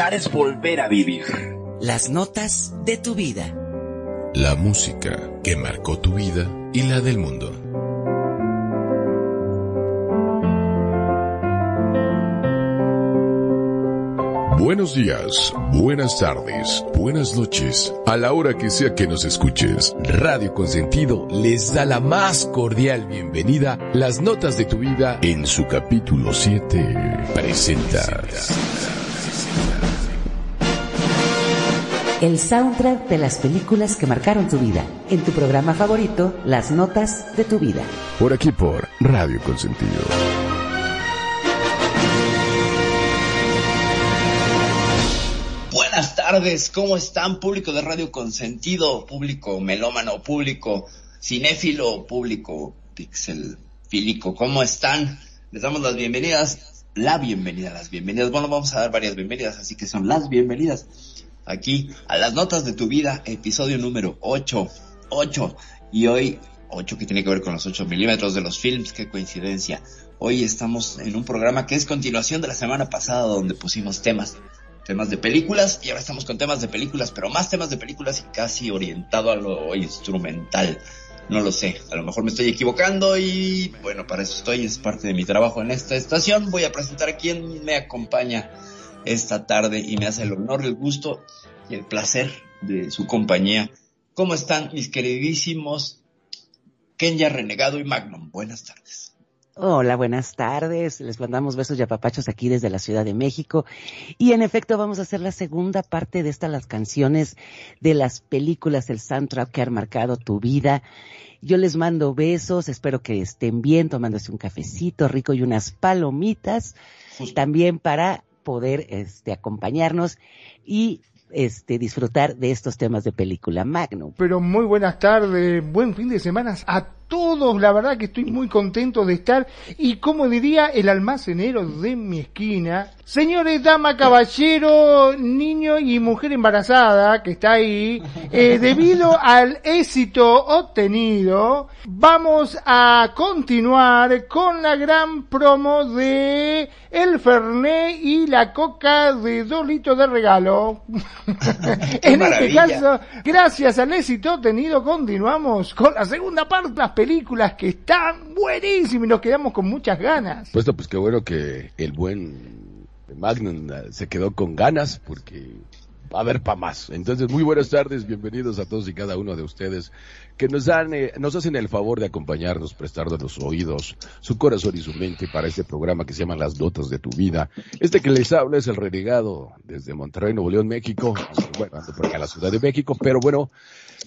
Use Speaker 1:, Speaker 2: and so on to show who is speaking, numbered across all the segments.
Speaker 1: Escuchar es volver a vivir.
Speaker 2: Las notas de tu vida.
Speaker 3: La música que marcó tu vida y la del mundo. Buenos días, buenas tardes, buenas noches, a la hora que sea que nos escuches. Radio Consentido les da la más cordial bienvenida. Las notas de tu vida en su capítulo 7 presenta.
Speaker 2: El soundtrack de las películas que marcaron tu vida. En tu programa favorito, Las notas de tu vida.
Speaker 3: Por aquí por Radio Consentido.
Speaker 1: Buenas tardes, ¿cómo están? Público de Radio Consentido, público melómano, público cinéfilo, público pixelfílico, ¿cómo están? Les damos las bienvenidas, la bienvenida, las bienvenidas. Bueno, vamos a dar varias bienvenidas, así que son las bienvenidas aquí a las notas de tu vida, episodio número 8, 8. Y hoy, 8 que tiene que ver con los 8 milímetros de los films, qué coincidencia. Hoy estamos en un programa que es continuación de la semana pasada donde pusimos temas, temas de películas y ahora estamos con temas de películas, pero más temas de películas y casi orientado a lo instrumental. No lo sé, a lo mejor me estoy equivocando y bueno, para eso estoy, es parte de mi trabajo en esta estación. Voy a presentar a quien me acompaña esta tarde y me hace el honor, el gusto y el placer de su compañía. ¿Cómo están mis queridísimos Kenya Renegado y Magnum? Buenas tardes.
Speaker 2: Hola, buenas tardes. Les mandamos besos y apapachos aquí desde la Ciudad de México. Y en efecto vamos a hacer la segunda parte de estas las canciones de las películas, el soundtrack que han marcado tu vida. Yo les mando besos, espero que estén bien, tomándose un cafecito rico y unas palomitas. También para poder este, acompañarnos y este, disfrutar de estos temas de película Magnum.
Speaker 4: Pero muy buenas tardes, buen fin de semana a todos, la verdad que estoy muy contento de estar y como diría el almacenero de mi esquina, señores, dama, caballero, niño y mujer embarazada que está ahí, eh, debido al éxito obtenido, vamos a continuar con la gran promo de el Fernet y la coca de dos litros de regalo. en este caso, gracias al éxito obtenido, continuamos con la segunda parte, películas que están buenísimas y nos quedamos con muchas ganas.
Speaker 5: Pues, pues qué bueno que el buen Magnum se quedó con ganas porque va a haber para más. Entonces, muy buenas tardes, bienvenidos a todos y cada uno de ustedes que nos dan, eh, nos hacen el favor de acompañarnos, prestarnos los oídos, su corazón y su mente para este programa que se llama Las Dotas de tu Vida. Este que les habla es el renegado desde Monterrey, Nuevo León, México. Bueno, ando por acá la Ciudad de México, pero bueno,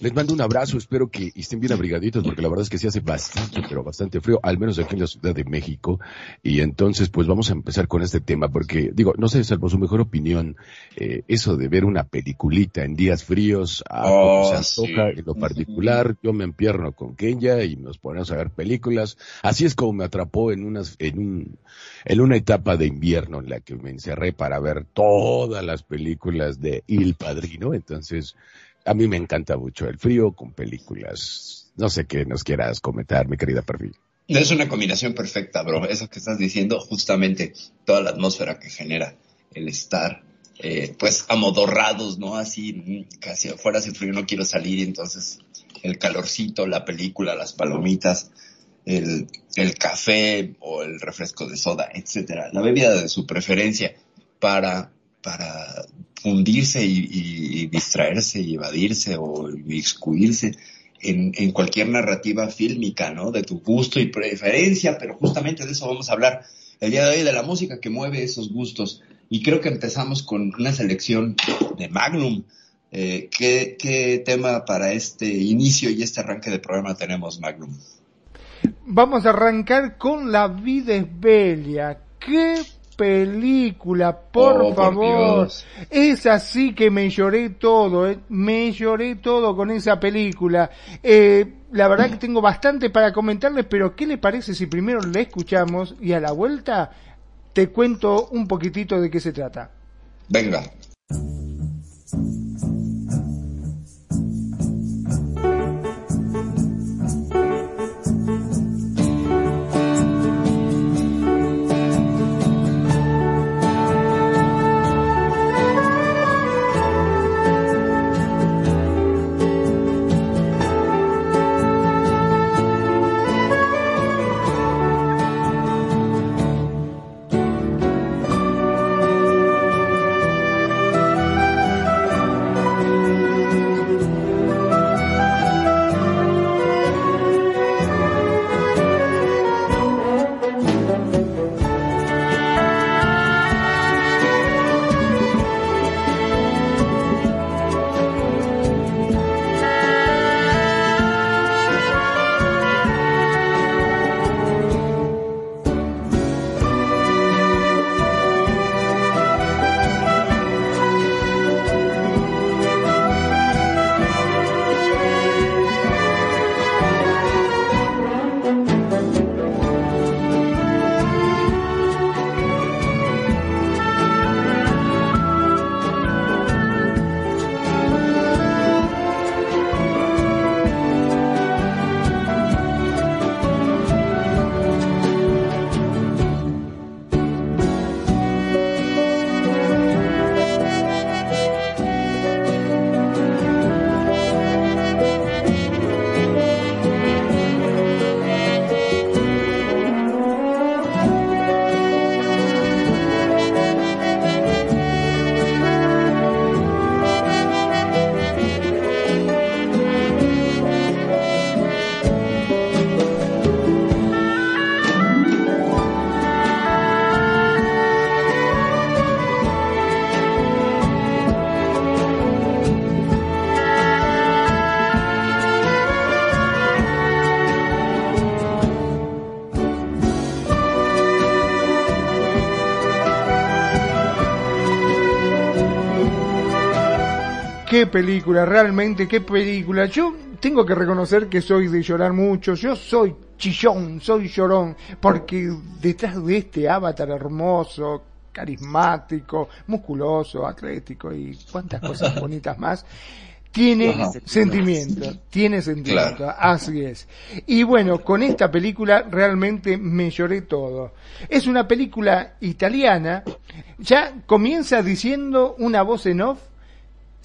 Speaker 5: les mando un abrazo, espero que estén bien abrigaditos porque la verdad es que sí hace bastante, pero bastante frío, al menos aquí en la Ciudad de México. Y entonces, pues vamos a empezar con este tema porque, digo, no sé, salvo su mejor opinión, eh, eso de ver una peliculita en días fríos, a
Speaker 1: Oh,
Speaker 5: se antoja
Speaker 1: sí.
Speaker 5: en lo particular, yo me empierno con Kenya y nos ponemos a ver películas. Así es como me atrapó en unas, en un, en una etapa de invierno en la que me encerré para ver todas las películas de Il Padrino. Entonces, a mí me encanta mucho el frío con películas. No sé qué nos quieras comentar, mi querida Perfil.
Speaker 1: Es una combinación perfecta, bro. Eso que estás diciendo, justamente toda la atmósfera que genera el estar, eh, pues, amodorrados, ¿no? Así, mm, casi afuera hace frío, no quiero salir, y entonces el calorcito, la película, las palomitas, el, el café o el refresco de soda, etcétera. La bebida de su preferencia para, para fundirse y, y- distraerse y evadirse o excluirse en, en cualquier narrativa fílmica, ¿no? De tu gusto y preferencia, pero justamente de eso vamos a hablar el día de hoy, de la música que mueve esos gustos y creo que empezamos con una selección de Magnum. Eh, ¿qué, ¿Qué tema para este inicio y este arranque de programa tenemos, Magnum?
Speaker 4: Vamos a arrancar con La vida es bella. ¿Qué película, por
Speaker 1: Oh,
Speaker 4: favor. Es así que me lloré todo, eh. me lloré todo con esa película. Eh, la verdad que tengo bastante para comentarles, pero ¿qué le parece si primero la escuchamos y a la vuelta te cuento un poquitito de qué se trata?
Speaker 1: Venga.
Speaker 4: Qué película, realmente, qué película. Yo tengo que reconocer que soy de llorar mucho, yo soy chillón, soy llorón, porque detrás de este avatar hermoso, carismático, musculoso, atlético y cuantas cosas bonitas más, tiene
Speaker 1: Ajá.
Speaker 4: sentimiento, tiene sentimiento, así es. Y bueno, con esta película realmente me lloré todo. Es una película italiana, ya comienza diciendo una voz en off,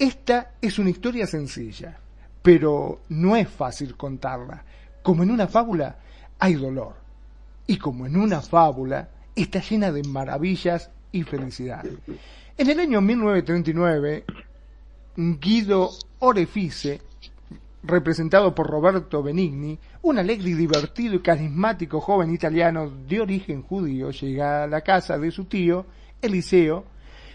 Speaker 4: esta es una historia sencilla, pero no es fácil contarla. Como en una fábula hay dolor, y como en una fábula está llena de maravillas y felicidad. En el año 1939, Guido Orefice, representado por Roberto Benigni, un alegre y divertido y carismático joven italiano de origen judío, llega a la casa de su tío, Eliseo,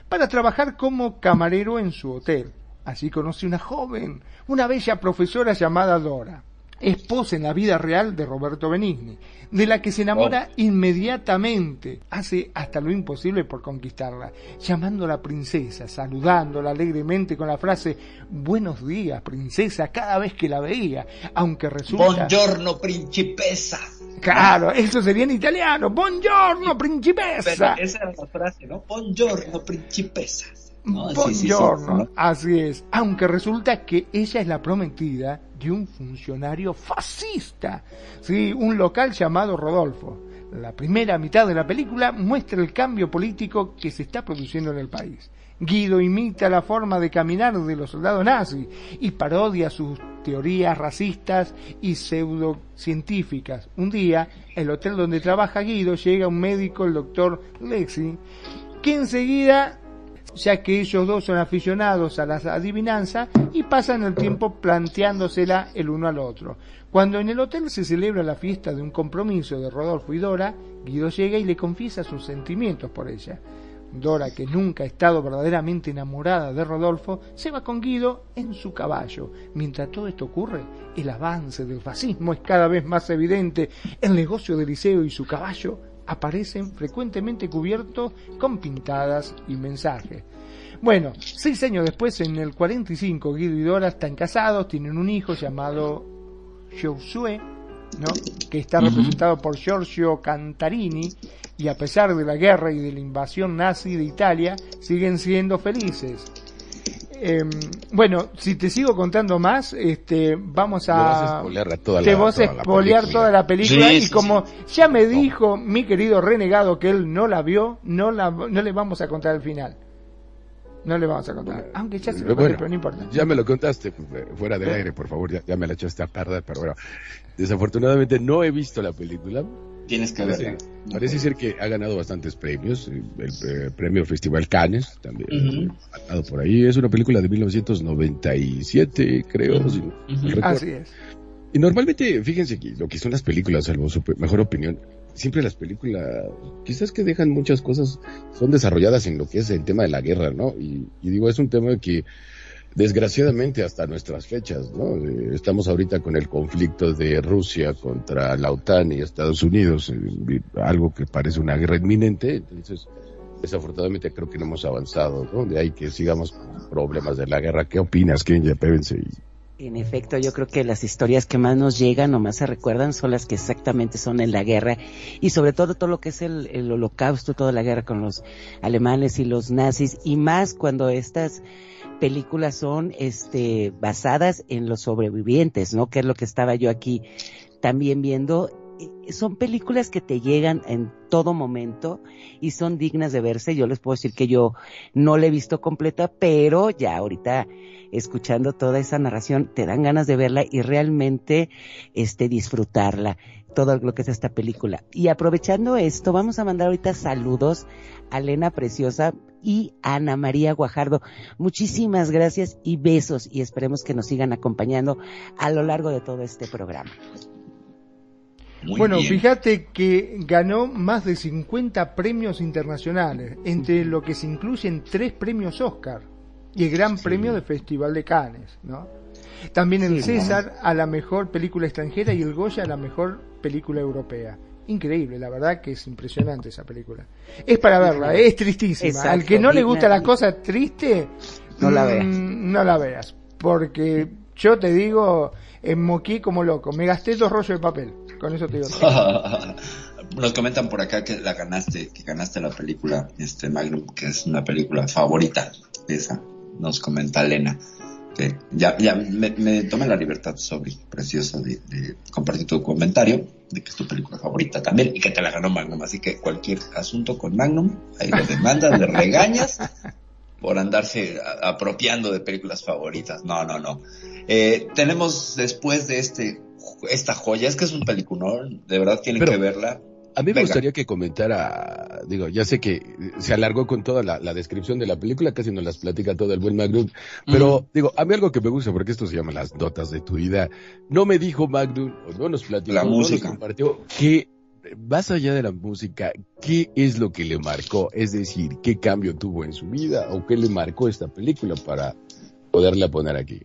Speaker 4: para trabajar como camarero en su hotel. Allí conoce una joven, una bella profesora llamada Dora, esposa en la vida real de Roberto Benigni, de la que se enamora inmediatamente, hace hasta lo imposible por conquistarla, llamándola princesa, saludándola alegremente con la frase Buenos días, princesa, cada vez que la veía, aunque resulta...
Speaker 1: Buongiorno, principessa.
Speaker 4: Claro, eso sería en italiano. Buongiorno, principessa.
Speaker 1: Pero esa era la frase, ¿no? Buongiorno, principessa. No, sí, sí, sí,
Speaker 4: Buongiorno,
Speaker 1: ¿no?
Speaker 4: así es. Aunque resulta que ella es la prometida de un funcionario fascista, sí, un local llamado Rodolfo. La primera mitad de la película muestra el cambio político que se está produciendo en el país. Guido imita la forma de caminar de los soldados nazis y parodia sus teorías racistas y pseudocientíficas. Un día, el hotel donde trabaja Guido llega un médico, el doctor Lexi, que enseguida ya que ellos dos son aficionados a las adivinanzas y pasan el tiempo planteándosela el uno al otro. Cuando en el hotel se celebra la fiesta de un compromiso de Rodolfo y Dora, Guido llega y le confiesa sus sentimientos por ella. Dora, que nunca ha estado verdaderamente enamorada de Rodolfo, se va con Guido en su caballo. Mientras todo esto ocurre, el avance del fascismo es cada vez más evidente. El negocio de Liceo y su caballo aparecen frecuentemente cubiertos con pintadas y mensajes. Bueno, seis años después, en el 45, Guido y Dora están casados, tienen un hijo llamado Josué, ¿no? que está representado por Giorgio Cantarini, y a pesar de la guerra y de la invasión nazi de Italia, siguen siendo felices. Em, bueno, si te sigo contando más, este, vamos a,
Speaker 5: toda
Speaker 4: te vas a espolear toda la película y como ya me dijo mi querido renegado que él no la vio, no la, no le vamos a contar el final. No le vamos a contar. Aunque ya se lo conté, pero no importa.
Speaker 5: Ya me lo contaste fuera del aire, por favor. Ya, ya, me la echaste a perder, pero bueno. Desafortunadamente no he visto la película.
Speaker 1: Tienes que verla.
Speaker 5: Parece ser que ha ganado bastantes premios. El, premio Festival Cannes también ha ganado por ahí. Es una película de 1997, creo.
Speaker 4: Así es.
Speaker 5: Y normalmente, fíjense que lo que son las películas, salvo su mejor opinión, siempre las películas, quizás que dejan muchas cosas, son desarrolladas en lo que es el tema de la guerra, ¿no? Y, y digo, es un tema que desgraciadamente hasta nuestras fechas, ¿no? Eh, estamos ahorita con el conflicto de Rusia contra la OTAN y Estados Unidos, eh, algo que parece una guerra inminente, entonces desafortunadamente creo que no hemos avanzado, ¿no? De ahí que sigamos problemas de la guerra. ¿Qué opinas, Kenya? Pévense.
Speaker 2: En efecto, yo creo que las historias que más nos llegan o más se recuerdan son las que exactamente son en la guerra y sobre todo todo lo que es el, el holocausto, toda la guerra con los alemanes y los nazis y más cuando estas películas son este basadas en los sobrevivientes, ¿no? Que es lo que estaba yo aquí también viendo. Eh, son películas que te llegan en todo momento y son dignas de verse. Yo les puedo decir que yo no la he visto completa, pero ya ahorita escuchando toda esa narración te dan ganas de verla y realmente este disfrutarla todo lo que es esta película. Y aprovechando esto, vamos a mandar ahorita saludos a Elena Preciosa y Ana María Guajardo. Muchísimas gracias y besos y esperemos que nos sigan acompañando a lo largo de todo este programa.
Speaker 4: Bueno, fíjate que ganó más de 50 premios internacionales, entre lo que se incluyen tres premios Oscar y el Gran Premio del Festival de Cannes, ¿no? También el César a la mejor película extranjera y el Goya a la mejor película europea. Increíble, la verdad que es impresionante esa película. Es para verla, es tristísima. Al que no le gusta la cosa triste,
Speaker 2: no la veas.
Speaker 4: Mm, no la veas, porque yo te digo, en moquí como loco, me gasté dos rollos de papel, con eso te.
Speaker 1: Nos comentan por acá que la ganaste, que ganaste la película, este Magnum, que es una película favorita, esa, nos comenta Elena ya, ya me, tomé la libertad, sobre preciosa, de, compartir tu comentario, de que es tu película favorita también, y que te la ganó Magnum. Así que cualquier asunto con Magnum, ahí le demandas, le regañas por andarse apropiando de películas favoritas. No, no, no. Eh, tenemos después de este esta joya, es que es un peliculón, de verdad tienen que verla.
Speaker 5: A mí me gustaría que comentara, digo, ya sé que se alargó con toda la, descripción de la película, casi nos las platica todo el buen Magnum, pero digo, a mí algo que me gusta, porque esto se llama las notas de tu vida, no me dijo Magnum, o no nos platicó,
Speaker 1: la música.
Speaker 5: No nos compartió, que más allá de la música, ¿qué es lo que le marcó? Es decir, ¿qué cambio tuvo en su vida o qué le marcó esta película para poderla poner aquí?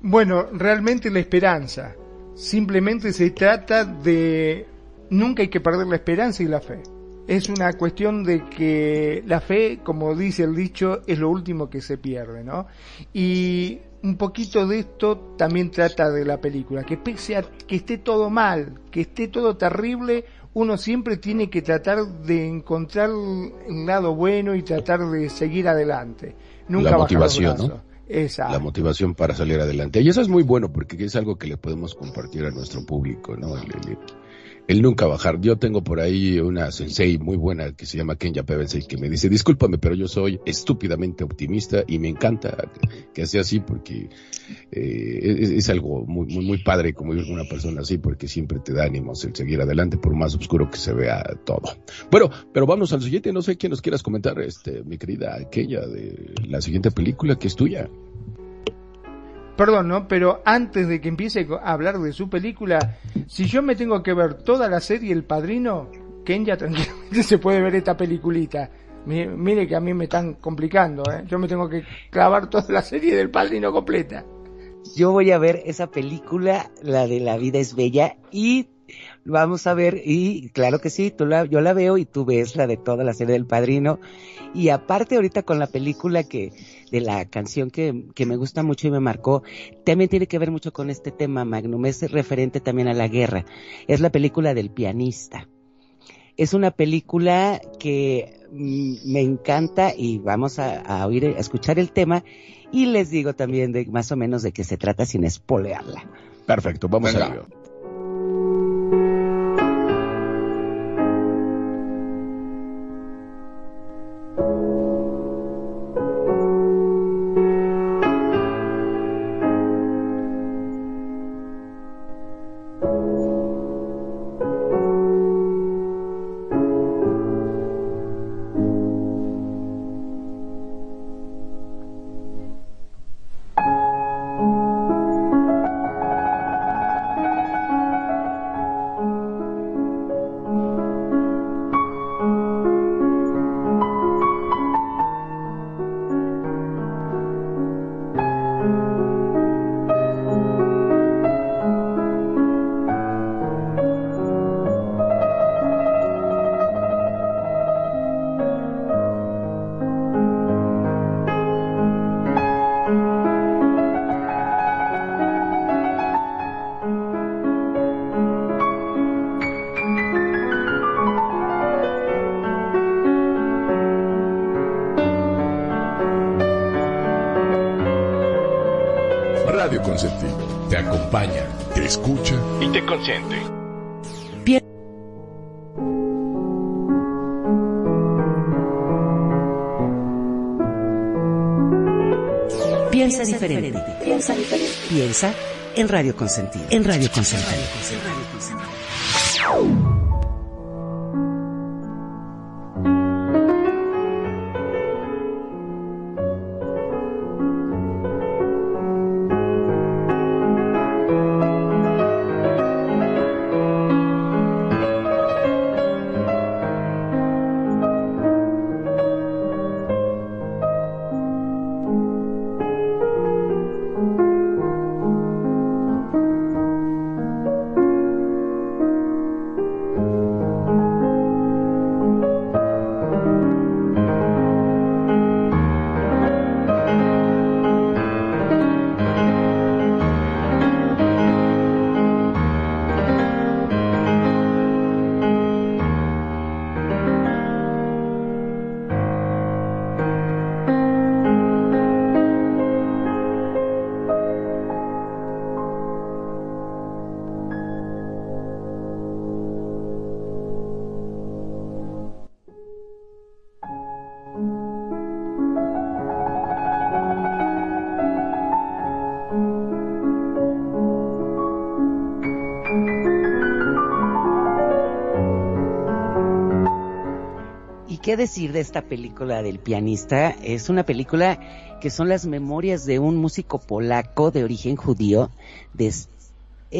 Speaker 4: Bueno, realmente la esperanza. Simplemente se trata de nunca hay que perder la esperanza y la fe. Es una cuestión de que la fe, como dice el dicho, es lo último que se pierde, ¿no? Y un poquito de esto también trata de la película, que pese a que esté todo mal, que esté todo terrible, uno siempre tiene que tratar de encontrar el lado bueno y tratar de seguir adelante. Nunca
Speaker 5: la motivación,
Speaker 4: ¿no?
Speaker 5: La motivación para salir adelante. Y eso es muy bueno porque es algo que le podemos compartir a nuestro público, ¿no? Nunca bajar. Yo tengo por ahí una sensei muy buena que se llama Kenya Pevensei que me dice, discúlpame, pero yo soy estúpidamente optimista y me encanta que, sea así porque eh, es, algo muy, muy, muy padre como una persona así porque siempre te da ánimos el seguir adelante por más oscuro que se vea todo. Bueno, pero vamos al siguiente. No sé quién nos quieras comentar, este, mi querida Kenya, de la siguiente película que es tuya
Speaker 4: perdón, ¿no? Pero antes de que empiece a hablar de su película, si yo me tengo que ver toda la serie El Padrino, Kenya tranquilamente se puede ver esta peliculita. Mire, que a mí me están complicando, ¿eh? Yo me tengo que clavar toda la serie del Padrino completa.
Speaker 2: Yo voy a ver esa película, la de La vida es bella, y vamos a ver, y claro que sí, tú la, yo la veo y tú ves la de toda la serie del Padrino. Y aparte ahorita con la película que, de la canción que, que me gusta mucho y me marcó, también tiene que ver mucho con este tema, Magnum, es referente también a la guerra. Es la película del pianista. Es una película que mm, me encanta y vamos a, oír, a escuchar el tema y les digo también de más o menos de qué se trata sin espolearla.
Speaker 5: Perfecto, vamos a ver.
Speaker 2: En Radio Consentido. En Radio Consentido. Decir de esta película del pianista? Es una película que son las memorias de un músico polaco de origen judío, de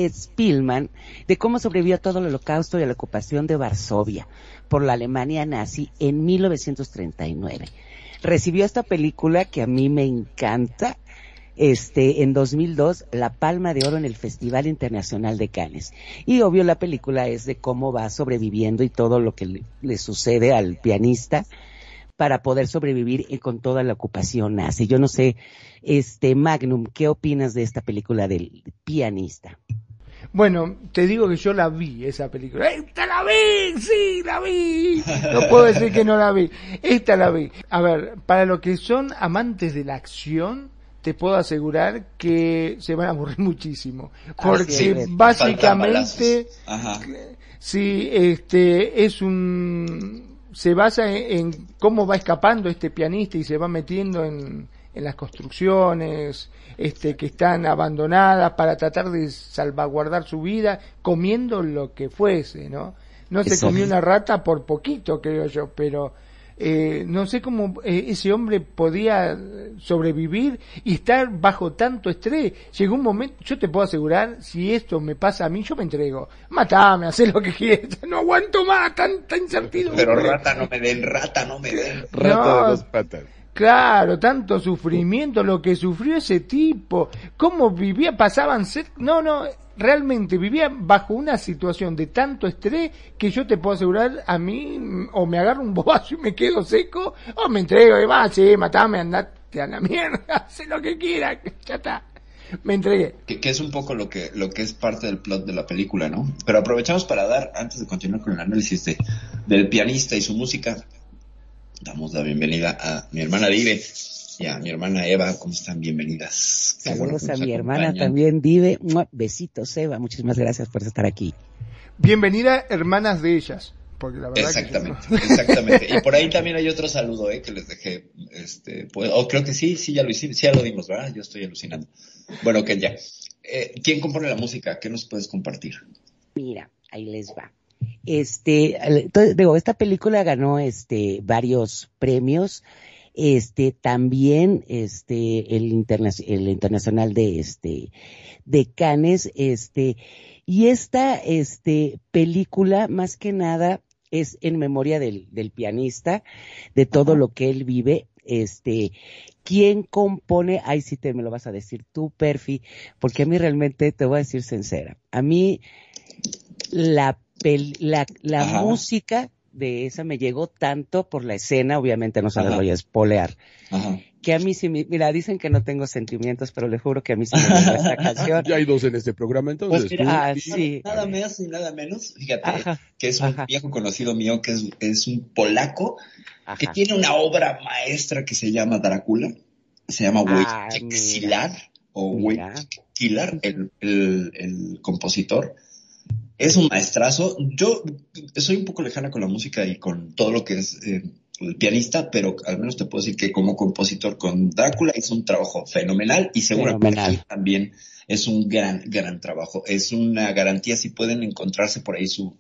Speaker 2: Spielman, de cómo sobrevivió a todo el holocausto y a la ocupación de Varsovia por la Alemania nazi en 1939. Recibió esta película que a mí me encanta, este, en 2002 la Palma de Oro en el Festival Internacional de Cannes. Y obvio la película es de cómo va sobreviviendo y todo lo que le, sucede al pianista para poder sobrevivir con toda la ocupación nazi. Yo no sé, este Magnum, ¿qué opinas de esta película del pianista?
Speaker 4: Bueno, te digo que yo la vi, esa película. ¡Esta la vi! ¡Sí, la vi! No puedo decir que no la vi. Esta la vi. A ver, para los que son amantes de la acción, te puedo asegurar que se van a aburrir muchísimo. Porque básicamente, si este, es un, se basa en, cómo va escapando este pianista y se va metiendo en, en las construcciones, este, que están abandonadas para tratar de salvaguardar su vida, comiendo lo que fuese, ¿no? No se comió una rata por poquito, creo yo, pero eh, no sé cómo eh, ese hombre podía sobrevivir y estar bajo tanto estrés. Llegó un momento, yo te puedo asegurar, si esto me pasa a mí, yo me entrego. Matame, haz lo que quieras, no aguanto más tanta incertidumbre.
Speaker 1: Pero rata no me den, rata no me den.
Speaker 5: Rata de dos patas.
Speaker 4: Claro, tanto sufrimiento, lo que sufrió ese tipo, cómo vivía, pasaban, no, no, realmente vivía bajo una situación de tanto estrés que yo te puedo asegurar a mí, o me agarro un bobazo y me quedo seco, o me entrego y va, sí, matame, andate a la mierda, haz lo que quieras, ya está. Me entregué.
Speaker 1: Que, es un poco lo que, lo que es parte del plot de la película, ¿no? Pero aprovechamos para dar, antes de continuar con el análisis de, del pianista y su música, damos la bienvenida a mi hermana Dive y a mi hermana Eva. ¿Cómo están? Bienvenidas.
Speaker 2: Saludos a mi hermana también, Dive. Besitos, Eva. Muchísimas gracias por estar aquí.
Speaker 4: Bienvenida, hermanas de ellas. Porque la verdad
Speaker 1: exactamente, que... exactamente. Y por ahí también hay otro saludo, eh, que les dejé, este, pues, o creo que sí, sí ya lo hicimos, sí ya lo dimos, ¿verdad? Yo estoy alucinando. Bueno, que ya. Eh, ¿Quién compone la música? ¿Qué nos puedes compartir?
Speaker 2: Mira, ahí les va. Este, digo, esta película ganó este varios premios. Este, también este el, el internacional de este de Cannes, este y esta este película más que nada es en memoria del, del pianista, de todo lo que él vive, este, ¿quién compone? Ahí sí te me lo vas a decir tú, Perfi, porque a mí realmente te voy a decir sincera. A mí la la, la música de esa me llegó tanto por la escena, obviamente no se la voy a espolear, que a mí sí, me, mira, dicen que no tengo sentimientos, pero les juro que a mí sí me llegó esta canción.
Speaker 5: Ya hay dos en este programa entonces.
Speaker 1: Pues ah, sí. Nada más y nada menos, fíjate, que es un viejo conocido mío, que es, es un polaco, que tiene una obra maestra que se llama Drácula, se llama Wojciech o Wojciech el, el, el compositor es un maestrazo. Yo soy un poco lejana con la música y con todo lo que es eh, el pianista, pero al menos te puedo decir que como compositor con Drácula hizo un trabajo fenomenal y seguramente también es un gran, gran trabajo. Es una garantía si pueden encontrarse por ahí su...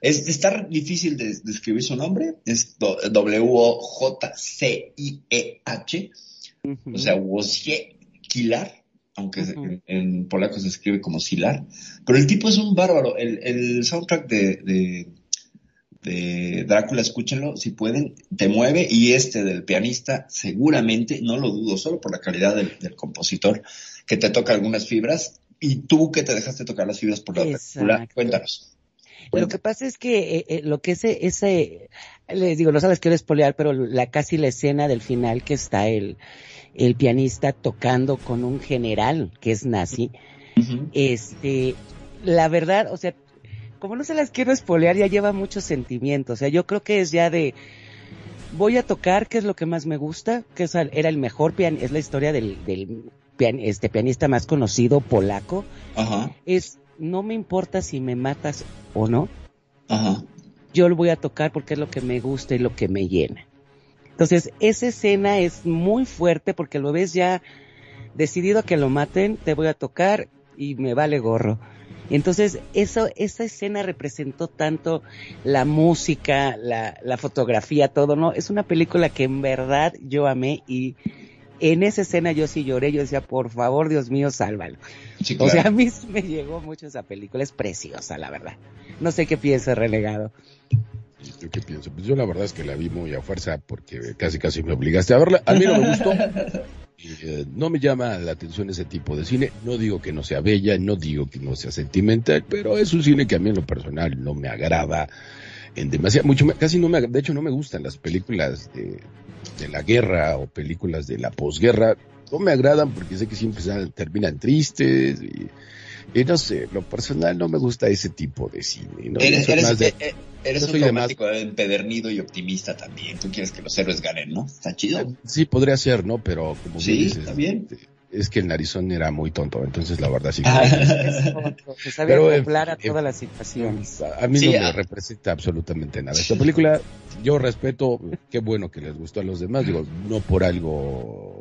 Speaker 1: Es, está difícil de, escribir su nombre, es W-O-J-C-I-E-H, o sea, Wozie Kilar aunque en, polaco se escribe como Silar. Pero el tipo es un bárbaro. El, soundtrack de, de, Drácula, escúchenlo si pueden, te mueve. Y este del pianista, seguramente, no lo dudo, solo por la calidad del, compositor, que te toca algunas fibras. Y tú que te dejaste tocar las fibras por la película, cuéntanos.
Speaker 2: Lo que pasa es que eh, eh, lo que ese, ese, les digo, no sabes quiero espolear, pero la casi la escena del final que está el, el pianista tocando con un general que es nazi. Este, la verdad, o sea, como no se las quiero espolear, ya lleva muchos sentimientos. O sea, yo creo que es ya de, voy a tocar, que es lo que más me gusta, que es, era el mejor pianista, es la historia del, del este pianista más conocido polaco. Ajá. Es, no me importa si me matas o no. Ajá. Yo lo voy a tocar porque es lo que me gusta y lo que me llena. Entonces, esa escena es muy fuerte porque lo ves ya decidido a que lo maten, te voy a tocar y me vale gorro. Entonces, eso, esa escena representó tanto la música, la, la fotografía, todo, ¿no? Es una película que en verdad yo amé y en esa escena yo sí lloré, yo decía, por favor, Dios mío, sálvalo. O sea, a mí me llegó mucho esa película, es preciosa, la verdad. No sé qué piensa Relegado.
Speaker 5: ¿Yo qué pienso? Pues yo la verdad es que la vi muy a fuerza porque casi casi me obligaste a verla. A mí no me gustó. Eh, no me llama la atención ese tipo de cine. No digo que no sea bella, no digo que no sea sentimental, pero es un cine que a mí en lo personal no me agrada en demasiado, mucho, casi no me, de hecho no me gustan las películas de, de la guerra o películas de la posguerra. No me agradan porque sé que siempre terminan tristes y y no sé, lo personal no me gusta ese tipo de cine. ¿no?
Speaker 1: Eres, eh, eh, un romántico empedernido y optimista también. Tú quieres que los héroes ganen, ¿no? Está chido.
Speaker 5: Sí, podría ser, ¿no? Pero como
Speaker 1: sí, dices, también.
Speaker 5: Este, es que el narizón era muy tonto, entonces la verdad sí.
Speaker 2: Ah, se sabía Pero, acoplar a todas las situaciones.
Speaker 5: A, mí no me representa absolutamente nada. Esta película, yo respeto, qué bueno que les gustó a los demás, digo, no por algo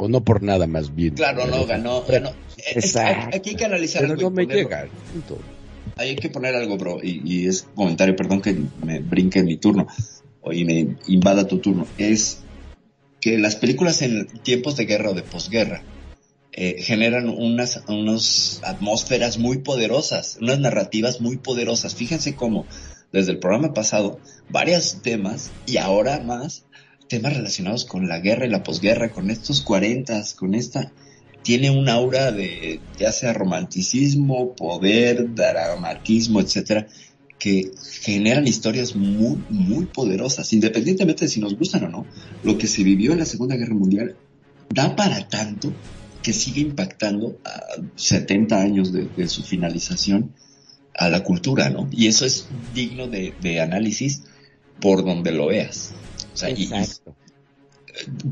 Speaker 5: o no por nada más bien.
Speaker 1: Claro, no, ganó. ganó. aquí hay que analizar
Speaker 5: Pero no me llega.
Speaker 1: Hay que poner algo, bro, y, es comentario, perdón que me brinque en mi turno. hoy me invada tu turno, es que las películas en tiempos de guerra o de posguerra eh, generan unas, unas atmósferas muy poderosas, unas narrativas muy poderosas. Fíjense cómo desde el programa pasado varios temas y ahora más temas relacionados con la guerra y la posguerra, con estos cuarentas, con esta tiene un aura de ya sea romanticismo, poder, dramatismo, etcétera, que generan historias muy, muy poderosas, independientemente de si nos gustan o no. Lo que se vivió en la Segunda Guerra Mundial da para tanto que sigue impactando a 70 años de, su finalización a la cultura, ¿no? Y eso es digno de, análisis por donde lo veas. Sea, Exacto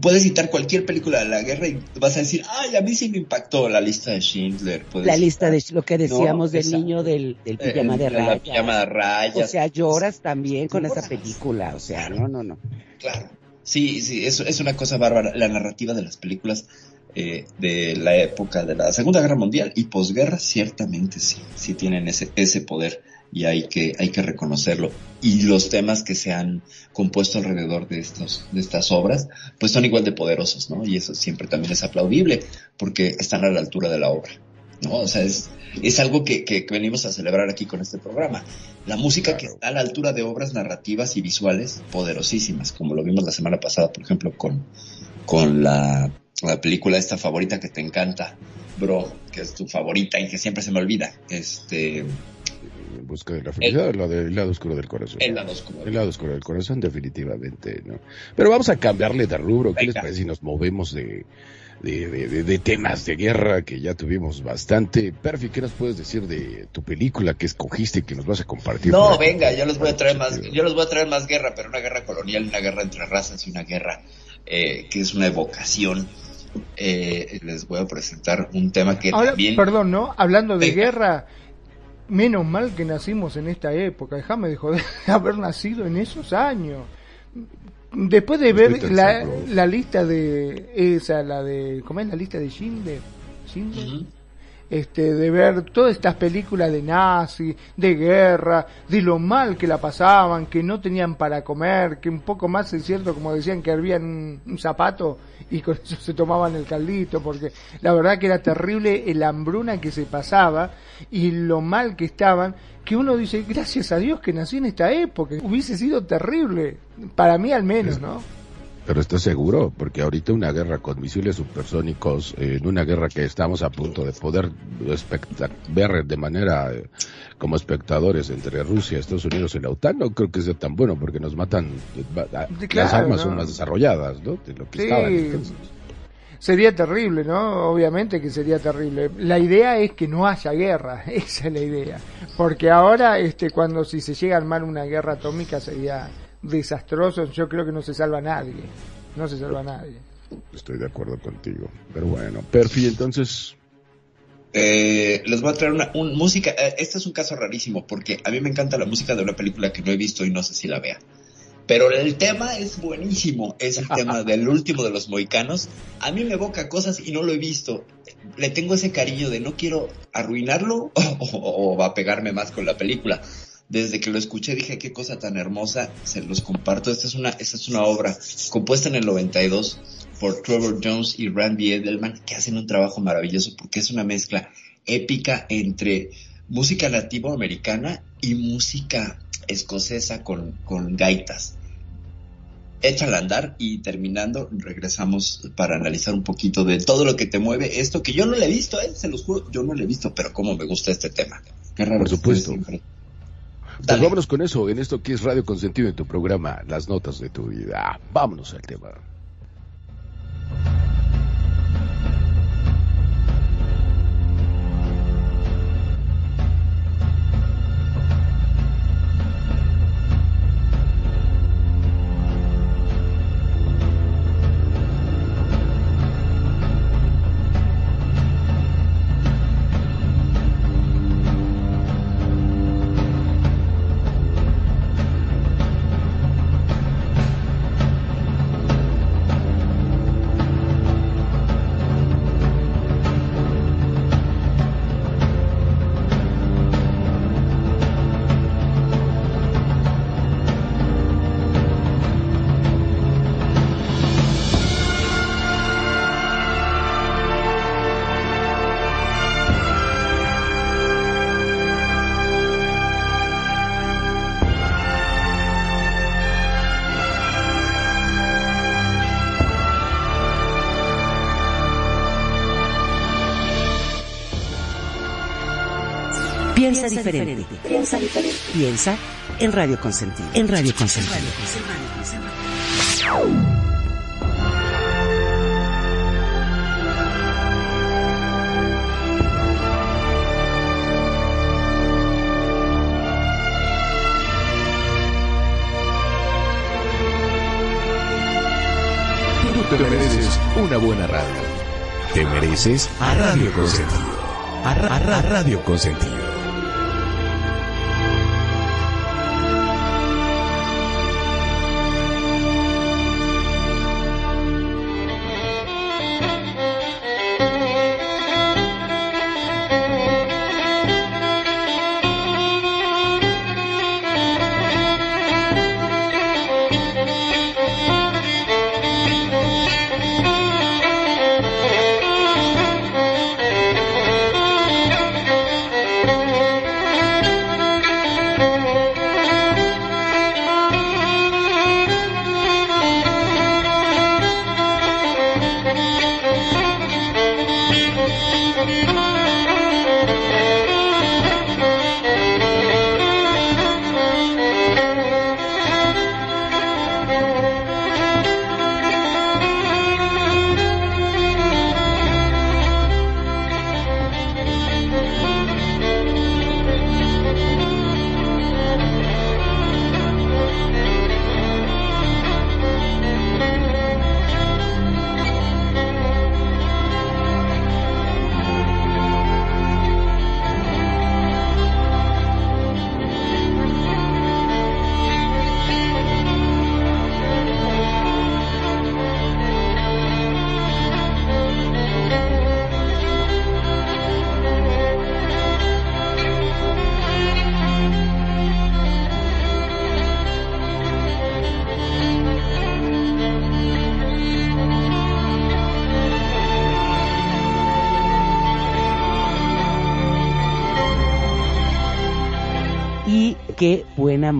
Speaker 1: puedes citar cualquier película de la guerra y vas a decir, ay, a mí sí me impactó la lista de Schindler.
Speaker 2: La lista de lo que decíamos del niño del, del
Speaker 1: eh, pijama, de rayas. pijama de rayas.
Speaker 2: O sea, lloras también con esa película, o sea, no, no, no.
Speaker 1: Claro. Sí, sí, eso es una cosa bárbara. La narrativa de las películas eh, de la época de la Segunda Guerra Mundial y posguerra, ciertamente sí, sí tienen ese, ese poder y hay que, hay que reconocerlo. Y los temas que se han compuesto alrededor de estos, de estas obras, pues son igual de poderosos, ¿no? Y eso siempre también es aplaudible, porque están a la altura de la obra, ¿no? O sea, es, es algo que, que, venimos a celebrar aquí con este programa. La música que está a la altura de obras narrativas y visuales poderosísimas, como lo vimos la semana pasada, por ejemplo, con, con la, la película esta favorita que te encanta, Bro, que es tu favorita y que siempre se me olvida, este,
Speaker 5: en busca de la felicidad, la del lado oscuro del corazón.
Speaker 1: El lado oscuro.
Speaker 5: El lado oscuro del corazón, definitivamente, ¿no? Pero vamos a cambiarle de rubro. ¿Qué les parece si nos movemos de, de, temas de guerra que ya tuvimos bastante? Perfi, ¿qué nos puedes decir de tu película que escogiste y que nos vas a compartir?
Speaker 1: No, venga, yo les voy a traer más, yo les voy a traer más guerra, pero una guerra colonial, una guerra entre razas y una guerra eh, que es una evocación. Eh, les voy a presentar un tema que
Speaker 4: Ahora,
Speaker 1: también...
Speaker 4: Perdón, ¿no? Hablando de guerra, menos mal que nacimos en esta época, déjame de joder haber nacido en esos años. Después de ver la, la, lista de esa, la de, ¿cómo es la lista de Schindler? Este, de ver todas estas películas de nazi, de guerra, de lo mal que la pasaban, que no tenían para comer, que un poco más es cierto, como decían, que habían un zapato y con eso se tomaban el caldito, porque la verdad que era terrible el hambruna que se pasaba y lo mal que estaban, que uno dice, gracias a Dios que nací en esta época, hubiese sido terrible, para mí al menos, ¿no?
Speaker 5: Pero ¿estás seguro? Porque ahorita una guerra con misiles supersónicos, en una guerra que estamos a punto de poder ver de manera eh, como espectadores entre Rusia, Estados Unidos y la OTAN, no creo que sea tan bueno porque nos matan, eh, las armas son más desarrolladas, ¿no? De lo que estaban.
Speaker 4: Sería terrible, ¿no? Obviamente que sería terrible. La idea es que no haya guerra, esa es la idea. Porque ahora, este, cuando si se llega a armar una guerra atómica sería desastrosos, yo creo que no se salva nadie. No se salva nadie.
Speaker 5: Estoy de acuerdo contigo. Pero bueno, Perfi, entonces.
Speaker 1: Eh, les voy a traer una música. Eh, este es un caso rarísimo porque a mí me encanta la música de una película que no he visto y no sé si la vea. Pero el tema es buenísimo. Es el tema del último de los moicanos. A mí me evoca cosas y no lo he visto. Le tengo ese cariño de no quiero arruinarlo o, o va a pegarme más con la película desde que lo escuché dije qué cosa tan hermosa, se los comparto. Esta es una, esta es una obra compuesta en el 92 por Trevor Jones y Randy Edelman que hacen un trabajo maravilloso porque es una mezcla épica entre música latinoamericana y música escocesa con, con gaitas. Échala a andar y terminando regresamos para analizar un poquito de todo lo que te mueve esto que yo no le he visto, ¿eh? se los juro, yo no le he visto, pero cómo me gusta este tema.
Speaker 5: Qué raro. Por supuesto. Pues vámonos con eso, en esto que es Radio Consentido en tu programa, las notas de tu vida. Vámonos al tema.
Speaker 2: En Radio Consentido. En Radio Consentido.
Speaker 3: Tú te mereces una buena radio. Te mereces a Radio Consentido. A, Ra- a Ra- Radio Consentido.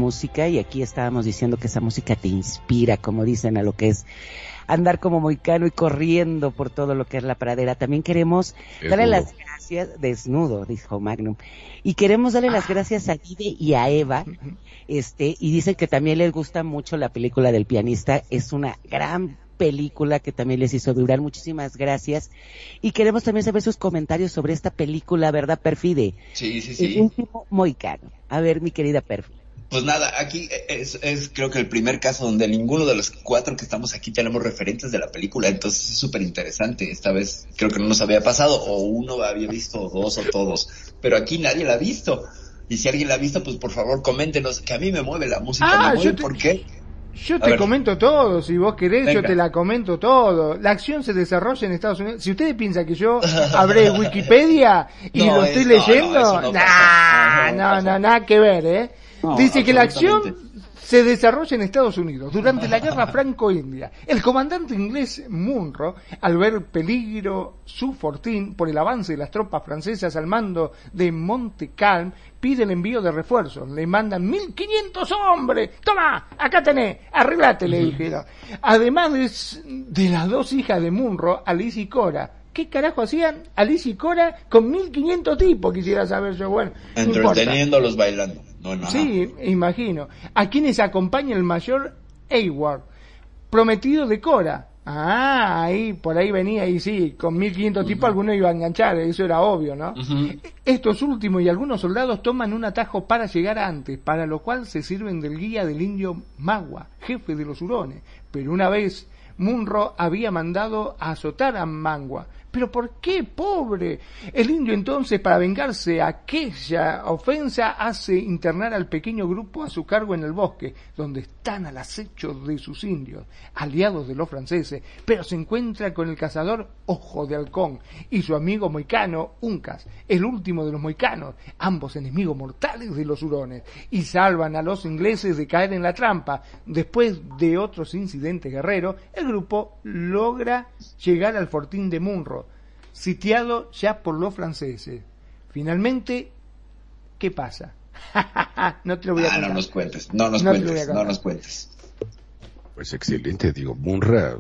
Speaker 2: Música. Y aquí estábamos diciendo que esa música te inspira, como dicen, a lo que es andar como moicano y corriendo por todo lo que es la pradera. También queremos darle las gracias, desnudo, dijo Magnum. Y queremos darle las gracias a Guide y a Eva. Este, y dicen que también les gusta mucho la película del pianista. Es una gran película que también les hizo durar. Muchísimas gracias. Y queremos también saber sus comentarios sobre esta película, ¿verdad, Perfide?
Speaker 1: Sí, sí,
Speaker 2: El
Speaker 1: sí.
Speaker 2: último moicano. A ver, mi querida Perfi.
Speaker 1: Pues nada, aquí es, es creo que el primer caso donde ninguno de los cuatro que estamos aquí tenemos referentes de la película, entonces es súper interesante. Esta vez creo que no nos había pasado, o uno había visto, o dos o todos, pero aquí nadie la ha visto. Y si alguien la ha visto, pues por favor coméntenos, que a mí me mueve la música,
Speaker 4: Ah,
Speaker 1: me mueve
Speaker 4: yo te-
Speaker 1: ¿por qué?
Speaker 4: Yo te comento todo, si vos querés, yo te la comento todo. La acción se desarrolla en Estados Unidos. Si ustedes piensan que yo habré Wikipedia y
Speaker 1: No,
Speaker 4: lo estoy
Speaker 1: es- no, no,
Speaker 4: leyendo,
Speaker 1: no
Speaker 4: nah.
Speaker 1: No, no
Speaker 4: no, nada que ver, ¿eh?
Speaker 1: No,
Speaker 4: Dice que la acción se desarrolla en Estados Unidos durante la guerra franco-india. El comandante inglés Munro, al ver peligro su fortín por el avance de las tropas francesas al mando de Montcalm, pide el envío de refuerzos. Le mandan 1500 hombres. Toma, acá tenés, arreglate, le dijeron. Además de, de las dos hijas de Munro, Alice y Cora. ¿Qué carajo hacían Alice y Cora con 1500 tipos? Quisiera saber yo. Bueno.
Speaker 1: Entreteniéndolos bailando. No.
Speaker 4: Sí, imagino. A quienes acompaña el mayor Hayward, prometido de Cora. Ah, ahí, por ahí venía, y sí, con 1500 tipos alguno iba a enganchar, eso era obvio, ¿no? Estos últimos y algunos soldados toman un atajo para llegar antes, para lo cual se sirven del guía del indio Magua, jefe de los hurones. Pero una vez Munro había mandado a azotar a Mangua. ¿Pero por qué, pobre? El indio entonces, para vengarse aquella ofensa, hace internar al pequeño grupo a su cargo en el bosque, donde están al acecho de sus indios, aliados de los franceses, pero se encuentra con el cazador Ojo de Halcón y su amigo moicano Uncas, el último de los moicanos, ambos enemigos mortales de los hurones, y salvan a los ingleses de caer en la trampa. Después de otros incidentes guerreros, el grupo logra llegar al fortín de Munro, sitiado ya por los franceses. Finalmente, ¿qué pasa? no te lo voy a
Speaker 1: Ah, no
Speaker 4: contar.
Speaker 1: nos cuentes, no nos
Speaker 4: No te lo voy a
Speaker 1: cuentes, no
Speaker 4: contar.
Speaker 1: nos cuentes.
Speaker 5: Pues excelente, digo, Munra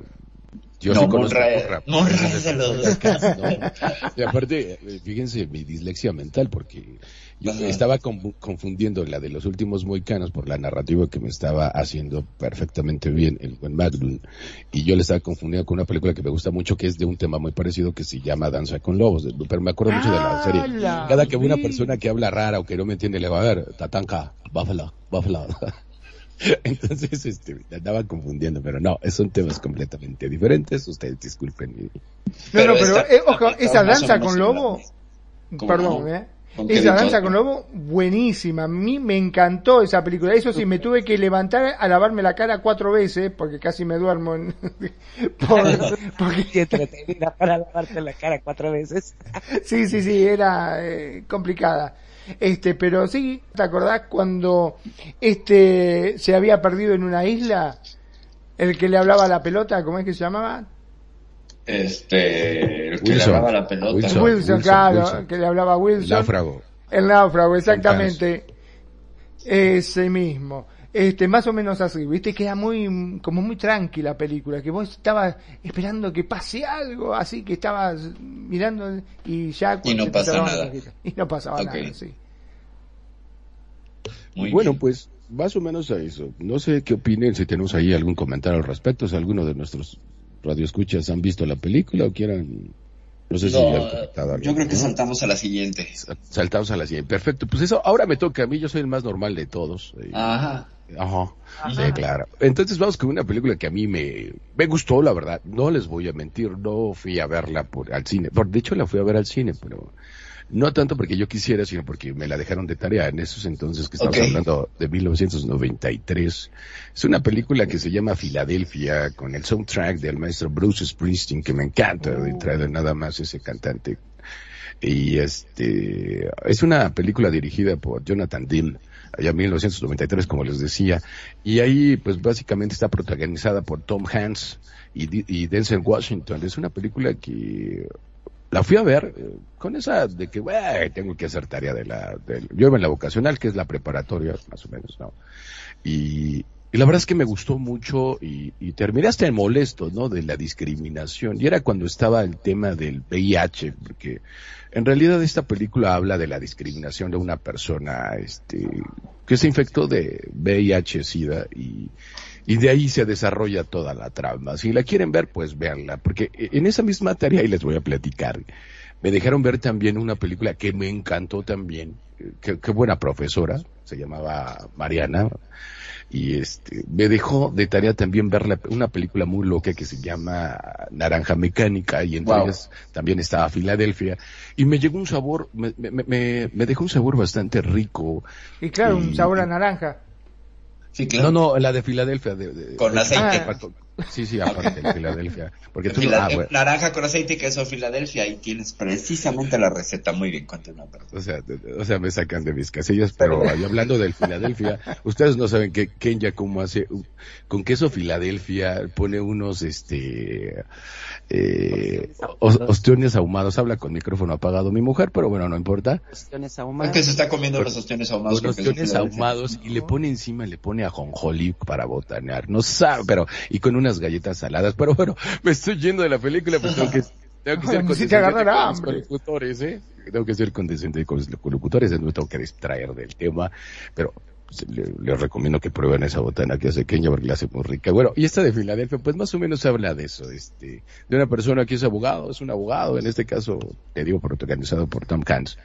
Speaker 5: Yo
Speaker 1: no,
Speaker 5: sí conozco
Speaker 1: Monra, es de los.
Speaker 5: Y aparte, eh, fíjense mi dislexia mental, porque yo
Speaker 1: Ajá.
Speaker 5: estaba con- confundiendo la de los últimos moicanos por la narrativa que me estaba haciendo perfectamente bien el buen Magnum, y yo le estaba confundiendo con una película que me gusta mucho, que es de un tema muy parecido, que se llama Danza con Lobos, pero me acuerdo mucho de la serie. Cada que veo una persona que habla rara o que no me entiende, le va a ver, tatanka, báfala, báfala. Entonces, este, me andaba confundiendo, pero no, son temas completamente diferentes, ustedes disculpen. mi-
Speaker 4: No,
Speaker 1: Pero
Speaker 4: no, pero
Speaker 1: esta-
Speaker 4: eh, ojo, esa danza con lobo,
Speaker 1: ¿Cómo
Speaker 4: perdón,
Speaker 1: no?
Speaker 4: eh. Esa danza con lobo, buenísima. A mí me encantó esa película. Eso sí, me tuve que levantar a lavarme la cara cuatro veces, porque casi me duermo. En... por- porque
Speaker 2: Qué entretenida para lavarte la cara cuatro veces.
Speaker 4: Sí, sí, sí, era eh, complicada. Este, pero sí, ¿te acordás cuando este se había perdido en una isla? El que le hablaba a la pelota, ¿cómo es que se llamaba?
Speaker 1: Este, el que le
Speaker 5: Wilson.
Speaker 1: hablaba la pelota.
Speaker 5: Wilson.
Speaker 4: Wilson, claro,
Speaker 5: Wilson.
Speaker 4: que le hablaba a Wilson.
Speaker 5: Náufrago.
Speaker 4: El náufrago, exactamente. Ese mismo. Este, más o menos así, viste, queda muy, como muy tranquila la película, que vos estabas esperando que pase algo, así que estabas mirando y ya
Speaker 1: Y no
Speaker 4: cerraban
Speaker 1: nada.
Speaker 4: Y no pasaba nada, sí.
Speaker 1: Muy
Speaker 5: bueno,
Speaker 1: bien.
Speaker 5: pues más o menos a eso. No sé qué opinen, si tenemos ahí algún comentario al respecto, si alguno de nuestros radioescuchas han visto la película o quieran... No sé si
Speaker 1: No,
Speaker 5: comentado algo,
Speaker 1: yo creo que
Speaker 5: ¿no?
Speaker 1: saltamos a la siguiente.
Speaker 5: Saltamos a la siguiente. Perfecto, pues eso, ahora me toca a mí, yo soy el más normal de todos. eh,
Speaker 1: Ajá.
Speaker 5: Ajá. Sí, claro. Entonces vamos con una película que a mí me, me gustó, la verdad. No les voy a mentir, no fui a verla por, al cine. Por, de hecho, la fui a ver al cine, pero no tanto porque yo quisiera, sino porque me la dejaron de tarea en esos entonces que estamos hablando de 1993. Es una película que se llama Filadelfia, con el soundtrack del maestro Bruce Springsteen, que me encanta, de traer nada más ese cantante. Y este, es una película dirigida por Jonathan Dill, allá en 1993, como les decía. Y ahí, pues básicamente está protagonizada por Tom Hanks y, y Denzel Washington. Es una película que la fui a ver eh, con esa de que, "Güey, tengo que hacer tarea de la, del- yo iba en la vocacional, que es la preparatoria, más o menos, ¿no? Y, y la verdad es que me gustó mucho y, y terminé hasta molesto, ¿no? De la discriminación. Y era cuando estaba el tema del VIH, porque en realidad esta película habla de la discriminación de una persona, este, que se infectó de VIH-Sida y, y de ahí se desarrolla toda la trama. Si la quieren ver, pues véanla, porque en esa misma tarea, y les voy a platicar, me dejaron ver también una película que me encantó también, eh, qué, qué buena profesora, se llamaba Mariana, y este, me dejó de tarea también ver la- una película muy loca que se llama Naranja Mecánica, y entre
Speaker 1: Wow.
Speaker 5: ellas también estaba Filadelfia, y me llegó un sabor, me, me, me, me dejó un sabor bastante rico.
Speaker 4: Y claro,
Speaker 5: Y-
Speaker 4: un sabor a naranja.
Speaker 1: Sí, claro.
Speaker 5: No, no, la de Filadelfia. De, de-
Speaker 1: Con
Speaker 5: de-
Speaker 1: aceite.
Speaker 5: Ah, Sí, sí, aparte de Filadelfia. Porque tú, ah, bueno,
Speaker 1: Naranja con aceite y queso Filadelfia. Ahí tienes precisamente la receta. Muy bien, continúa,
Speaker 5: o sea, o sea, me sacan de mis casillas, pero ahí hablando del Filadelfia, ustedes no saben que Kenya cómo hace, con queso Filadelfia pone unos, este, eh, os- ostiones ahumados. Habla con micrófono apagado mi mujer, pero bueno, no importa.
Speaker 2: Cuestiones
Speaker 1: Es
Speaker 2: ahumadas.
Speaker 1: que se está comiendo los ostiones ahumados
Speaker 5: Los ostiones ahumados y le pone encima, le pone ajonjolí para botanear. No sabe, pero, y con unas galletas saladas. Pero bueno, me estoy yendo de la película, pues tengo que, tengo que ser
Speaker 4: agarrar
Speaker 5: con los locutores, ¿eh? Tengo que ser condescendiente con los locutores, no me tengo que distraer del tema, pero pues, le- les recomiendo que prueben esa botana que hace Kenya porque la hace muy rica. Bueno, y esta de Filadelfia, pues más o menos habla de eso, este, de una persona que es abogado, es un abogado, en este caso, te digo, protagonizado por Tom Hanks,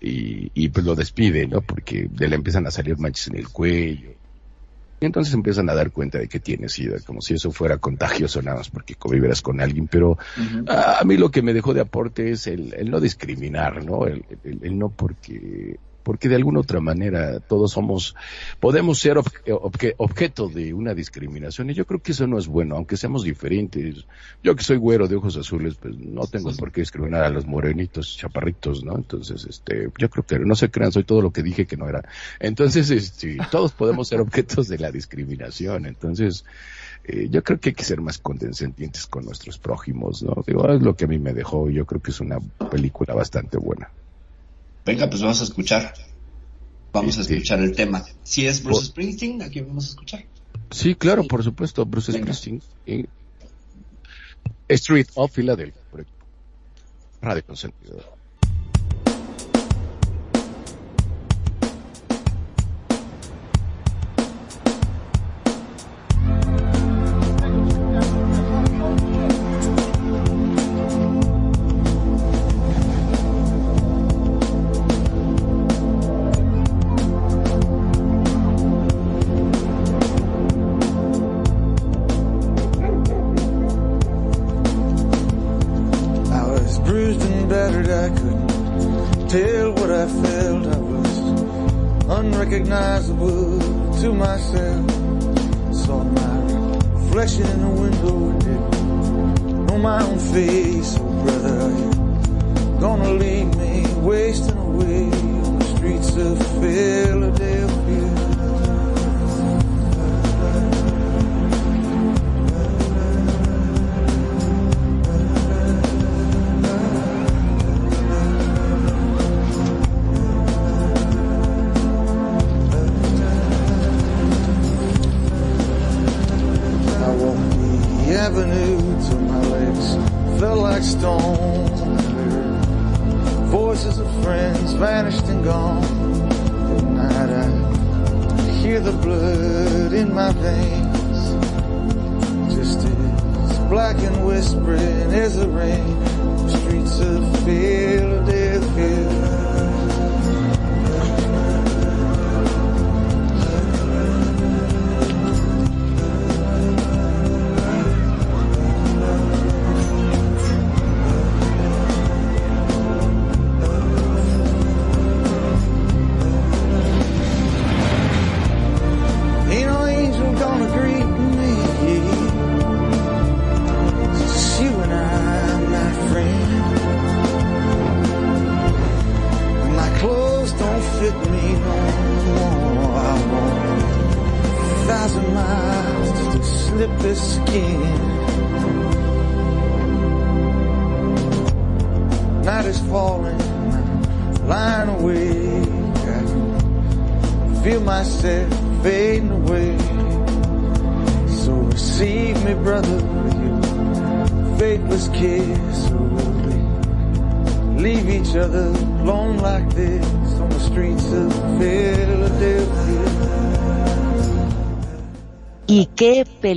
Speaker 5: y, y pues lo despide, ¿no? Porque de le empiezan a salir manchas en el cuello. Y entonces empiezan a dar cuenta de que tiene SIDA, como si eso fuera contagioso nada más porque convivieras con alguien, pero a, a mí lo que me dejó de aporte es el, el no discriminar, ¿no? El, el- el no porque, porque de alguna otra manera todos somos, podemos ser obje- obje- objeto de una discriminación y yo creo que eso no es bueno, aunque seamos diferentes. Yo que soy güero de ojos azules, pues no tengo por qué discriminar a los morenitos, chaparritos, ¿no? Entonces, este, yo creo que no se crean, soy todo lo que dije que no era. Entonces, este, todos podemos ser objetos de la discriminación. Entonces, eh, yo creo que hay que ser más condescendientes con nuestros prójimos, ¿no? Digo, es lo que a mí me dejó, yo creo que es una película bastante buena.
Speaker 1: Venga, pues vamos a escuchar. Vamos a
Speaker 5: Este-
Speaker 1: escuchar el tema. Si es Bruce Springsteen, aquí vamos a escuchar.
Speaker 5: Sí, claro, por supuesto, Bruce
Speaker 1: Venga.
Speaker 5: Springsteen. eh,
Speaker 6: Street of Philadelphia. Radio Consentido. Recognizable to myself. Saw my reflection in the window and didn't know my own face. Oh, brother, you're gonna leave me wasting away on the streets of Philadelphia.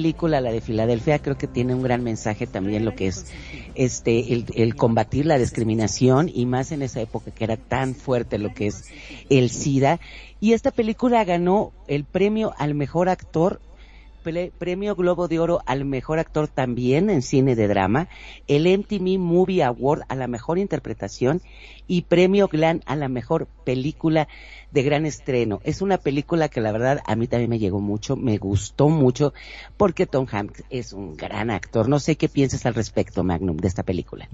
Speaker 2: Película, la de Filadelfia, creo que tiene un gran mensaje también lo que es este el, combatir la discriminación y más en esa época que era tan fuerte lo que es el SIDA. Y esta película ganó el premio al mejor actor premio Globo de Oro al mejor actor también en cine de drama, el MTV Movie Award a la mejor interpretación y premio Glan a la mejor película de gran estreno. Es una película que la verdad a mí también me llegó mucho, me gustó mucho porque Tom Hanks es un gran actor. No sé qué piensas al respecto, Magnum, de esta película.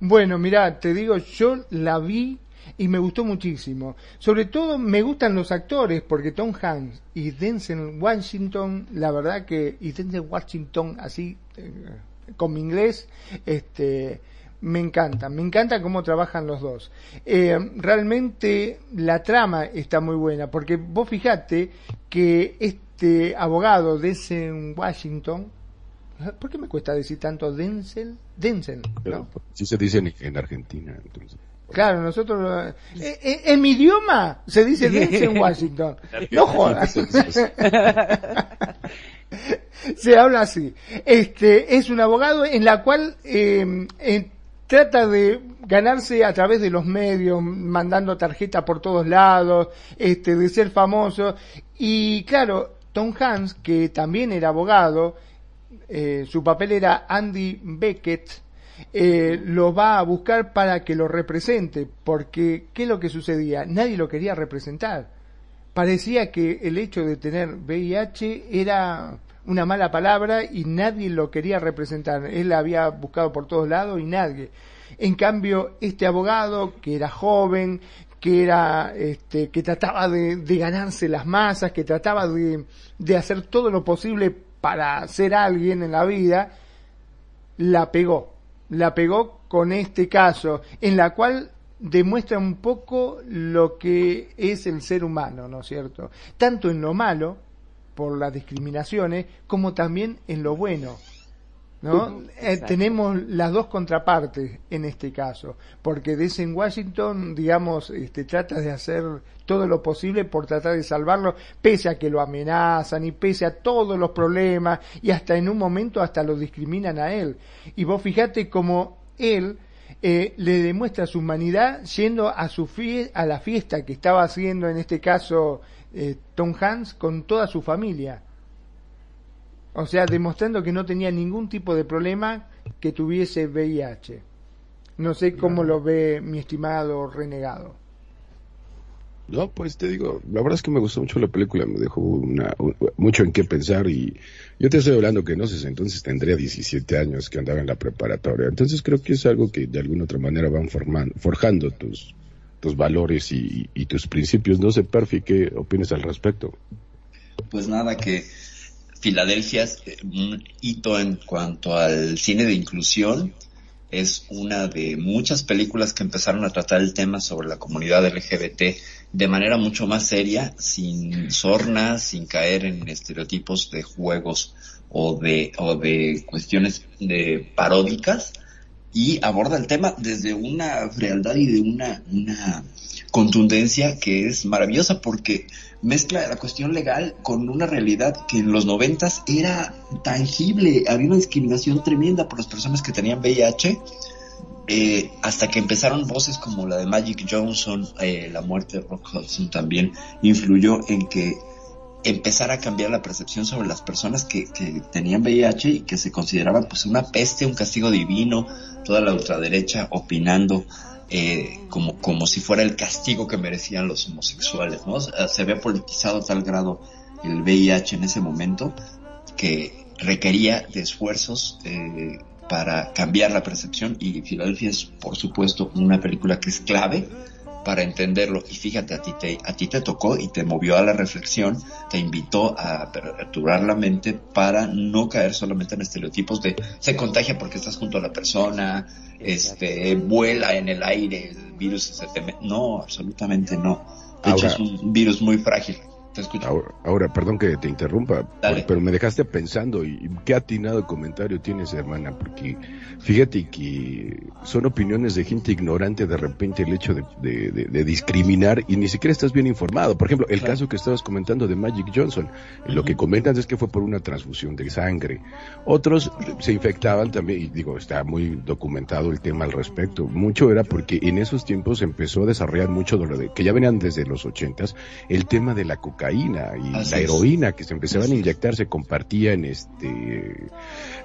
Speaker 4: Bueno, mira, te digo, yo la vi y me gustó muchísimo. Sobre todo me gustan los actores porque Tom Hanks y Denzel Washington, la verdad que y Denzel Washington así eh, con mi inglés, este me encanta, me encanta cómo trabajan los dos. Eh, realmente la trama está muy buena porque vos fijate que este abogado Denzel Washington ¿Por qué me cuesta decir tanto Denzel? Denzel, ¿no?
Speaker 6: Sí se dice en, Argentina, entonces.
Speaker 4: Claro, nosotros... Eh, eh, en mi idioma se dice en Washington. No jodas. se habla así. Este es un abogado en la cual em, trata de ganarse a través de los medios, mandando tarjeta por todos lados, este, de ser famoso. Y claro, Tom Hanks, que también era abogado, eh, su papel era Andy Beckett, eh, lo va a buscar para que lo represente, porque ¿qué es lo que sucedía? Nadie lo quería representar. Parecía que el hecho de tener VIH era una mala palabra y nadie lo quería representar. Él había buscado por todos lados y nadie. En cambio, este abogado, que era joven, que era, este, que trataba de, ganarse las masas, que trataba de, de hacer todo lo posible para ser alguien en la vida, la pegó la pegó con este caso, en la cual demuestra un poco lo que es el ser humano, ¿no es cierto? Tanto en lo malo, por las discriminaciones, como también en lo bueno. ¿No? Eh, tenemos las dos contrapartes en este caso, porque desde en Washington, digamos, este, trata de hacer todo lo posible por tratar de salvarlo, pese a que lo amenazan y pese a todos los problemas y hasta en un momento hasta lo discriminan a él. Y vos fijate como él eh, le demuestra su humanidad yendo a su a la fiesta que estaba haciendo en este caso eh, Tom Hanks con toda su familia o sea, demostrando que no tenía ningún tipo de problema que tuviese VIH. No sé cómo lo ve mi estimado renegado.
Speaker 5: No, pues te digo, la verdad es que me gustó mucho la película, me dejó una, mucho en qué pensar y yo te estoy hablando que no sé, entonces tendría 17 años que andaba en la preparatoria, entonces creo que es algo que de alguna otra manera van formando, forjando tus, tus valores y, y tus principios. No sé, Perfi, ¿qué opinas al respecto?
Speaker 1: Pues nada, que Filadelfia es eh, un hito en cuanto al cine de inclusión. Es una de muchas películas que empezaron a tratar el tema sobre la comunidad LGBT de manera mucho más seria, sin sornas, sin caer en estereotipos de juegos o de, o de cuestiones de paródicas y aborda el tema desde una frialdad y de una, una contundencia que es maravillosa porque mezcla la cuestión legal con una realidad que en los noventas era tangible, había una discriminación tremenda por las personas que tenían VIH, eh, hasta que empezaron voces como la de Magic Johnson, eh, la muerte de Rock Hudson también influyó en que empezara a cambiar la percepción sobre las personas que, que tenían VIH y que se consideraban pues una peste, un castigo divino, toda la ultraderecha opinando eh, como, como si fuera el castigo que merecían los homosexuales, ¿no? Se había politizado a tal grado el VIH en ese momento que requería de esfuerzos eh, para cambiar la percepción y Filadelfia es por supuesto una película que es clave para entenderlo. Y fíjate, a ti te, a ti te tocó y te movió a la reflexión, te invitó a aperturar la mente para no caer solamente en estereotipos de se contagia porque estás junto a la persona, este, vuela en el aire, el virus se te No, absolutamente no. De hecho, es un virus muy frágil.
Speaker 5: Ahora, perdón que te interrumpa, pero me dejaste pensando y, qué atinado comentario tienes, hermana, porque fíjate que son opiniones de gente ignorante de repente el hecho de, discriminar y ni siquiera estás bien informado. Por ejemplo, el caso que estabas comentando de Magic Johnson, lo que comentan es que fue por una transfusión de sangre. Otros se infectaban también, y digo, está muy documentado el tema al respecto. Mucho era porque en esos tiempos empezó a desarrollar mucho de lo de, que ya venían desde los ochentas, el tema de la cocaína y la heroína que se empezaban a inyectar se compartía en este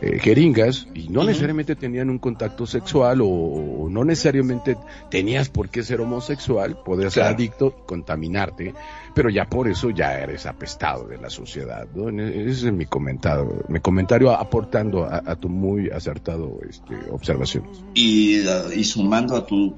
Speaker 5: eh, jeringas y no necesariamente tenían un contacto sexual o, no necesariamente tenías por qué ser homosexual, podías ser adicto, contaminarte, pero ya por eso ya eres apestado de la sociedad. E, ese es mi comentario, mi comentario aportando a, tu muy acertado este, observación.
Speaker 1: Y, y sumando a tu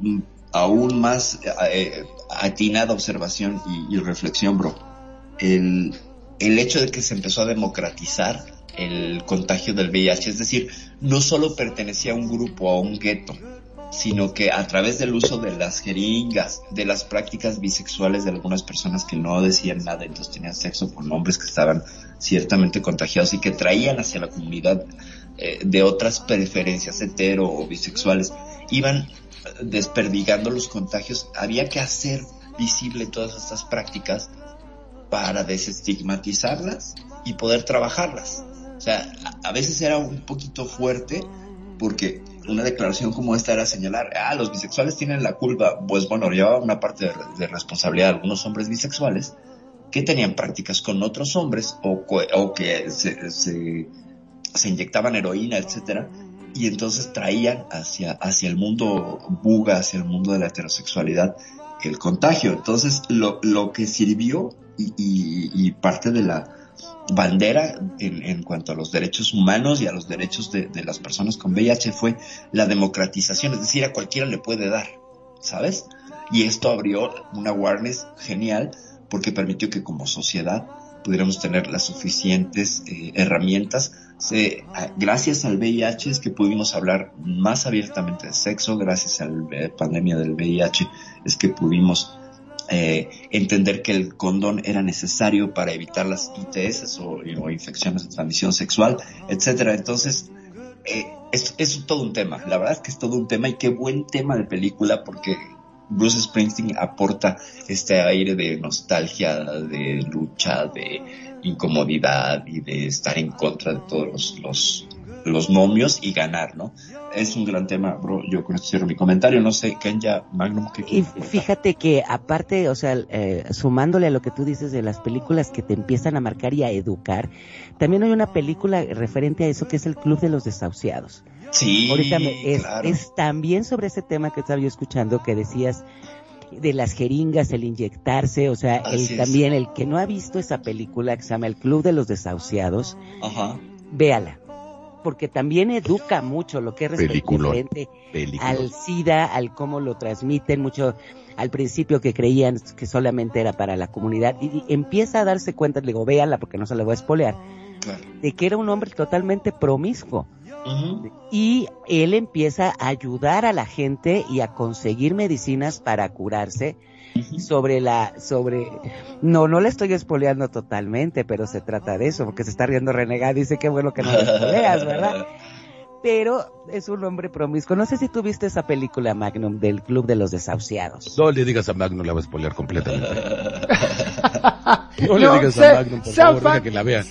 Speaker 1: aún más eh, atinada observación y, reflexión, bro el, el hecho de que se empezó a democratizar el contagio del VIH, es decir, no solo pertenecía a un grupo, a un gueto, sino que a través del uso de las jeringas, de las prácticas bisexuales de algunas personas que no decían nada, entonces tenían sexo con hombres que estaban ciertamente contagiados y que traían hacia la comunidad eh, de otras preferencias hetero o bisexuales, iban desperdigando los contagios, había que hacer visible todas estas prácticas para desestigmatizarlas y poder trabajarlas. O sea, a, veces era un poquito fuerte porque una declaración como esta era señalar, ah, los bisexuales tienen la culpa. Pues bueno, llevaba una parte de, responsabilidad de algunos hombres bisexuales que tenían prácticas con otros hombres o, o que se, se, se, inyectaban heroína, etcétera, y entonces traían hacia, hacia el mundo buga, hacia el mundo de la heterosexualidad, el contagio. Entonces, lo, lo que sirvió y, parte de la bandera en, cuanto a los derechos humanos y a los derechos de, las personas con VIH fue la democratización, es decir, a cualquiera le puede dar, ¿sabes? Y esto abrió una awareness genial porque permitió que como sociedad pudiéramos tener las suficientes eh, herramientas. gracias al VIH es que pudimos hablar más abiertamente de sexo, gracias a la eh, pandemia del VIH es que pudimos eh, entender que el condón era necesario para evitar las ITS o, infecciones de transmisión sexual, etcétera. Entonces, eh, es, todo un tema. La verdad es que es todo un tema y qué buen tema de película porque Bruce Springsteen aporta este aire de nostalgia, de lucha, de incomodidad y de estar en contra de todos los, los nomios y ganar, ¿no? Es un gran tema, bro. Yo con esto cierro mi comentario. No sé, Kenya Magnum, ¿qué
Speaker 2: Y fíjate que aparte, o sea, eh, sumándole a lo que tú dices de las películas que te empiezan a marcar y a educar, también hay una película referente a eso que es el Club de los Desahuciados.
Speaker 1: Sí,
Speaker 2: Ahorita me- es,
Speaker 1: claro.
Speaker 2: es también sobre ese tema que estaba yo escuchando que decías de las jeringas, el inyectarse, o sea, el, también el que no ha visto esa película que se llama El Club de los Desahuciados,
Speaker 1: Ajá.
Speaker 2: véala, porque también educa mucho lo que es referente al SIDA, al cómo lo transmiten, mucho al principio que creían que solamente era para la comunidad y, y empieza a darse cuenta, le digo, véanla porque no se la voy a espolear,
Speaker 1: Claro.
Speaker 2: de que era un hombre totalmente promiscuo y él empieza a ayudar a la gente y a conseguir medicinas para curarse. Sobre la sobre no no le estoy espoleando totalmente pero se trata de eso porque se está riendo renegada dice qué bueno que no le espoleas verdad pero es un hombre promiscuo no sé si tú viste esa película Magnum del Club de los Desahuciados
Speaker 5: No le digas a Magnum, la va a spoilear completamente. No,
Speaker 4: No,
Speaker 5: le digas
Speaker 4: se-
Speaker 5: a Magnum, por favor, deja que la vea.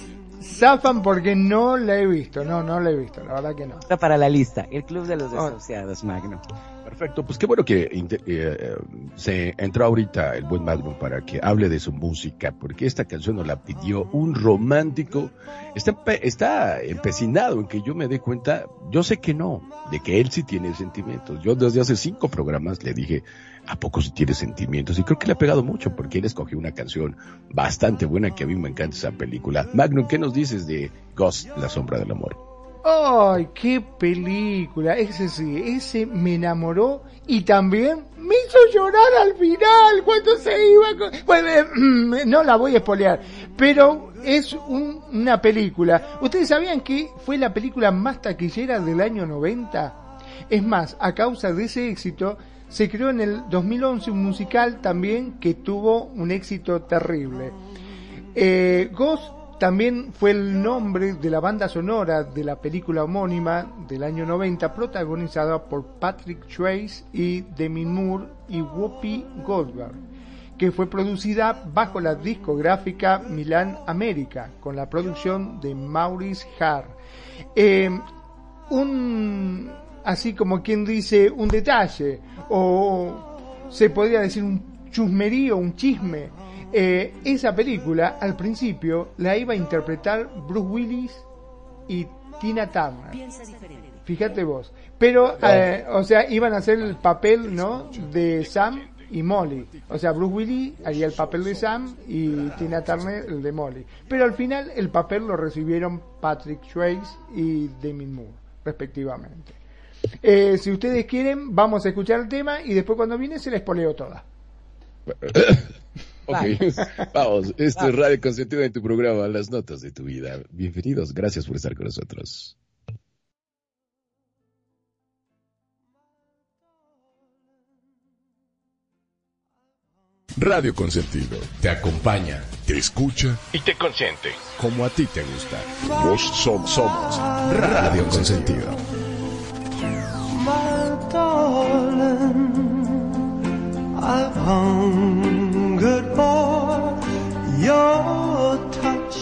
Speaker 4: Zafan porque no la he visto, no, no la he visto, la verdad que no.
Speaker 2: Está para la lista el Club de los
Speaker 4: Oh.
Speaker 2: Desahuciados Magnum
Speaker 5: Perfecto, pues qué bueno que eh, eh, se entró ahorita el buen Magnum para que hable de su música, porque esta canción nos la pidió un romántico. Está, está empecinado en que yo me dé cuenta, yo sé que no, de que él sí tiene sentimientos. Yo desde hace cinco programas le dije, ¿a poco sí tiene sentimientos? Y creo que le ha pegado mucho, porque él escogió una canción bastante buena que a mí me encanta esa película. Magnum, ¿qué nos dices de Ghost, La Sombra del Amor?
Speaker 4: ¡Ay, qué película! Ese sí, ese me enamoró y también me hizo llorar al final cuando se iba con... Bueno, no la voy a espolear, pero es un- una película. ¿Ustedes sabían que fue la película más taquillera del año 90? Es más, a causa de ese éxito, se creó en el 2011 un musical también que tuvo un éxito terrible. Eh, Ghost también fue el nombre de la banda sonora de la película homónima del año 90, protagonizada por Patrick Swayze y Demi Moore y Whoopi Goldberg, que fue producida bajo la discográfica Milan América, con la producción de Maurice Harr. Eh, un, así como quien dice, un detalle, o se podría decir un chusmerío, un chisme. Eh, esa película, al principio, la iba a interpretar Bruce Willis y Tina Turner. Fíjate vos. Pero, eh, o sea, iban a hacer el papel, ¿no? De Sam y Molly. O sea, Bruce Willis haría el papel de Sam y Tina Turner el de Molly. Pero al final el papel lo recibieron Patrick Swayze y Demi Moore, respectivamente. Eh, si ustedes quieren, vamos a escuchar el tema y después cuando viene se les poleo toda.
Speaker 5: Ok, vamos, esto es Radio Consentido en tu programa, Las Notas de tu Vida. Bienvenidos, gracias por estar con nosotros.
Speaker 3: Radio Consentido te acompaña, te escucha
Speaker 5: Y te consiente.
Speaker 3: como a ti te gusta. Vos somos, somos Radio Consentido.
Speaker 6: my darling, I've hungered for your touch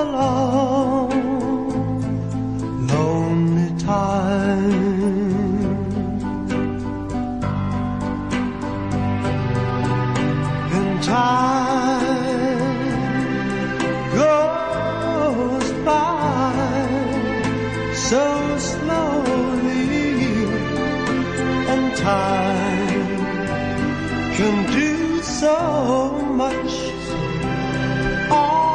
Speaker 6: a long, lonely time. And time goes by so slowly, and time can do so much.
Speaker 4: All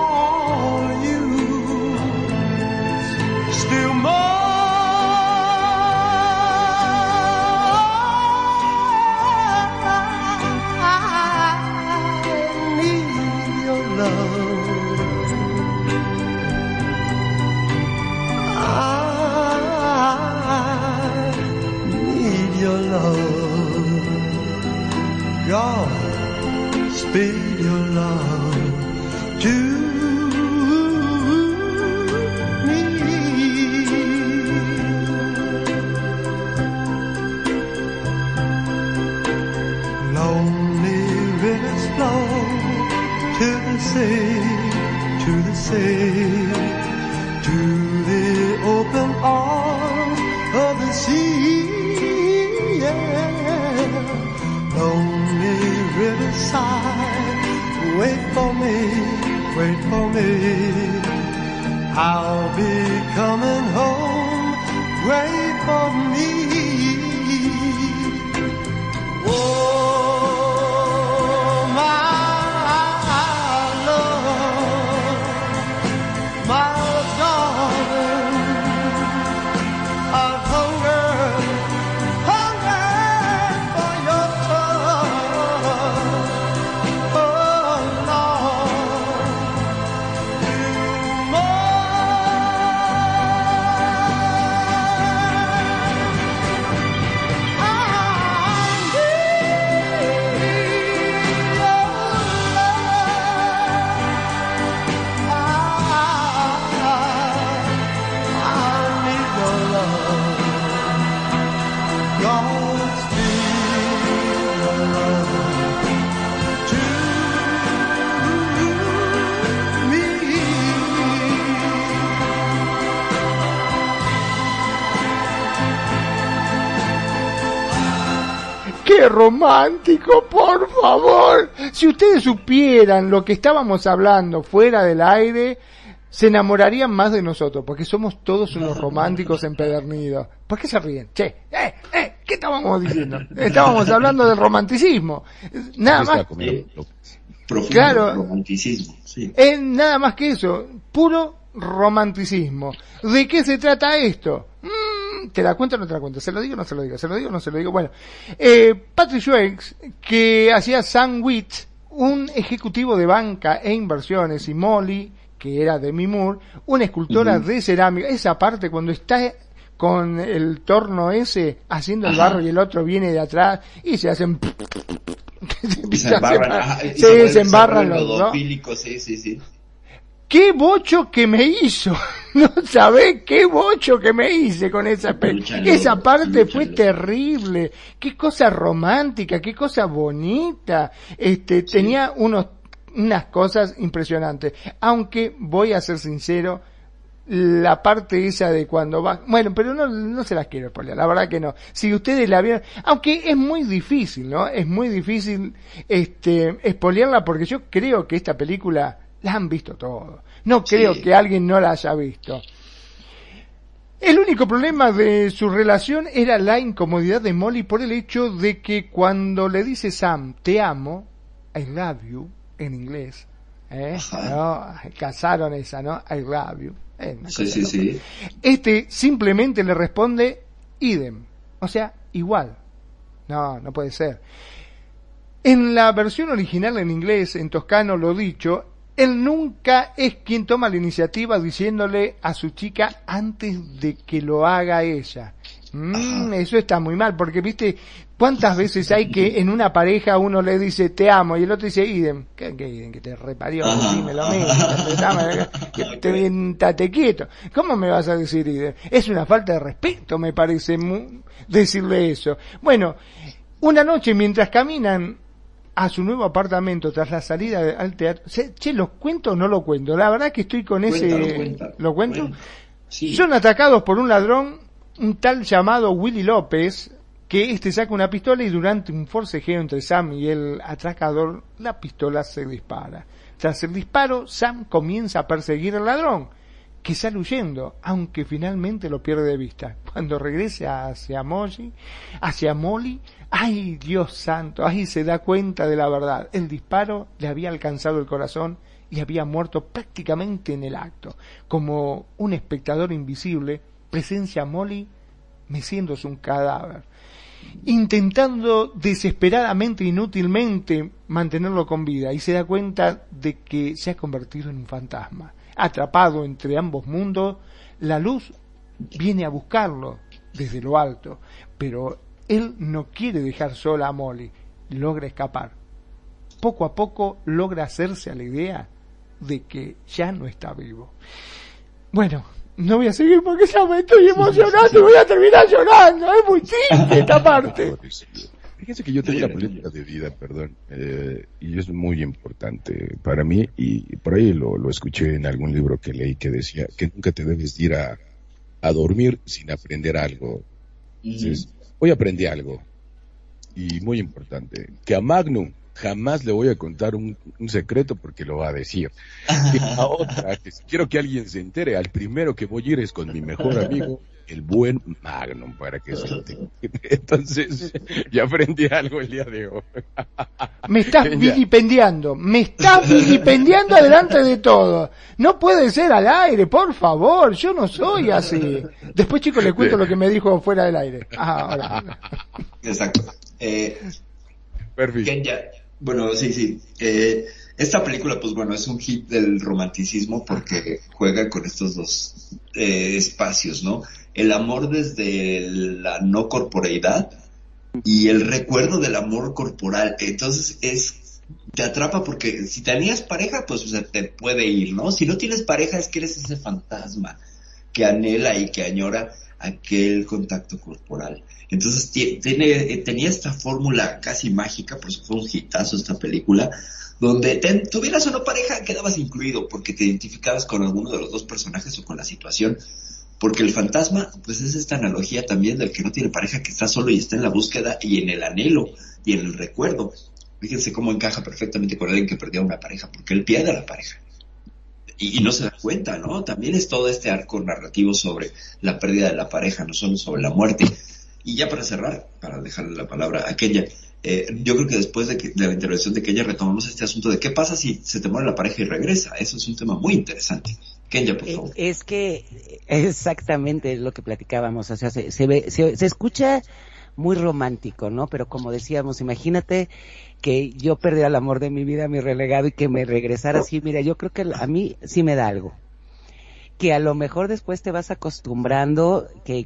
Speaker 4: romántico, por favor! Si ustedes supieran lo que estábamos hablando fuera del aire, se enamorarían más de nosotros, porque somos todos unos románticos empedernidos. ¿Por qué se ríen? Che, eh, eh, ¿qué estábamos diciendo? Estábamos hablando del romanticismo. Nada más, Claro.
Speaker 1: romanticismo, sí.
Speaker 4: es nada más que eso, puro romanticismo. ¿De qué se trata esto? ¿Te la cuento o no te la cuento? ¿Se lo digo o no se lo digo? ¿Se lo digo o no se lo digo? Bueno, eh, Patrick Swayze, que hacía Sam Witt, un ejecutivo de banca e inversiones, y Molly, que era Demi Moore, una escultora de cerámica. Esa parte cuando está con el torno ese haciendo el barro y el otro viene de atrás y se hacen...
Speaker 1: Se embarran,
Speaker 4: embarran los dos.
Speaker 1: sí, sí, sí.
Speaker 4: Qué bocho que me hizo. No sabés qué bocho que me hice con esa pe-
Speaker 1: Lúchalo,
Speaker 4: Esa parte fue terrible. Qué cosa romántica, qué cosa bonita. Este, tenía unos, unas cosas impresionantes. Aunque voy a ser sincero, la parte esa de cuando va, bueno, pero no, no se las quiero spoilear, la verdad que no. Si ustedes la vieron, aunque es muy difícil, ¿no? Es muy difícil, este, spoilearla porque yo creo que esta película la han visto todo. No creo
Speaker 1: Sí.
Speaker 4: que alguien no la haya visto. El único problema de su relación era la incomodidad de Molly por el hecho de que cuando le dice Sam, te amo, I love you, en inglés, ¿eh? ¿no? Casaron esa, ¿no? I love you. Eh,
Speaker 1: Sí,
Speaker 4: cosa
Speaker 1: sí, sí.
Speaker 4: Este simplemente le responde idem, o sea, igual. No, no puede ser. En la versión original en inglés, en toscano lo dicho, él nunca es quien toma la iniciativa diciéndole a su chica antes de que lo haga ella. Mm, eso está muy mal, porque viste, ¿cuántas veces hay que en una pareja uno le dice te amo y el otro dice idem? ¿Qué, qué idem? Que te reparió, dime lo mismo, que te vientate quieto. ¿Cómo me vas a decir idem? Es una falta de respeto, me parece, decirle eso. Bueno, una noche mientras caminan a su nuevo apartamento tras la salida al teatro, se- che, ¿lo cuento o no lo cuento? La verdad que estoy con ese...
Speaker 1: Cuéntalo.
Speaker 4: ¿Lo cuento?
Speaker 1: Sí.
Speaker 4: Son atacados por un ladrón, un tal llamado Willy López, que este saca una pistola y durante un forcejeo entre Sam y el atracador, la pistola se dispara. Tras el disparo, Sam comienza a perseguir al ladrón, que sale huyendo, aunque finalmente lo pierde de vista. Cuando regrese hacia Molly, hacia Molly, ay Dios santo, ahí se da cuenta de la verdad. El disparo le había alcanzado el corazón y había muerto prácticamente en el acto. Como un espectador invisible, presencia Molly meciéndose un cadáver, intentando desesperadamente, inútilmente mantenerlo con vida y se da cuenta de que se ha convertido en un fantasma. Atrapado entre ambos mundos, la luz viene a buscarlo desde lo alto, pero él no quiere dejar sola a Molly, logra escapar. Poco a poco logra hacerse a la idea de que ya no está vivo. Bueno, no voy a seguir porque ya me estoy emocionando y voy a terminar llorando. Es muy triste esta parte.
Speaker 5: Fíjense que yo tengo una política de vida, perdón, eh, y es muy importante para mí, y por ahí lo, lo escuché en algún libro que leí que decía que nunca te debes ir a, a dormir sin aprender algo Entonces, hoy aprendí algo, y muy importante, que a Magnum jamás le voy a contar un, un secreto porque lo va a decir. Y a otra, quiero que alguien se entere, al primero que voy a ir es con mi mejor amigo, el buen Magnum, para que se. Entonces, ya aprendí algo el día de hoy.
Speaker 4: Me estás vilipendiando, me estás vilipendiando delante de todo. No puede ser al aire, por favor, yo no soy así. Después chicos les cuento lo que me dijo fuera del aire. Ah, ahora.
Speaker 1: Exacto. Eh,
Speaker 5: Perfecto.
Speaker 1: Kenya, bueno, sí, sí. Eh, esta película, pues bueno, es un hit del romanticismo porque juega con estos dos eh, espacios, ¿no? El amor desde la no corporeidad y el recuerdo del amor corporal. Entonces es, te atrapa porque si tenías pareja, pues te puede ir, ¿no? Si no tienes pareja es que eres ese fantasma que anhela y que añora aquel contacto corporal. Entonces tie- tiene, eh, tenía esta fórmula casi mágica, por eso fue un hitazo esta película, donde tuvieras o no pareja, quedabas incluido porque te identificabas con alguno de los dos personajes o con la situación. Porque el fantasma, pues es esta analogía también del que no tiene pareja, que está solo y está en la búsqueda y en el anhelo y en el recuerdo. Fíjense cómo encaja perfectamente con alguien que perdió a una pareja, porque él pierde a la pareja. Y, no se da cuenta, ¿no? También es todo este arco narrativo sobre la pérdida de la pareja, no solo sobre la muerte. Y ya para cerrar, para dejarle la palabra a Kenya, eh, yo creo que después de, que- de la intervención de Kenya retomamos este asunto de qué pasa si se te muere la pareja y regresa. Eso es un tema muy interesante. Kenya, por
Speaker 2: Eh,
Speaker 1: favor.
Speaker 2: Es que exactamente lo que platicábamos, o sea, se, se ve, se, se escucha muy romántico, ¿no? Pero como decíamos, imagínate que yo perdiera el amor de mi vida, mi relegado, y que me regresara así, mira, yo creo que a mí sí me da algo. Que a lo mejor después te vas acostumbrando, que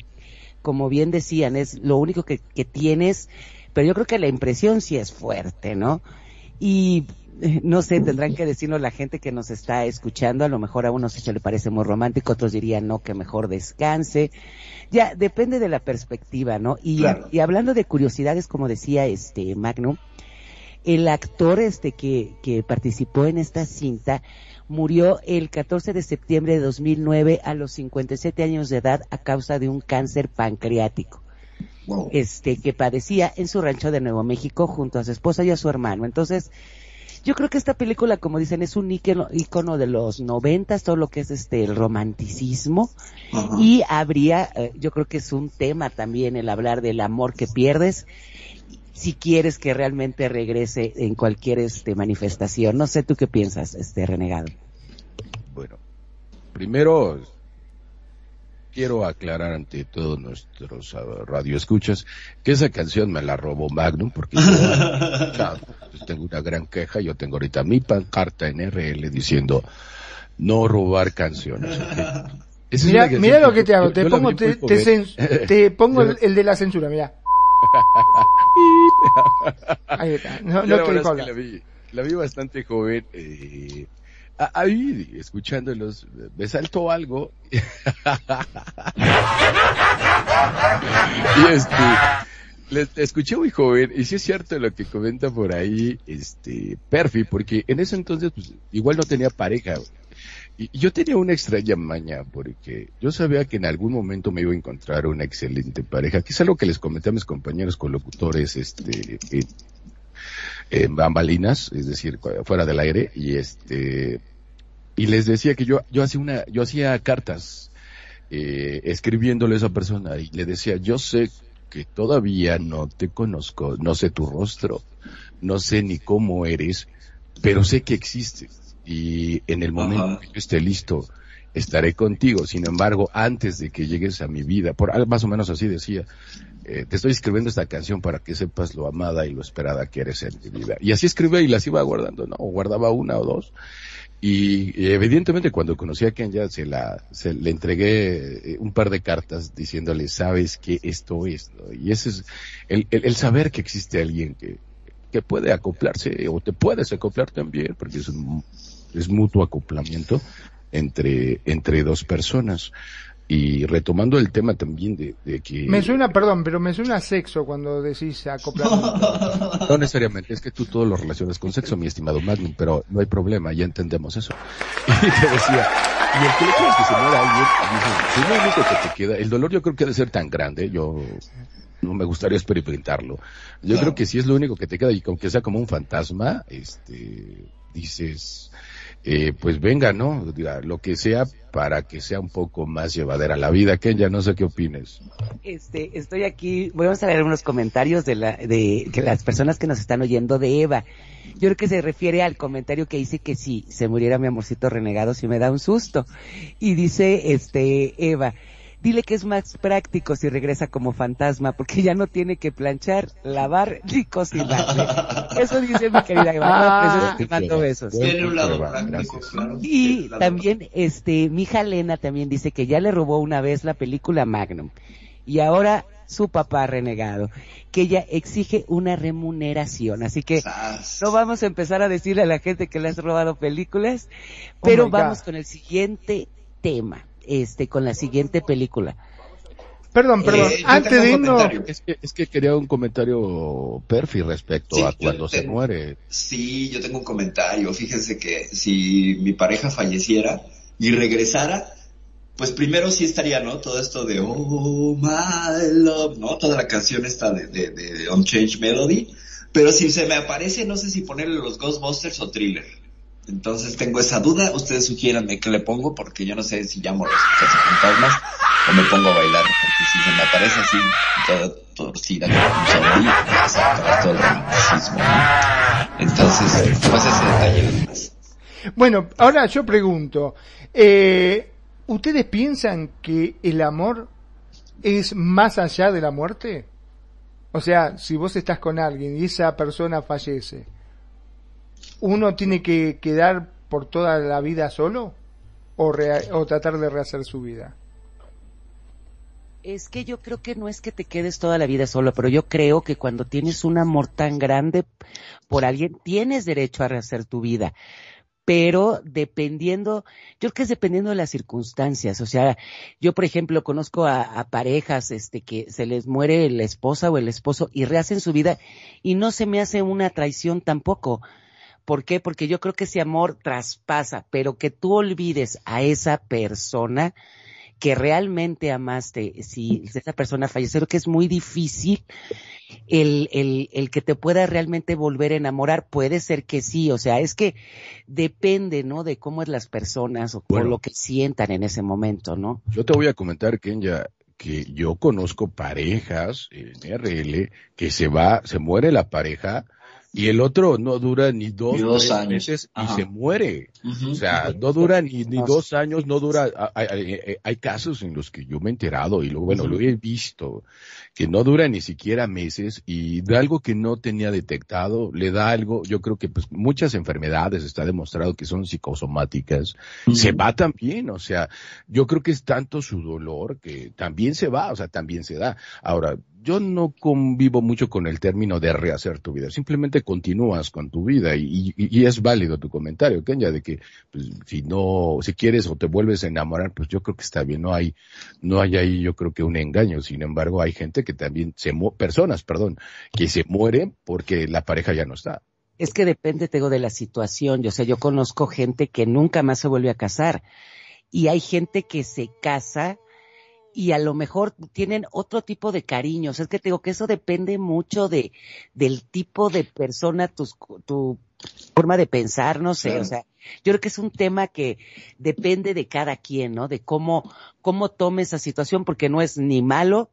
Speaker 2: como bien decían, es lo único que, que tienes, pero yo creo que la impresión sí es fuerte, ¿no? Y no sé, tendrán que decirnos la gente que nos está escuchando, a lo mejor a unos se le parece muy romántico, otros dirían no, que mejor descanse. Ya, depende de la perspectiva, ¿no? Y,
Speaker 1: Claro.
Speaker 2: y hablando de curiosidades, como decía este Magnum, el actor este que, que participó en esta cinta murió el 14 de septiembre de 2009 a los 57 años de edad a causa de un cáncer pancreático
Speaker 1: Wow.
Speaker 2: este que padecía en su rancho de Nuevo México junto a su esposa y a su hermano. Entonces, yo creo que esta película, como dicen, es un ícono, ícono de los noventas, todo lo que es este el romanticismo y habría, eh, yo creo que es un tema también el hablar del amor que pierdes si quieres que realmente regrese en cualquier este manifestación. No sé tú qué piensas, este renegado.
Speaker 5: Bueno, primero quiero aclarar ante todos nuestros uh, radioescuchas que esa canción me la robó Magnum porque yo sea, pues, tengo una gran queja. Yo tengo ahorita mi pancarta en RL diciendo no robar canciones.
Speaker 4: Mira, lo que te hago, te pongo, te, te te el, el de la censura, mira. Ahí está, no, no
Speaker 5: la es que la vi, la vi bastante joven. Eh, ahí, escuchándolos, me saltó algo. y este, le, escuché muy joven, y sí es cierto lo que comenta por ahí, este, Perfi, porque en ese entonces, pues, igual no tenía pareja. Y yo tenía una extraña maña, porque yo sabía que en algún momento me iba a encontrar una excelente pareja, que es algo que les comenté a mis compañeros colocutores, este, en bambalinas, es decir, fuera del aire, y este, y les decía que yo, yo hacía una, yo hacía cartas, eh, escribiéndole a esa persona, y le decía, yo sé que todavía no te conozco, no sé tu rostro, no sé ni cómo eres, pero sé que existes, y en el momento
Speaker 1: Ajá.
Speaker 5: que yo esté listo, estaré contigo. Sin embargo, antes de que llegues a mi vida, por más o menos así decía, eh, te estoy escribiendo esta canción para que sepas lo amada y lo esperada que eres en mi vida. Y así escribía y las iba guardando, ¿no? Guardaba una o dos. Y, evidentemente cuando conocí a Kenya se la, se le entregué eh, un par de cartas diciéndole, sabes que esto es. Y ese es el, el, el saber que existe alguien que, que puede acoplarse o te puedes acoplar también, porque es un, es mutuo acoplamiento entre, entre dos personas. Y retomando el tema también de, de que...
Speaker 4: Me suena, perdón, pero me suena a sexo cuando decís acoplamiento.
Speaker 5: No necesariamente, es que tú todo lo relacionas con sexo, mi estimado Magnum, pero no hay problema, ya entendemos eso. Y te decía, y el que le quieres que se muera alguien, dice, si es lo único que te queda, el dolor yo creo que debe ser tan grande, yo no me gustaría experimentarlo. Yo creo que si es lo único que te queda y aunque sea como un fantasma, este, dices, eh, pues venga, ¿no? Diga, lo que sea para que sea un poco más llevadera la vida. Kenya, no sé qué opines.
Speaker 2: Este, estoy aquí, vamos a leer unos comentarios de, la, de, de las personas que nos están oyendo de Eva. Yo creo que se refiere al comentario que dice que si se muriera mi amorcito renegado, si me da un susto. Y dice, este, Eva, dile que es más práctico si regresa como fantasma, porque ya no tiene que planchar, lavar ni cocinar. Eso dice mi querida Eva. Pues, te mando besos.
Speaker 1: Tiene un lado
Speaker 5: Eva,
Speaker 1: práctico,
Speaker 5: gracias.
Speaker 1: claro.
Speaker 2: Y también, este, mi hija Lena también dice que ya le robó una vez la película Magnum. Y ahora su papá renegado, que ella exige una remuneración. Así que no vamos a empezar a decirle a la gente que le has robado películas, pero
Speaker 4: my
Speaker 2: vamos
Speaker 4: God.
Speaker 2: con el siguiente tema, este, con la siguiente película.
Speaker 4: Perdón, perdón,
Speaker 1: Eh,
Speaker 4: antes de irnos,
Speaker 1: comentario.
Speaker 5: Es que, es que quería un comentario perfi respecto
Speaker 1: Sí,
Speaker 5: a
Speaker 1: yo
Speaker 5: cuando se
Speaker 1: tengo-
Speaker 5: muere.
Speaker 1: Sí, yo tengo un comentario. Fíjense que si mi pareja falleciera y regresara, pues primero sí estaría, ¿no? Todo esto de Oh My Love, ¿no? Toda la canción esta de, de, de Unchanged Melody. Pero si se me aparece, no sé si ponerle los Ghostbusters o Thriller. Entonces tengo esa duda. Ustedes sugiéranme qué le pongo porque yo no sé si llamo a los fantasmas o me pongo a bailar. Porque si se me aparece así, toda torcida, con un acaba todo. Entonces, pues ese detalle más.
Speaker 4: bueno, ahora yo pregunto, eh, ¿ustedes piensan que el amor es más allá de la muerte? O sea, si vos estás con alguien y esa persona fallece, ¿uno tiene que quedar por toda la vida solo? ¿O, o tratar de rehacer su vida?
Speaker 2: Es que yo creo que no es que te quedes toda la vida solo, pero yo creo que cuando tienes un amor tan grande por alguien, tienes derecho a rehacer tu vida. Pero dependiendo, yo creo que es dependiendo de las circunstancias. O sea, yo por ejemplo conozco a, a parejas, este, que se les muere la esposa o el esposo y rehacen su vida y no se me hace una traición tampoco. ¿Por qué? Porque yo creo que ese amor traspasa, pero que tú olvides a esa persona, que realmente amaste, si esa persona fallece, creo que es muy difícil el, el, el que te pueda realmente volver a enamorar. Puede ser que sí, o sea, es que depende, ¿no? De cómo es las personas o,
Speaker 5: Bueno.
Speaker 2: o lo que sientan en ese momento, ¿no?
Speaker 5: Yo te voy a comentar, Kenya, que yo conozco parejas en RL que se va, se muere la pareja y el otro no dura ni dos,
Speaker 1: Ni dos
Speaker 5: tres
Speaker 1: años.
Speaker 5: meses y
Speaker 1: Ajá.
Speaker 5: se muere. O sea, no dura ni, ni dos años, no dura, hay, hay- hay casos en los que yo me he enterado y lo, bueno, lo he visto, que no dura ni siquiera meses y de algo que no tenía detectado, le da algo, yo creo que pues muchas enfermedades está demostrado que son psicosomáticas, se va también, o sea, yo creo que es tanto su dolor que también se va, o sea, también se da. Ahora, yo no convivo mucho con el término de rehacer tu vida, simplemente continúas con tu vida y, y- y es válido tu comentario, Kenya, de que pues, si no, si quieres o te vuelves a enamorar, pues yo creo que está bien, no hay, no hay ahí yo creo que un engaño, sin embargo hay gente que también se mu personas, perdón, que se mueren porque la pareja ya no está.
Speaker 2: Es que depende, te digo, de la situación. Yo sé, yo conozco gente que nunca más se vuelve a casar. Y hay gente que se casa y a lo mejor tienen otro tipo de cariños. Es que te digo que eso depende mucho de, del tipo de persona, tus, tu forma de pensar, no sé,
Speaker 1: Claro.
Speaker 2: o sea, yo creo que es un tema que depende de cada quien, ¿no? De cómo, cómo tome esa situación, porque no es ni malo,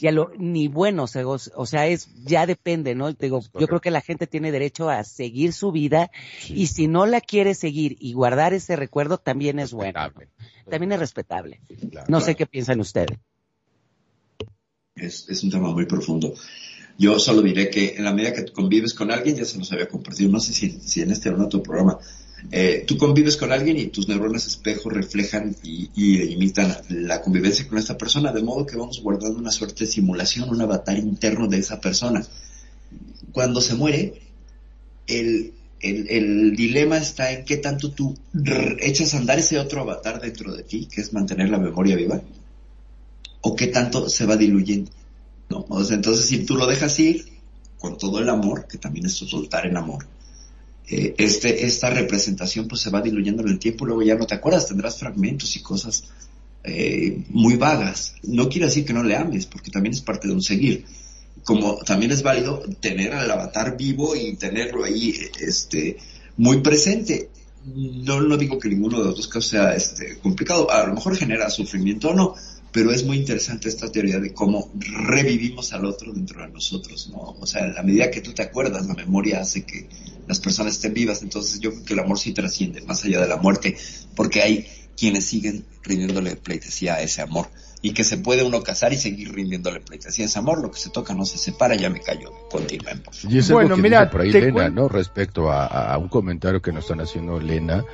Speaker 2: y a lo, ni bueno, o sea, o- o sea, es, ya depende, ¿no? Te Digo, yo creo que la gente tiene derecho a seguir su vida, y si no la quiere seguir y guardar ese recuerdo, también es bueno. También es respetable.
Speaker 5: Sí, claro.
Speaker 2: No sé qué piensan ustedes.
Speaker 1: Es, es un tema muy profundo. Yo solo diré que en la medida que tú convives con alguien, ya se los había compartido, no sé si, si en este o en otro programa, eh, tú convives con alguien y tus neuronas espejo reflejan y, imitan la convivencia con esta persona, de modo que vamos guardando una suerte de simulación, un avatar interno de esa persona. Cuando se muere, el, el, el dilema está en qué tanto tú echas a andar ese otro avatar dentro de ti, que es mantener la memoria viva, o qué tanto se va diluyendo. entonces si tú lo dejas ir con todo el amor, que también es soltar en amor, eh, este, esta representación pues se va diluyendo en el tiempo luego ya no te acuerdas, tendrás fragmentos y cosas eh, muy vagas. No quiere decir que no le ames, porque también es parte de un seguir. Como también es válido tener al avatar vivo y tenerlo ahí este, muy presente. No, no digo que ninguno de los dos casos sea este, complicado, a lo mejor genera sufrimiento o no, pero es muy interesante esta teoría de cómo revivimos al otro dentro de nosotros, ¿no? O sea, a medida que tú te acuerdas, la memoria hace que las personas estén vivas, entonces yo creo que el amor sí trasciende más allá de la muerte, porque hay quienes siguen rindiéndole pleitesía a ese amor y que se puede uno casar y seguir rindiéndole pleitesía a ese amor, lo que se toca no se separa, ya me callo, continuemos.
Speaker 5: Y es algo que dice por ahí Lena, ¿no? Respecto a, a, un comentario que nos están haciendo Lena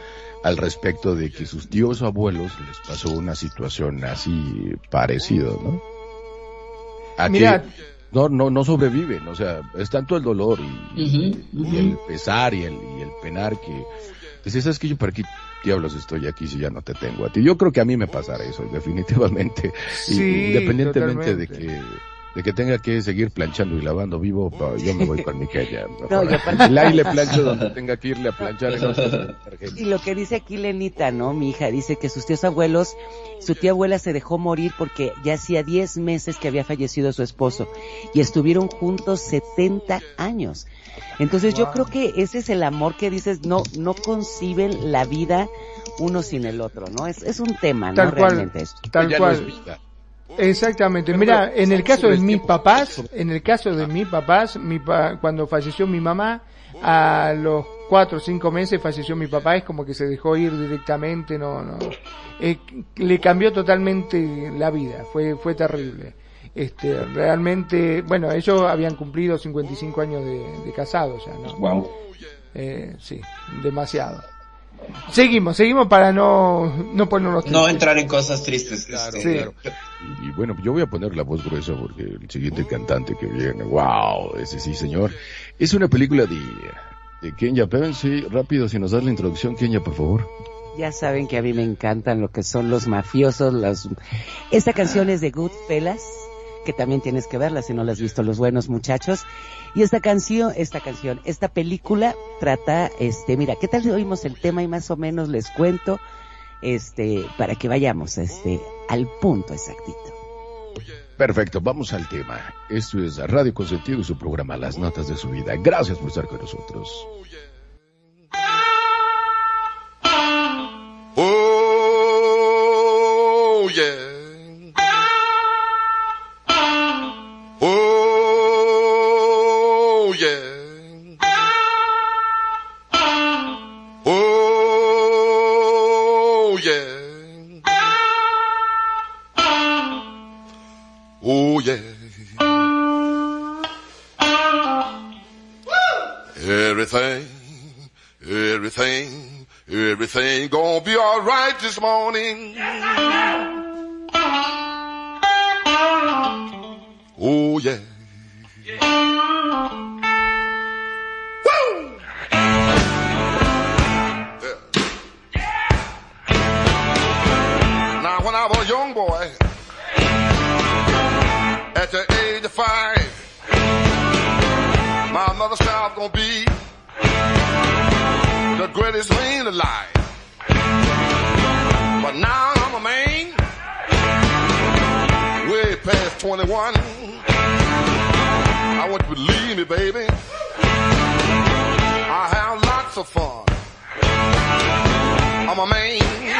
Speaker 5: al respecto de que sus tíos o abuelos les pasó una situación así parecido, ¿no? A
Speaker 4: Mira,
Speaker 5: que no, no, no sobreviven, o sea, es tanto el dolor y, el pesar y el, y el penar que dices, ¿sabes que yo para qué diablos estoy aquí si ya no te tengo a ti? Yo creo que a mí me pasará eso, definitivamente. Y
Speaker 4: Sí,
Speaker 5: independientemente de que de que tenga que seguir planchando y lavando vivo, pa- yo me voy con mi Kenia.
Speaker 2: No, y aparte-
Speaker 5: Y ahí le plancho donde tenga que irle a planchar en.
Speaker 2: Y lo que dice aquí Lenita, ¿no? Mi hija dice que sus tíos abuelos, su tía abuela se dejó morir porque ya hacía 10 meses que había fallecido su esposo y estuvieron juntos 70 años. Entonces yo creo que ese es el amor que dices, no, no conciben la vida uno sin el otro, ¿no? Es, es un tema, ¿no?
Speaker 4: Tal cual.
Speaker 2: Realmente esto.
Speaker 4: Tal
Speaker 5: Ya no
Speaker 4: cual.
Speaker 5: es vida.
Speaker 4: Exactamente. Mira, en el caso de mis papás, en el caso de mis papás, mi pa- cuando falleció mi mamá, a los cuatro o cinco meses falleció mi papá, es como que se dejó ir directamente, no, no, eh, le cambió totalmente la vida, fue, fue terrible. Este, realmente, bueno, ellos habían cumplido 55 años de, de casados ya, ¿no?
Speaker 1: Wow.
Speaker 4: Eh, sí, demasiado. Seguimos, seguimos para no, no ponernos
Speaker 1: No entrar en cosas tristes.
Speaker 5: Claro,
Speaker 1: este,
Speaker 4: Sí.
Speaker 5: claro. Y, y bueno, yo voy a poner la voz gruesa porque el siguiente cantante que viene, wow, ese sí señor, es una película de, de Kenya. Pero sí, rápido, si nos das la introducción, Kenya, por favor.
Speaker 2: Ya saben que a mí me encantan lo que son los mafiosos, los... Esta canción es de Goodfellas, que también tienes que verla si no la has visto, los buenos muchachos. Y esta canción, esta canción, esta película trata, este, mira, ¿qué tal si oímos el tema y más o menos les cuento, este, para que vayamos, este, al punto exactito?
Speaker 5: Perfecto, vamos al tema. Esto es Radio Consentido y su programa Las Notas de su Vida. Gracias por estar con nosotros.
Speaker 3: Oh, yeah. Everything gonna be alright this morning. Oh yeah. When I was a young boy, at the age of five, my mother said I was gonna be the greatest man 21. I want you to believe me, baby. I have lots of fun. I'm a man.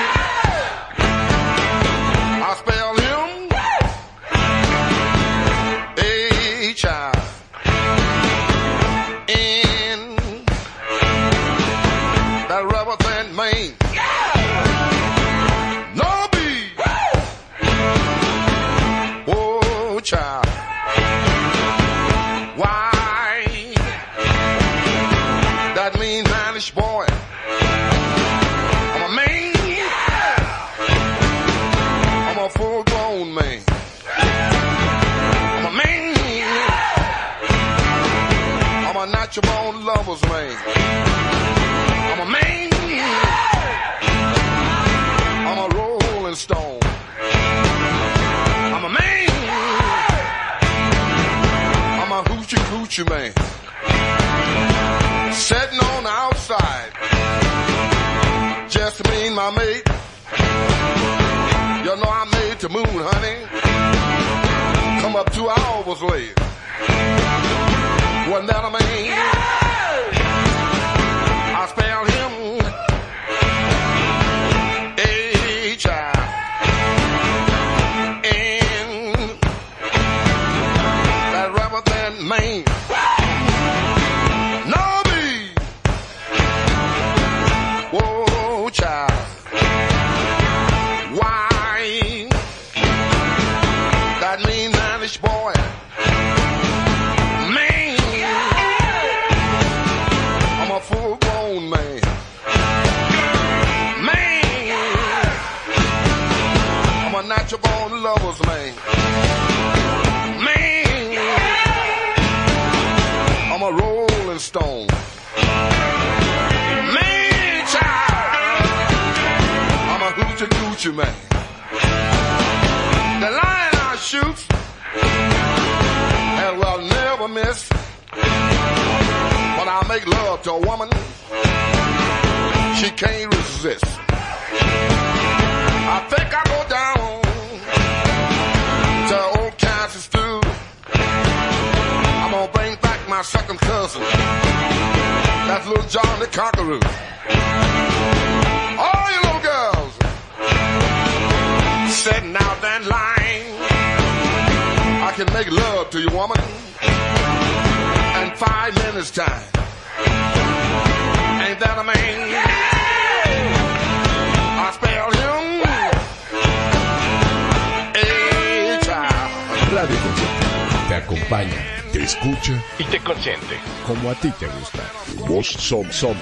Speaker 3: Somos, somos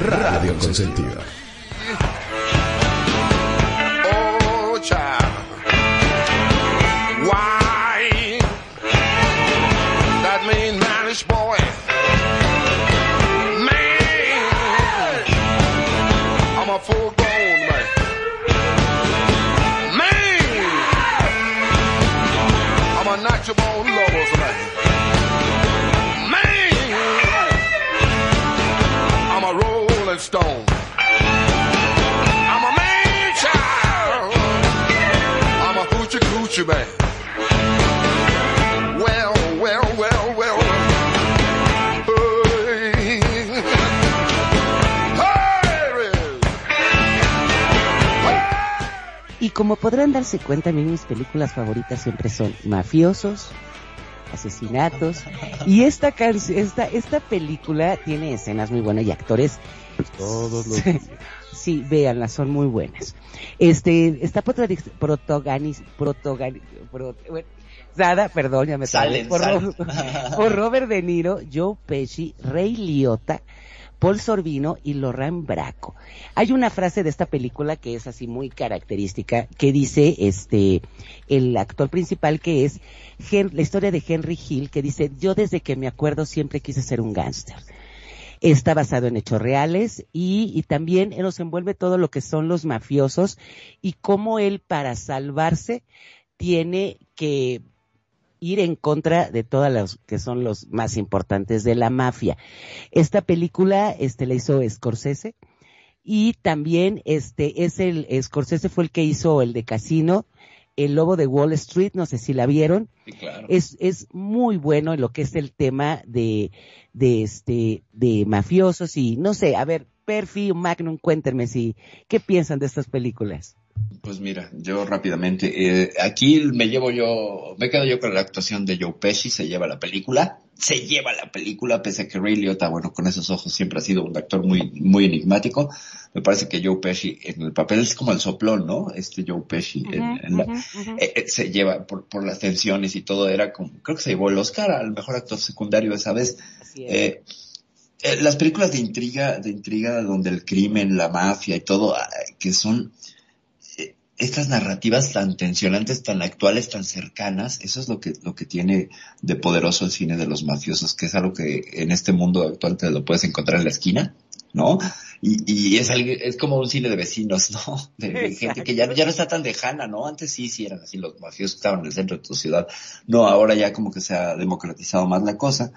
Speaker 3: Radio Consentido.
Speaker 2: Y como podrán darse cuenta, a mí mis películas favoritas siempre son mafiosos, asesinatos. Y esta, canc- esta, esta película tiene escenas muy buenas y actores.
Speaker 5: Todos los
Speaker 2: Sí, sí, véanla, son muy buenas. Este, está protagoniz- protagoniz- protagoni- pro- bueno, Sada, perdón, ya me
Speaker 1: Salen,
Speaker 2: por,
Speaker 1: salen.
Speaker 2: Por Robert De Niro, Joe Pesci, Ray Liotta, Paul Sorbino y Lorraine Bracco. Hay una frase de esta película que es así muy característica, que dice este, el actor principal que es la historia de Henry Hill, que dice, yo desde que me acuerdo siempre quise ser un gángster. Está basado en hechos reales y, y también nos envuelve todo lo que son los mafiosos y cómo él para salvarse tiene que ir en contra de todas las que son los más importantes de la mafia. Esta película, este, la hizo Scorsese y también, este, es el, Scorsese fue el que hizo el de Casino, El Lobo de Wall Street, no sé si la vieron.
Speaker 1: Sí, claro.
Speaker 2: Es, es muy bueno en lo que es el tema de, de este, de mafiosos y no sé, a ver, Perfi, Magnum, cuéntenme si, ¿qué piensan de estas películas?
Speaker 1: Pues mira, yo rápidamente, eh, aquí me llevo yo, me quedo yo con la actuación de Joe Pesci, se lleva la película, se lleva la película, pese a que Ray Liotta, bueno, con esos ojos siempre ha sido un actor muy, muy enigmático. Me parece que Joe Pesci en el papel es como el soplón, ¿no? Este Joe Pesci en, en la- eh, eh, se lleva por, por las tensiones y todo, era como, creo que se llevó el Oscar al mejor actor secundario esa vez.
Speaker 2: Así es.
Speaker 1: Eh, eh, las películas de intriga, de intriga donde el crimen, la mafia y todo, ah, que son estas narrativas tan tensionantes, tan actuales, tan cercanas, eso es lo que, lo que tiene de poderoso el cine de los mafiosos, que es algo que en este mundo actual te lo puedes encontrar en la esquina. ¿no? Y, y es, algo- es como un cine de vecinos, ¿no? De, de gente que ya, ya no está tan lejana, ¿no? Antes sí, sí eran así los mafiosos que estaban en el centro de tu ciudad. No, ahora ya como que se ha democratizado más la cosa.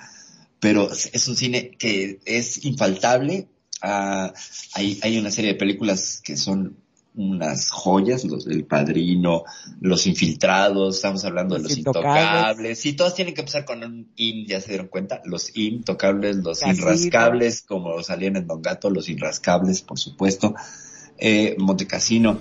Speaker 1: Pero es es un cine que es infaltable. Ah, hay, hay una serie de películas que son unas joyas, los del padrino, los infiltrados, estamos hablando de
Speaker 2: Los
Speaker 1: los
Speaker 2: Intocables.
Speaker 1: intocables. Sí, todos tienen que empezar con un in, ya se dieron cuenta, los intocables, los
Speaker 2: Casino.
Speaker 1: inrascables, como salían en Don Gato, los inrascables, por supuesto, eh, Montecasino.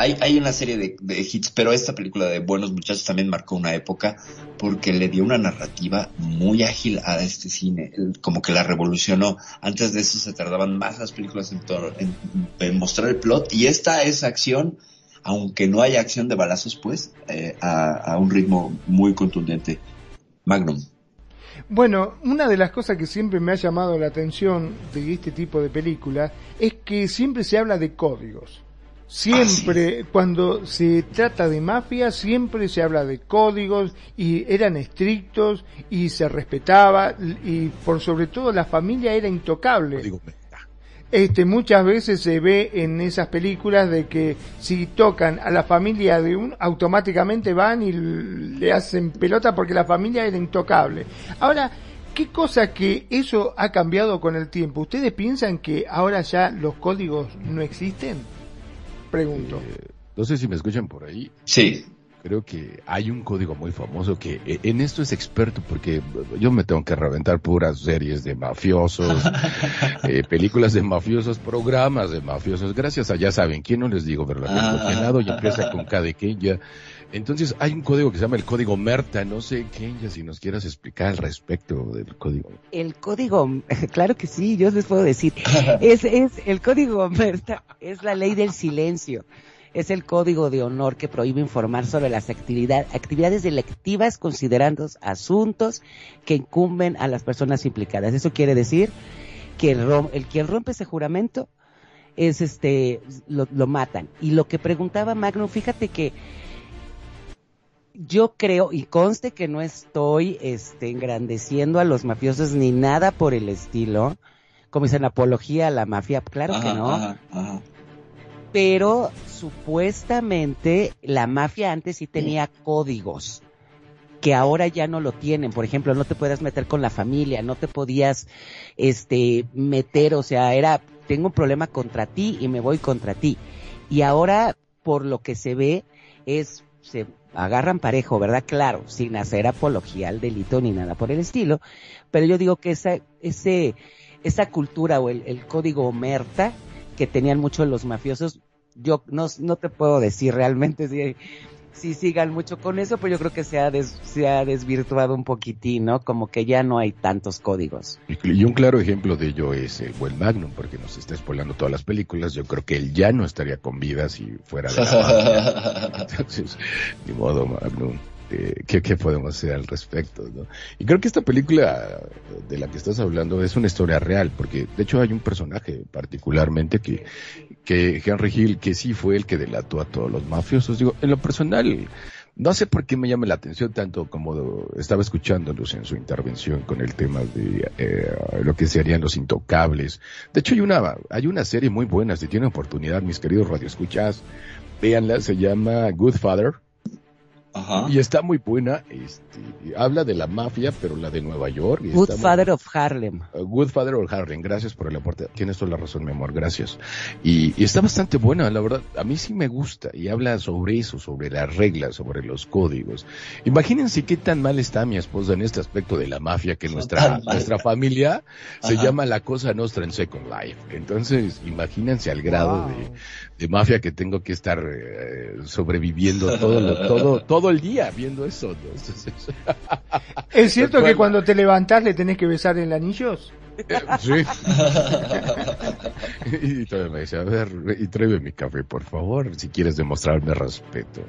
Speaker 1: Hay, hay una serie de, hits, pero esta película de Buenos Muchachos también marcó una época porque le dio una narrativa muy ágil a este cine, como que la revolucionó. Antes de eso se tardaban más las películas en- en mostrar el plot y esta es acción, aunque no haya acción de balazos, pues, eh, a, a un ritmo muy contundente. Magnum.
Speaker 4: Bueno, una de las cosas que siempre me ha llamado la atención de este tipo de películas es que siempre se habla de códigos. Siempre, cuando se trata de mafia, siempre se habla de códigos y eran estrictos y se respetaba y por sobre todo la familia era intocable. Este, muchas veces se ve en esas películas de que si tocan a la familia de un, automáticamente van y le hacen pelota porque la familia era intocable. Ahora, ¿qué cosa que eso ha cambiado con el tiempo? ¿Ustedes piensan que ahora ya los códigos no existen? Pregunto.
Speaker 5: Eh, no sé si me escuchan por ahí.
Speaker 1: Sí.
Speaker 5: Creo que hay un código muy famoso que eh, en esto es experto porque yo me tengo que reventar puras series de mafiosos, eh, películas de mafiosos, programas de mafiosos. Gracias a ya saben quién no les digo, pero la
Speaker 1: Ah.
Speaker 5: y empieza con K de Kenya. Entonces hay un código que se llama el código Merta. No sé, Kenya, si nos quieras explicar al respecto del código.
Speaker 2: El código, claro que sí, yo les puedo decir. Es, es, el código Merta es la ley del silencio. Es el código de honor que prohíbe informar sobre las actividad, actividades delictivas considerando asuntos que incumben a las personas implicadas. Eso quiere decir que el, rom- el quien rompe ese juramento es este, lo, lo matan. Y lo que preguntaba Magnum, fíjate que yo creo, y conste que no estoy este, engrandeciendo a los mafiosos ni nada por el estilo, como dicen apología a la mafia, claro que no,
Speaker 1: ajá, ajá.
Speaker 2: pero supuestamente la mafia antes sí tenía códigos que ahora ya no lo tienen. Por ejemplo, no te puedes meter con la familia, no te podías este meter, o sea, era tengo un problema contra ti y me voy contra ti. Y ahora por lo que se ve es se agarran parejo, ¿verdad? Claro, sin hacer apología al delito ni nada por el estilo, pero yo digo que esa ese esa cultura o el, el código Merta que tenían muchos los mafiosos, yo no, no te puedo decir realmente si, si sigan mucho con eso, pero yo creo que se ha, des- se ha desvirtuado un poquitín, ¿no? Como que ya no hay tantos códigos.
Speaker 5: Y y un claro ejemplo de ello es el buen Magnum, porque nos está spoilando todas las películas. Yo creo que él ya no estaría con vida si fuera de la. Entonces, ni modo, Magnum. Eh, ¿qué, ¿Qué podemos hacer al respecto? ¿no? Y creo que esta película de la que estás hablando es una historia real, porque de hecho hay un personaje particularmente que, que Henry Hill, que sí fue el que delató a todos los mafiosos. Digo, en lo personal, no sé por qué me llama la atención tanto como estaba escuchándolos en su intervención con el tema de eh, lo que serían los intocables. De hecho, hay una, hay una serie muy buena, si tienen oportunidad, mis queridos radioescuchas, véanla, se llama Good Father.
Speaker 1: Ajá.
Speaker 5: Y está muy buena, este, habla de la mafia, pero la de Nueva York. y
Speaker 2: Good
Speaker 5: está muy-
Speaker 2: Father of Harlem.
Speaker 5: Uh, Good Father of Harlem, gracias por el aporte. Tienes toda la razón, mi amor, gracias. Y, y está bastante buena, la verdad. A mí sí me gusta y habla sobre eso, sobre las reglas, sobre los códigos. Imagínense qué tan mal está mi esposa en este aspecto de la mafia que
Speaker 1: No
Speaker 5: nuestra, nuestra familia se
Speaker 1: Ajá.
Speaker 5: llama la cosa nostra en Second Life. Entonces, imagínense al grado
Speaker 4: Wow.
Speaker 5: de, de mafia que tengo que estar eh, sobreviviendo todo, lo- todo, todo el día viendo eso. ¿no? Entonces,
Speaker 4: ¿Es cierto que cuando te levantás le tenés que besar en anillos?
Speaker 5: Eh, Sí. y todavía me dice, a ver, y tráeme mi café, por favor, si quieres demostrarme respeto.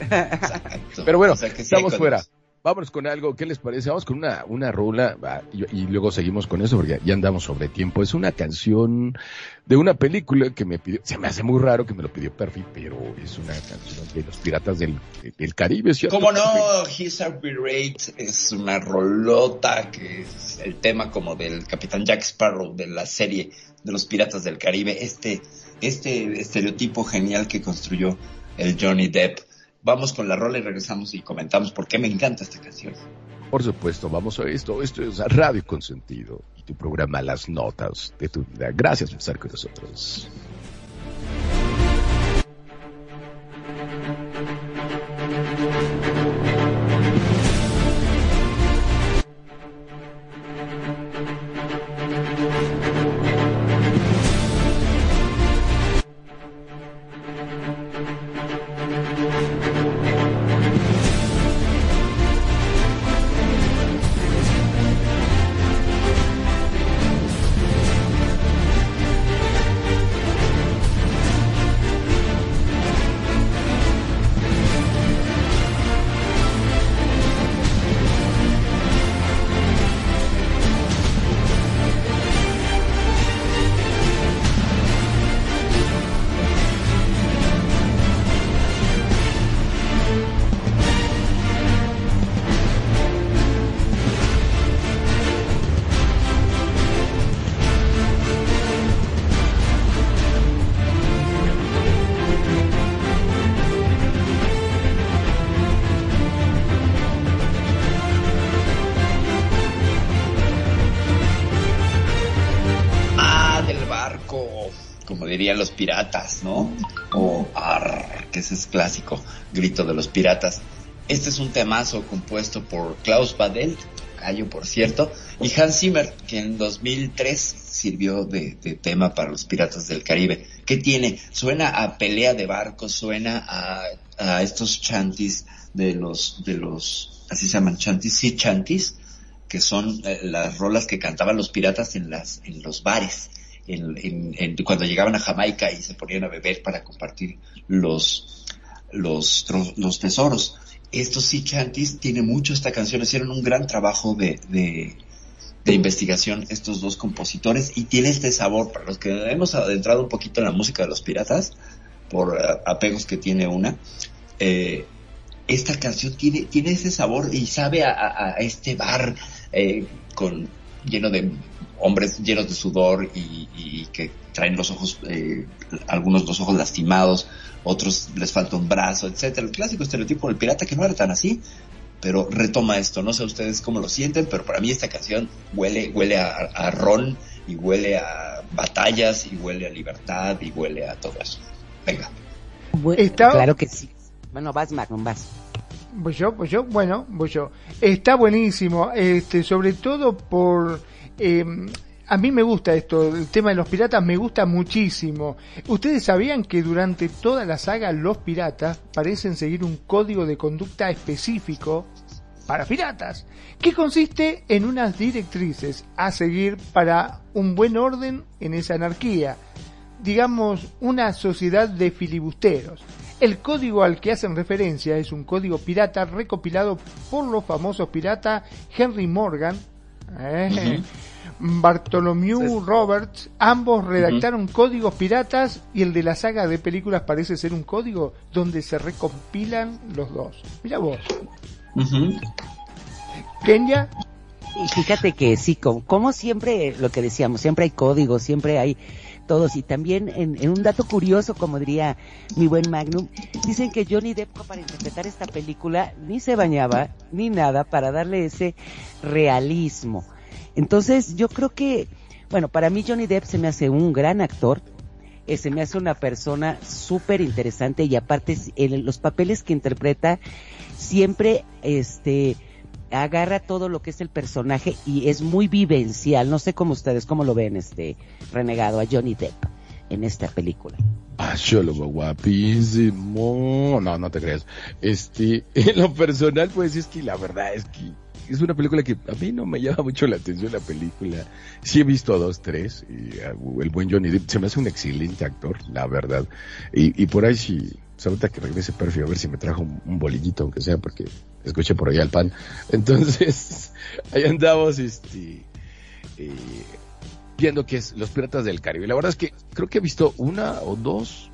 Speaker 1: Exacto.
Speaker 5: Pero bueno,
Speaker 1: O sea, que sí hay
Speaker 5: estamos fuera. Vámonos con algo, ¿qué les parece? Vamos con una, una rola y, y luego seguimos con eso porque ya andamos sobre tiempo. Es una canción de una película que me pidió, se me hace muy raro que me lo pidió Perfi, pero es una canción de los piratas del, del Caribe, ¿cierto?
Speaker 1: ¿Cómo no? He's a Pirate es una rolota que es el tema como del Capitán Jack Sparrow de la serie de los piratas del Caribe. Este, este estereotipo genial que construyó el Johnny Depp. Vamos con la rola y regresamos y comentamos por qué me encanta esta canción.
Speaker 5: Por supuesto, vamos a esto. Esto es Radio Consentido y tu programa Las Notas de tu Vida. Gracias por estar con nosotros.
Speaker 1: Clásico, grito de los piratas. Este es un temazo compuesto por Klaus Badel, gallo por cierto, y Hans Zimmer, que en 2003 sirvió de, de tema para los piratas del Caribe. ¿Qué tiene? Suena a pelea de barcos, suena a, a estos chantis de los, de los, así se llaman chantis, sí chantis, que son eh, las rolas que cantaban los piratas en las en los bares en- cuando llegaban a Jamaica y se ponían a beber para compartir los los los tesoros. Estos sea chanties tiene mucho esta canción hicieron un gran trabajo de, de investigación estos dos compositores y tiene este sabor para los que hemos adentrado un poquito en la música de los piratas por eh, apegos que tiene una eh, esta canción tiene, tiene ese sabor y sabe a este bar eh, con lleno de hombres llenos de sudor y, y que traen los ojos, eh, algunos los ojos lastimados, otros les falta un brazo, etcétera. El clásico estereotipo del pirata que no era tan así, pero retoma esto. No sé ustedes cómo lo sienten, pero para mí esta canción huele, huele a, a ron y huele a batallas y huele a libertad y huele a todo eso. Venga.
Speaker 4: Está-
Speaker 2: Claro que sí. Bueno, vas, Magnum, vas.
Speaker 4: Pues yo, pues yo, bueno, pues yo. Está buenísimo, este, sobre todo por, eh, a mí me gusta esto, el tema de los piratas me gusta muchísimo. Ustedes sabían que durante toda la saga los piratas parecen seguir un código de conducta específico para piratas, que consiste en unas directrices a seguir para un buen orden en esa anarquía digamos, una sociedad de filibusteros. El código al que hacen referencia es un código pirata recopilado por los famosos piratas Henry Morgan, eh, Bartholomew Roberts, ambos redactaron códigos piratas y el de la saga de películas parece ser un código donde se recompilan los dos. Mira vos,
Speaker 1: Ujú.
Speaker 4: Kenya,
Speaker 2: Y fíjate que sí, como, como siempre, lo que decíamos, siempre hay códigos, siempre hay todos. Y también en, en un dato curioso, como diría mi buen Magnum, dicen que Johnny Depp para interpretar esta película ni se bañaba ni nada para darle ese realismo. Entonces yo creo que, bueno, para mí Johnny Depp se me hace un gran actor, eh, se me hace una persona súper interesante y aparte en los papeles que interpreta siempre este agarra todo lo que es el personaje y es muy vivencial. No sé cómo ustedes, cómo lo ven este renegado a Johnny Depp en esta película.
Speaker 5: Ah, yo lo veo guapísimo. No, no te creas. Este, en lo personal, pues es que la verdad es que es una película que a mí no me llama mucho la atención la película. Sí he visto dos, tres, y uh, el buen Johnny Depp se me hace un excelente actor, la verdad. Y, y por ahí sí, ahorita que regrese Perfi a ver si me trajo un, bolillito, aunque sea, porque escuché por allá el pan. Entonces, ahí andamos, este, eh, viendo que es Los Piratas del Caribe. La verdad es que creo que he visto una o dos.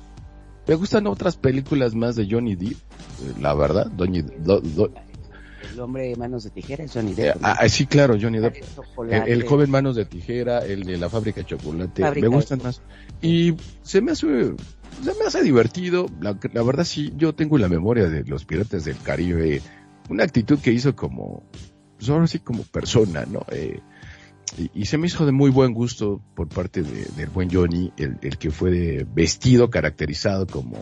Speaker 5: Me gustan otras películas más de Johnny Depp, eh, la verdad.
Speaker 2: El hombre de manos de tijera es Johnny
Speaker 5: eh,
Speaker 2: Depp. ¿no?
Speaker 5: ah, sí, claro, Johnny Depp.
Speaker 2: El
Speaker 5: joven manos de tijera, el de la fábrica de chocolate,
Speaker 2: Fábrica
Speaker 5: me
Speaker 2: de
Speaker 5: gustan más. Y se me hace, se me hace divertido. La, la verdad sí, yo tengo en la memoria de los piratas del Caribe una actitud que hizo como, pues ahora sí como persona, ¿no? Eh, y, y se me hizo de muy buen gusto por parte de- del buen Johnny, el, el que fue de- vestido, caracterizado como,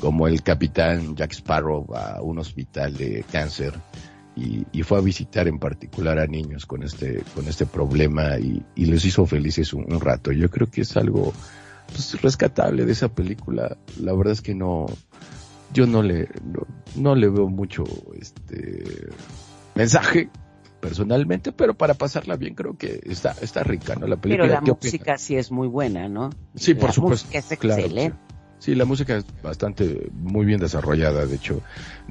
Speaker 5: como el capitán Jack Sparrow a un hospital de cáncer y, y fue a visitar en particular a niños con este, con este problema y, y les hizo felices un, un rato. Yo creo que es algo pues, rescatable de esa película. La verdad es que no, yo no le, no, no le veo mucho este mensaje personalmente, pero para pasarla bien creo que está, está rica, ¿no? La película.
Speaker 2: Pero la música sí es muy buena, ¿no?
Speaker 5: Sí, por supuesto.
Speaker 2: es
Speaker 5: claro,
Speaker 2: excelente.
Speaker 5: Sí, la música es bastante, muy bien desarrollada, de hecho.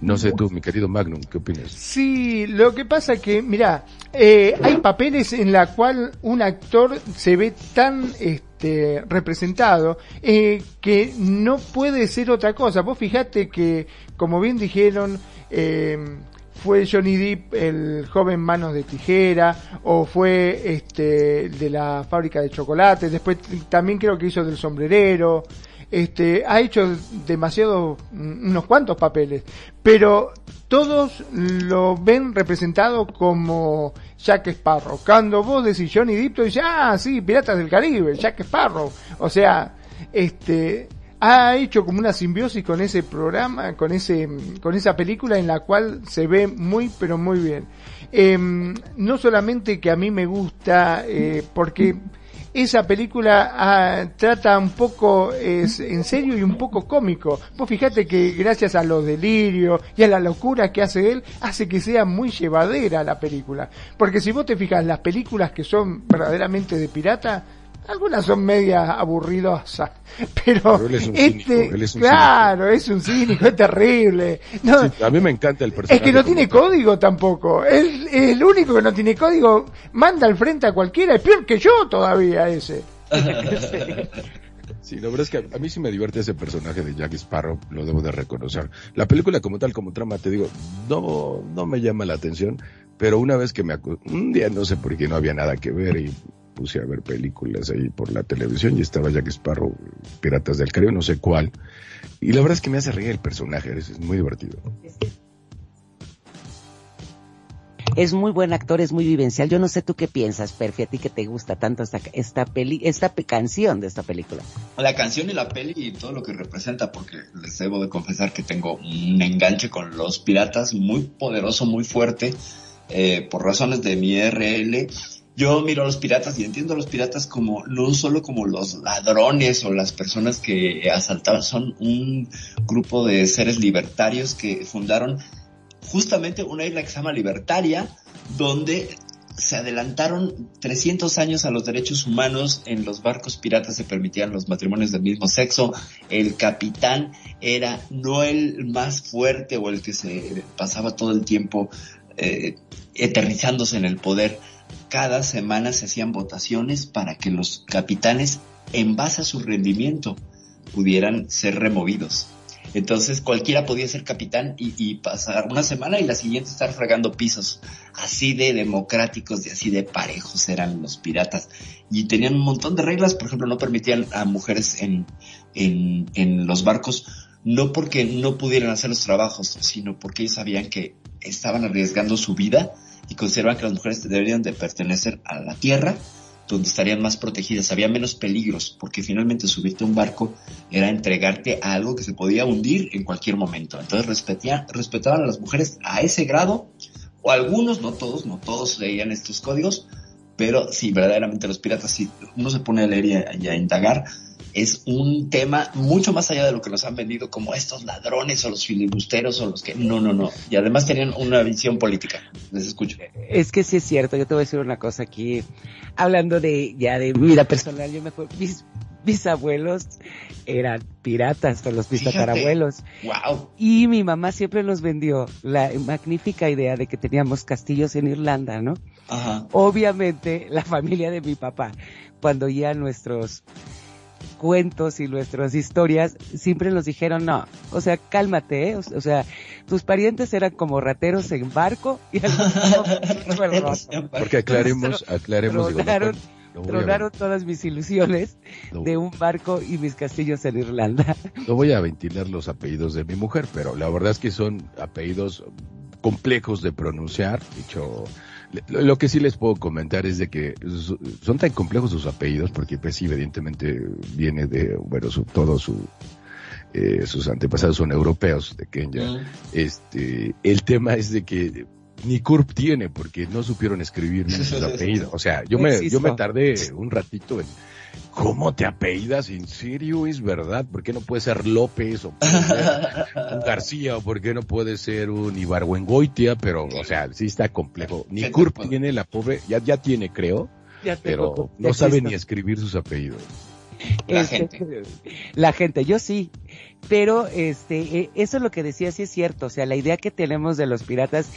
Speaker 5: No sé tú, mi querido Magnum, ¿qué opinas?
Speaker 4: Sí, lo que pasa que, mira, eh, hay papeles en la cual un actor se ve tan este, representado eh, que no puede ser otra cosa. Vos fijate que, como bien dijeron, eh, fue Johnny Depp el joven manos de tijera o fue este de la fábrica de chocolate después también creo que hizo del sombrerero este ha hecho demasiado mm, unos cuantos papeles pero todos lo ven representado como Jack Sparrow cuando vos decís Johnny Depp dices ah sí Piratas del Caribe Jack Sparrow o sea este ha hecho como una simbiosis con ese programa, con ese, con esa película en la cual se ve muy pero muy bien. Em, no solamente que a mí me gusta, eh, porque esa película ah, trata un poco es en serio y un poco cómico. Vos fíjate que gracias a los delirios y a la locura que hace él, hace que sea muy llevadera la película. Porque si vos te fijas, las películas que son verdaderamente de pirata, algunas son medias aburridosas, pero,
Speaker 5: Pero él es un
Speaker 4: este,
Speaker 5: cínico, él es un
Speaker 4: claro, es un cínico, es terrible. No,
Speaker 5: Sí, a mí me encanta el personaje.
Speaker 4: es que no tiene
Speaker 5: tal.
Speaker 4: código tampoco. Él es el único que no tiene código. Manda al frente a cualquiera. Es peor que yo todavía ese.
Speaker 5: Sí, la verdad es que a, mí sí me divierte ese personaje de Jack Sparrow, lo debo de reconocer. La película como tal, como trama, te digo, no, no me llama la atención, pero una vez que me acu- un día no sé por qué no había nada que ver y puse a ver películas ahí por la televisión y estaba Jack Sparrow, Piratas del Caribe, no sé cuál. Y la verdad es que me hace reír el personaje, es, es muy divertido.
Speaker 2: Es muy buen actor, es muy vivencial. Yo no sé tú qué piensas, Perfi, a ti que te gusta tanto esta, esta peli, esta pe- canción de esta película.
Speaker 1: La canción y la peli y todo lo que representa, porque les debo de confesar que tengo un enganche con los piratas muy poderoso, muy fuerte, eh, por razones de mi RL. Yo miro a los piratas y entiendo a los piratas como, no solo como los ladrones o las personas que asaltaban, son un grupo de seres libertarios que fundaron justamente una isla que se llama Libertaria, donde se adelantaron 300 años a los derechos humanos. En los barcos piratas se permitían los matrimonios del mismo sexo. El capitán era no el más fuerte o el que se pasaba todo el tiempo eh, eternizándose en el poder. Cada semana se hacían votaciones para que los capitanes, en base a su rendimiento, pudieran ser removidos. Entonces cualquiera podía ser capitán y, pasar una semana y la siguiente estar fregando pisos. Así de democráticos y así de parejos eran los piratas. Y tenían un montón de reglas, por ejemplo, no permitían a mujeres en, en, en los barcos, no porque no pudieran hacer los trabajos, sino porque ellos sabían que estaban arriesgando su vida y consideraban que las mujeres deberían de pertenecer a la tierra donde estarían más protegidas, había menos peligros, porque finalmente subirte a un barco era entregarte a algo que se podía hundir en cualquier momento. Entonces respetían, respetaban a las mujeres a ese grado, o algunos, no todos, no todos leían estos códigos, pero sí, verdaderamente los piratas, si uno se pone a leer y a indagar, es un tema mucho más allá de lo que nos han vendido como estos ladrones o los filibusteros o los que no, no, no. Y además tenían una visión política. Les escucho.
Speaker 2: Es que sí es cierto, yo te voy a decir una cosa aquí, hablando de ya de mi vida personal, yo me acuerdo, mis mis abuelos eran piratas, o los tatarabuelos.
Speaker 1: Wow.
Speaker 2: Y mi mamá siempre nos vendió la magnífica idea de que teníamos castillos en Irlanda, ¿no?
Speaker 1: Ajá.
Speaker 2: Obviamente, la familia de mi papá, cuando oía nuestros cuentos y nuestras historias, siempre nos dijeron, no, o sea, cálmate, ¿eh? o, o sea, tus parientes eran como rateros en barco y algunos cuernos.
Speaker 5: Porque aclaremos, aclaremos. digo, no,
Speaker 2: Tronaron,
Speaker 5: no
Speaker 2: tronaron todas mis ilusiones
Speaker 5: no-
Speaker 2: de un barco y mis castillos en Irlanda.
Speaker 5: No voy a ventilar los apellidos de mi mujer, pero la verdad es que son apellidos complejos de pronunciar. Dicho, lo, lo que sí les puedo comentar es de que son tan complejos sus apellidos, porque pues sí, evidentemente viene de, bueno, su, todo su, eh, sus antepasados son europeos de Kenya.
Speaker 1: Mm.
Speaker 5: Este, el tema es de que ni CURP tiene, porque no supieron escribir bien sus apellidos. O sea, yo me, yo me tardé un ratito en, ¿cómo te apellidas? ¿En serio es verdad? ¿Por qué no puede ser López o puede ser un García o por qué no puede ser un Ibargüengoitia? Pero, o sea, sí está complejo. Ni
Speaker 1: ¿Qué te
Speaker 5: CURP tiene la pobre, ya, ya tiene creo,
Speaker 2: Ya
Speaker 5: pero no sabe ni escribir sus apellidos.
Speaker 1: La
Speaker 2: Este,
Speaker 1: gente.
Speaker 2: La gente, yo sí. Pero este, eh, eso es lo que decía, sí es cierto. O sea, la idea que tenemos de los piratas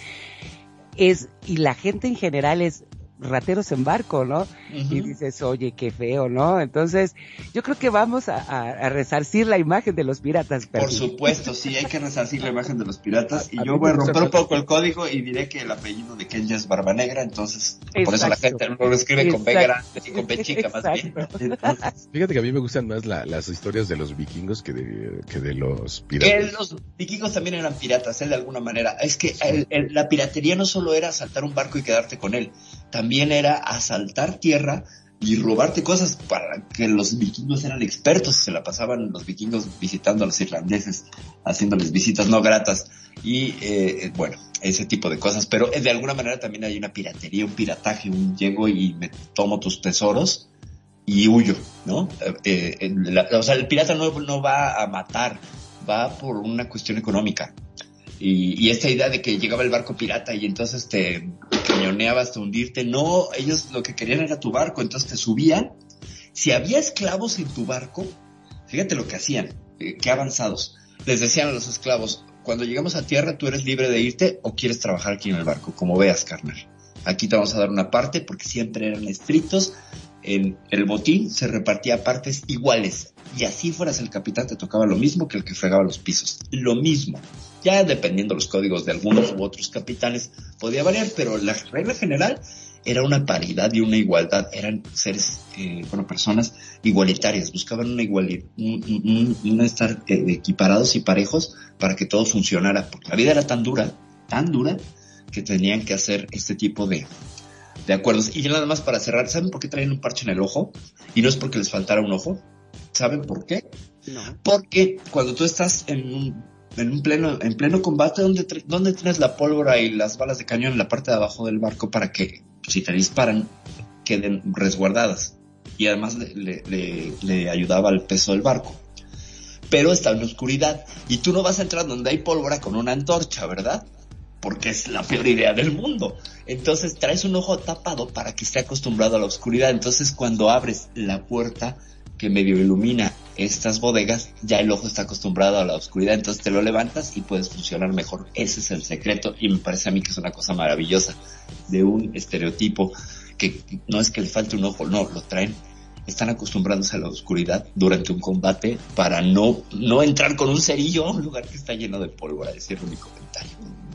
Speaker 2: es, y la gente en general es rateros en barco, ¿no? Y dices, oye, qué feo, ¿no? Entonces, yo creo que vamos a, a- a resarcir la imagen de los piratas.
Speaker 1: Por supuesto, sí, hay que resarcir la imagen de los piratas. Y
Speaker 2: A
Speaker 1: yo voy a romper un poco el código y diré que el apellido de Kenya es Barba Negra, entonces por eso la gente lo escribe con B grande y con B chica más bien. Entonces,
Speaker 5: Fíjate que a mí me gustan más la- las historias de los vikingos que de, que de los
Speaker 1: que
Speaker 5: piratas.
Speaker 1: los vikingos también eran piratas, ¿eh? de alguna manera. Es que el- el- la piratería no solo era asaltar un barco y quedarte con él, también era asaltar tierra y robarte cosas para que los vikingos eran expertos, se la pasaban los vikingos visitando a los irlandeses, haciéndoles visitas no gratas y eh, bueno, ese tipo de cosas, pero eh, de alguna manera también hay una piratería, un pirataje, un llego y me tomo tus tesoros y huyo, ¿no? Eh, eh, o sea, el pirata no, no va a matar, va por una cuestión económica. Y, y esta idea de que llegaba el barco pirata y entonces te cañoneaba hasta hundirte, no, ellos lo que querían era tu barco, entonces te subían. Si había esclavos en tu barco, fíjate lo que hacían, eh, qué avanzados. Les decían a los esclavos, cuando llegamos a tierra tú eres libre de irte o quieres trabajar aquí en el barco, como veas, carnal. Aquí te vamos a dar una parte porque siempre eran estrictos. En el botín se repartía partes iguales. Y así fueras el capitán te tocaba lo mismo que el que fregaba los pisos. Lo mismo. Ya dependiendo los códigos de algunos u otros capitanes podía variar, pero la regla general era una paridad y una igualdad. Eran seres, eh, bueno, personas igualitarias. Buscaban una igualdad, un, un- un- un estar eh, equiparados y parejos para que todo funcionara. Porque la vida era tan dura, tan dura, que tenían que hacer este tipo de, de acuerdos. Y ya nada más para cerrar, ¿saben por qué traían un parche en el ojo? Y no es porque les faltara un ojo. ¿Saben por qué?
Speaker 2: No.
Speaker 1: Porque cuando tú estás en un, en un pleno, en pleno combate, ¿dónde, dónde tienes la pólvora y las balas de cañón en la parte de abajo del barco para que, si te disparan, queden resguardadas? Y además le, le- le- le ayudaba al peso del barco. Pero está en oscuridad. Y tú no vas a entrar donde hay pólvora con una antorcha, ¿verdad? Porque es la peor idea del mundo. Entonces traes un ojo tapado para que esté acostumbrado a la oscuridad. Entonces cuando abres la puerta que medio ilumina estas bodegas, ya el ojo está acostumbrado a la oscuridad, entonces te lo levantas y puedes funcionar mejor. Ese es el secreto y me parece a mí que es una cosa maravillosa de un estereotipo que no es que le falte un ojo, no, lo traen. Están acostumbrados a la oscuridad durante un combate para no, no entrar con un cerillo a un lugar que está lleno de pólvora. Ese es mi comentario.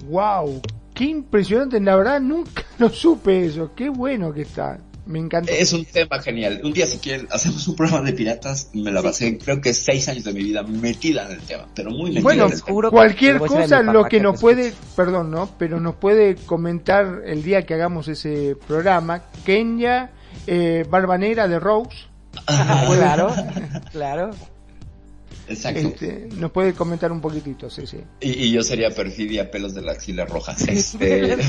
Speaker 4: Wow, qué impresionante, la verdad nunca lo supe eso, qué bueno que está, me encanta.
Speaker 1: Es un tema genial. Un día si quieren hacemos un programa de piratas, me la pasé creo que seis años de mi vida metida en el tema, pero muy metida
Speaker 4: Bueno,
Speaker 1: en el tema.
Speaker 2: juro que
Speaker 4: cualquier cosa lo que
Speaker 2: que
Speaker 4: nos puede, perdón, ¿no? Pero nos puede comentar el día que hagamos ese programa, Kenya, eh, Barba Negra de Rose,
Speaker 2: claro, claro.
Speaker 1: Exacto.
Speaker 4: este, nos puede comentar un poquitito, sí, sí.
Speaker 1: Y, y yo sería perfidia pelos de la axila roja. Este,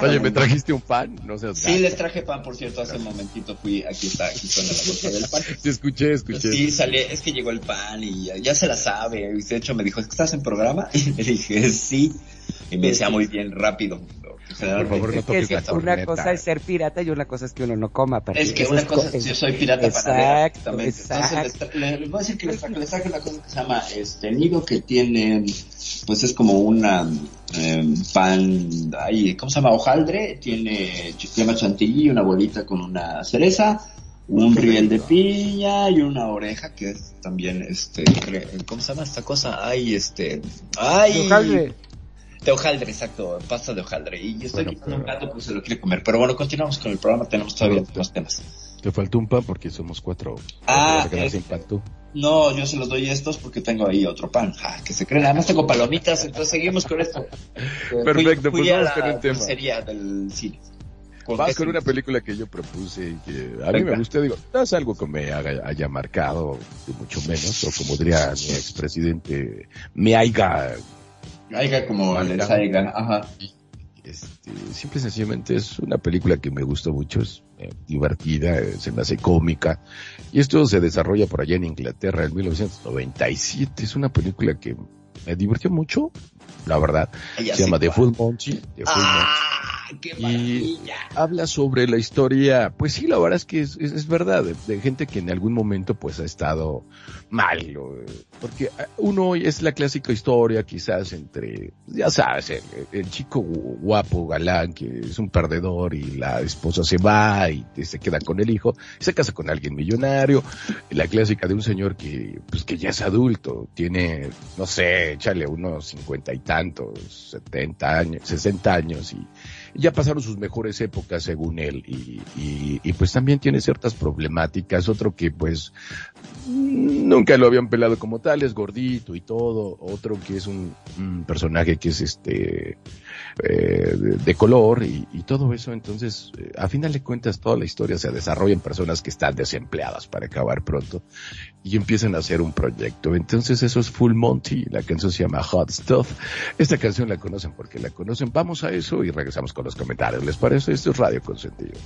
Speaker 5: Oye, ¿me trajiste un pan? No seas
Speaker 1: sí, les traje pan, por cierto, hace un momentito fui, aquí está, aquí está la bolsa del pan.
Speaker 5: Te escuché, escuché.
Speaker 1: Sí, salí, es que llegó el pan y ya, ya se la sabe. Y de hecho me dijo, ¿estás en programa? Y le dije, sí. Y me decía muy bien rápido.
Speaker 5: Por favor, no
Speaker 2: Es
Speaker 5: toques
Speaker 2: que
Speaker 5: la
Speaker 2: si una cosa es ser pirata y una cosa es que uno no coma.
Speaker 1: Es que una cosa
Speaker 2: co-
Speaker 1: es yo soy pirata
Speaker 2: Exacto,
Speaker 1: panadera, exactamente.
Speaker 2: exacto.
Speaker 1: Entonces les, voy a decir que les, traje una cosa que se llama este nido que tiene, pues es como una eh, pan, ay, ¿cómo se llama? Hojaldre, tiene llama chantilly, una bolita con una cereza, un riel de piña y una oreja que es también este, ¿cómo se llama esta cosa? Ay, este, ay,
Speaker 4: Hojaldre.
Speaker 1: De hojaldre, exacto, pasta de hojaldre. Y yo estoy
Speaker 5: Bueno,
Speaker 1: quitando un gato porque se lo quiere comer. Pero bueno, continuamos con el programa, tenemos todavía más temas.
Speaker 5: Te faltó un pan porque somos cuatro.
Speaker 1: Ah, es-
Speaker 5: sin pan tú.
Speaker 1: No, yo se los doy estos porque tengo ahí otro pan. Ah, que se creen. Además tengo palomitas, entonces seguimos con esto. Eh,
Speaker 5: Perfecto,
Speaker 1: fui,
Speaker 5: pues
Speaker 1: fui a
Speaker 5: vamos
Speaker 1: la
Speaker 5: con el tema.
Speaker 1: dulcería del cine.
Speaker 5: Vas con una película que yo propuse y que a mí me gusta, digo, no es algo que me haga- haya marcado, mucho menos, o como diría mi expresidente, me haya,
Speaker 1: Como. Ajá.
Speaker 5: este, simple y sencillamente es una película que me gustó mucho, es eh, divertida, eh, se me hace cómica, y esto se desarrolla por allá en Inglaterra en 1997, es una película que me divirtió mucho, la verdad,
Speaker 1: Ah,
Speaker 5: se llama The. Full Monty, The Full Monty.
Speaker 1: Qué
Speaker 5: Y- habla sobre la historia, pues sí, la verdad es que es, es- es verdad, de, de gente que en algún momento pues ha estado mal, porque eh, uno es la clásica historia quizás entre, ya sabes, el, el chico gu- guapo, galán, que es un perdedor y la esposa se va y se queda con el hijo, y se casa con alguien millonario, la clásica de un señor que, pues que ya es adulto, tiene, no sé, échale unos cincuenta y tantos, setenta años, sesenta años y, ya pasaron sus mejores épocas según él y, y, y, pues también tiene ciertas problemáticas, otro que pues nunca lo habían pelado como tal, es gordito y todo, otro que es un, un personaje que es este eh, de, color y, y todo eso, entonces eh, a final de cuentas toda la historia se desarrolla en personas que están desempleadas para acabar pronto y empiezan a hacer un proyecto, entonces eso es Full Monty, la canción se llama Hot Stuff, esta canción la conocen porque la conocen, vamos a eso y regresamos con los comentarios, ¿les parece? Esto es Radio Consentido.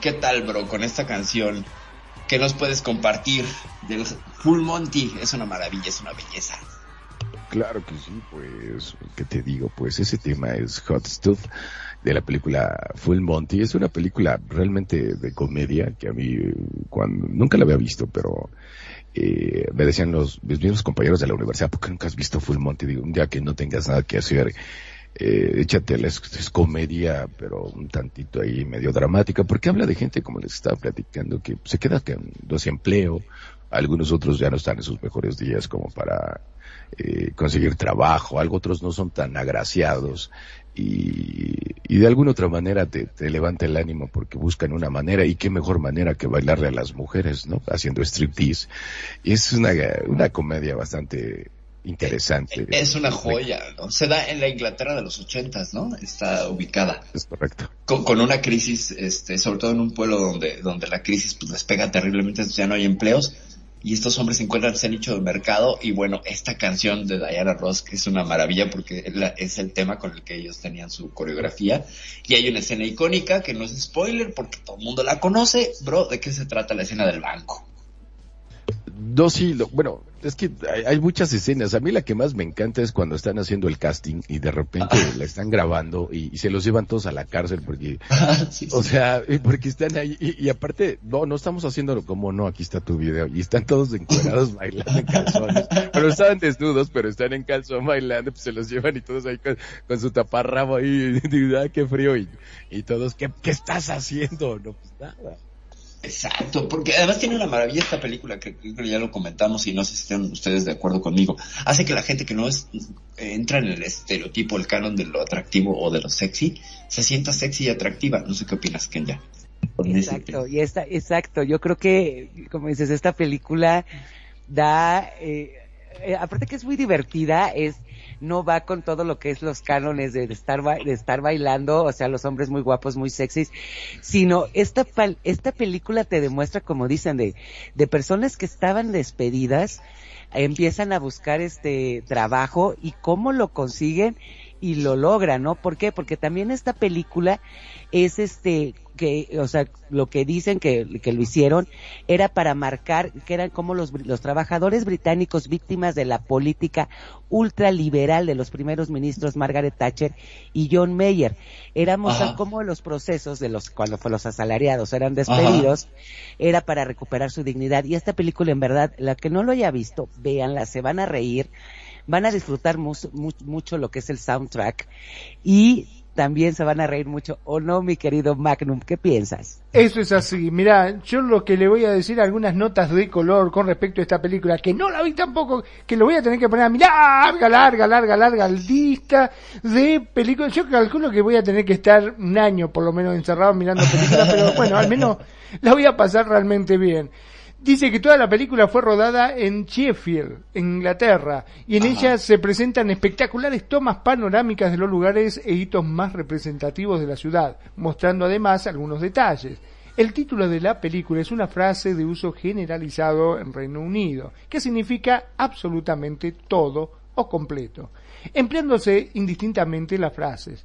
Speaker 1: Qué tal, bro, con esta canción? ¿Qué nos puedes compartir? De Full Monty es una maravilla, es una belleza.
Speaker 5: Claro que sí, pues, ¿qué te digo? Pues ese tema es Hot Stuff de la película Full Monty. Es una película realmente de comedia que a mí, nunca la había visto, pero eh, me decían los mis mismos compañeros de la universidad, ¿por qué nunca has visto Full Monty? Digo, un día que no tengas nada que hacer, eh, échatela, es, es comedia, pero un tantito ahí medio dramática, porque habla de gente, como les estaba platicando, que se queda con sin empleo, algunos otros ya no están en sus mejores días como para eh, conseguir trabajo, algo otros no son tan agraciados y, y de alguna otra manera te, te, levanta el ánimo porque buscan una manera y qué mejor manera que bailarle a las mujeres, ¿no? Haciendo striptease. Es una, una comedia bastante interesante.
Speaker 1: Es una joya, ¿no? Se da en la Inglaterra de los ochentas, ¿no? Está ubicada.
Speaker 5: Es correcto.
Speaker 1: Con, con, una crisis, este, sobre todo en un pueblo donde, donde la crisis pues les pega terriblemente, ya no hay empleos y estos hombres se encuentran ese nicho de mercado y bueno, esta canción de Diana Ross que es una maravilla porque es el tema con el que ellos tenían su coreografía y hay una escena icónica que no es spoiler porque todo el mundo la conoce, bro, ¿de qué se trata la escena del banco?
Speaker 5: No, sí, lo, bueno, es que hay, hay, muchas escenas. A mí la que más me encanta es cuando están haciendo el casting y de repente la están grabando y, y, se los llevan todos a la cárcel porque, sí, o sea, porque están ahí y, y, aparte, no, no estamos haciéndolo como no, aquí está tu video y están todos encuadrados bailando en calzones. Pero estaban desnudos, pero están en calzón bailando, pues se los llevan y todos ahí con, con su taparrabo ahí, y, ah, qué frío y, y todos, ¿qué, ¿qué estás haciendo? No, pues nada.
Speaker 1: Exacto, porque además tiene una maravilla esta película que creo que ya lo comentamos y no sé si están ustedes de acuerdo conmigo. Hace que la gente que no es, entra en el estereotipo, el canon de lo atractivo o de lo sexy, se sienta sexy y atractiva. No sé qué opinas, Kenya.
Speaker 2: Exacto, y esta, exacto. Yo creo que, como dices, esta película da, eh, eh, aparte que es muy divertida, es no va con todo lo que es los cánones de, estar de estar bailando, o sea, los hombres muy guapos, muy sexys, sino esta esta película te demuestra, como dicen, de, de personas que estaban despedidas, empiezan a buscar este trabajo y cómo lo consiguen y lo logran, ¿no? ¿Por qué? Porque también esta película es este que, o sea, lo que dicen que, que lo hicieron era para marcar que eran como los, los trabajadores británicos víctimas de la política ultraliberal de los primeros ministros Margaret Thatcher y John Mayer. Era mostrar cómo los procesos de los, cuando fue los asalariados eran despedidos, Ajá. era para recuperar su dignidad. Y esta película, en verdad, la que no lo haya visto, véanla, se van a reír van a disfrutar mucho, mucho, lo que es el soundtrack y también se van a reír mucho, ¿o no, mi querido Magnum? ¿Qué piensas?
Speaker 4: Eso es así. Mira, yo lo que le voy a decir, algunas notas de color con respecto a esta película, que no la vi tampoco, que lo voy a tener que poner a mi larga, larga, larga, larga lista de películas. Yo calculo que voy a tener que estar un año por lo menos encerrado mirando películas, pero bueno, al menos la voy a pasar realmente bien. Dice que toda la película fue rodada en Sheffield, en Inglaterra, y en Ajá. ella se presentan espectaculares tomas panorámicas de los lugares e hitos más representativos de la ciudad, mostrando además algunos detalles. El título de la película es una frase de uso generalizado en Reino Unido, que significa absolutamente todo o completo, empleándose indistintamente las frases.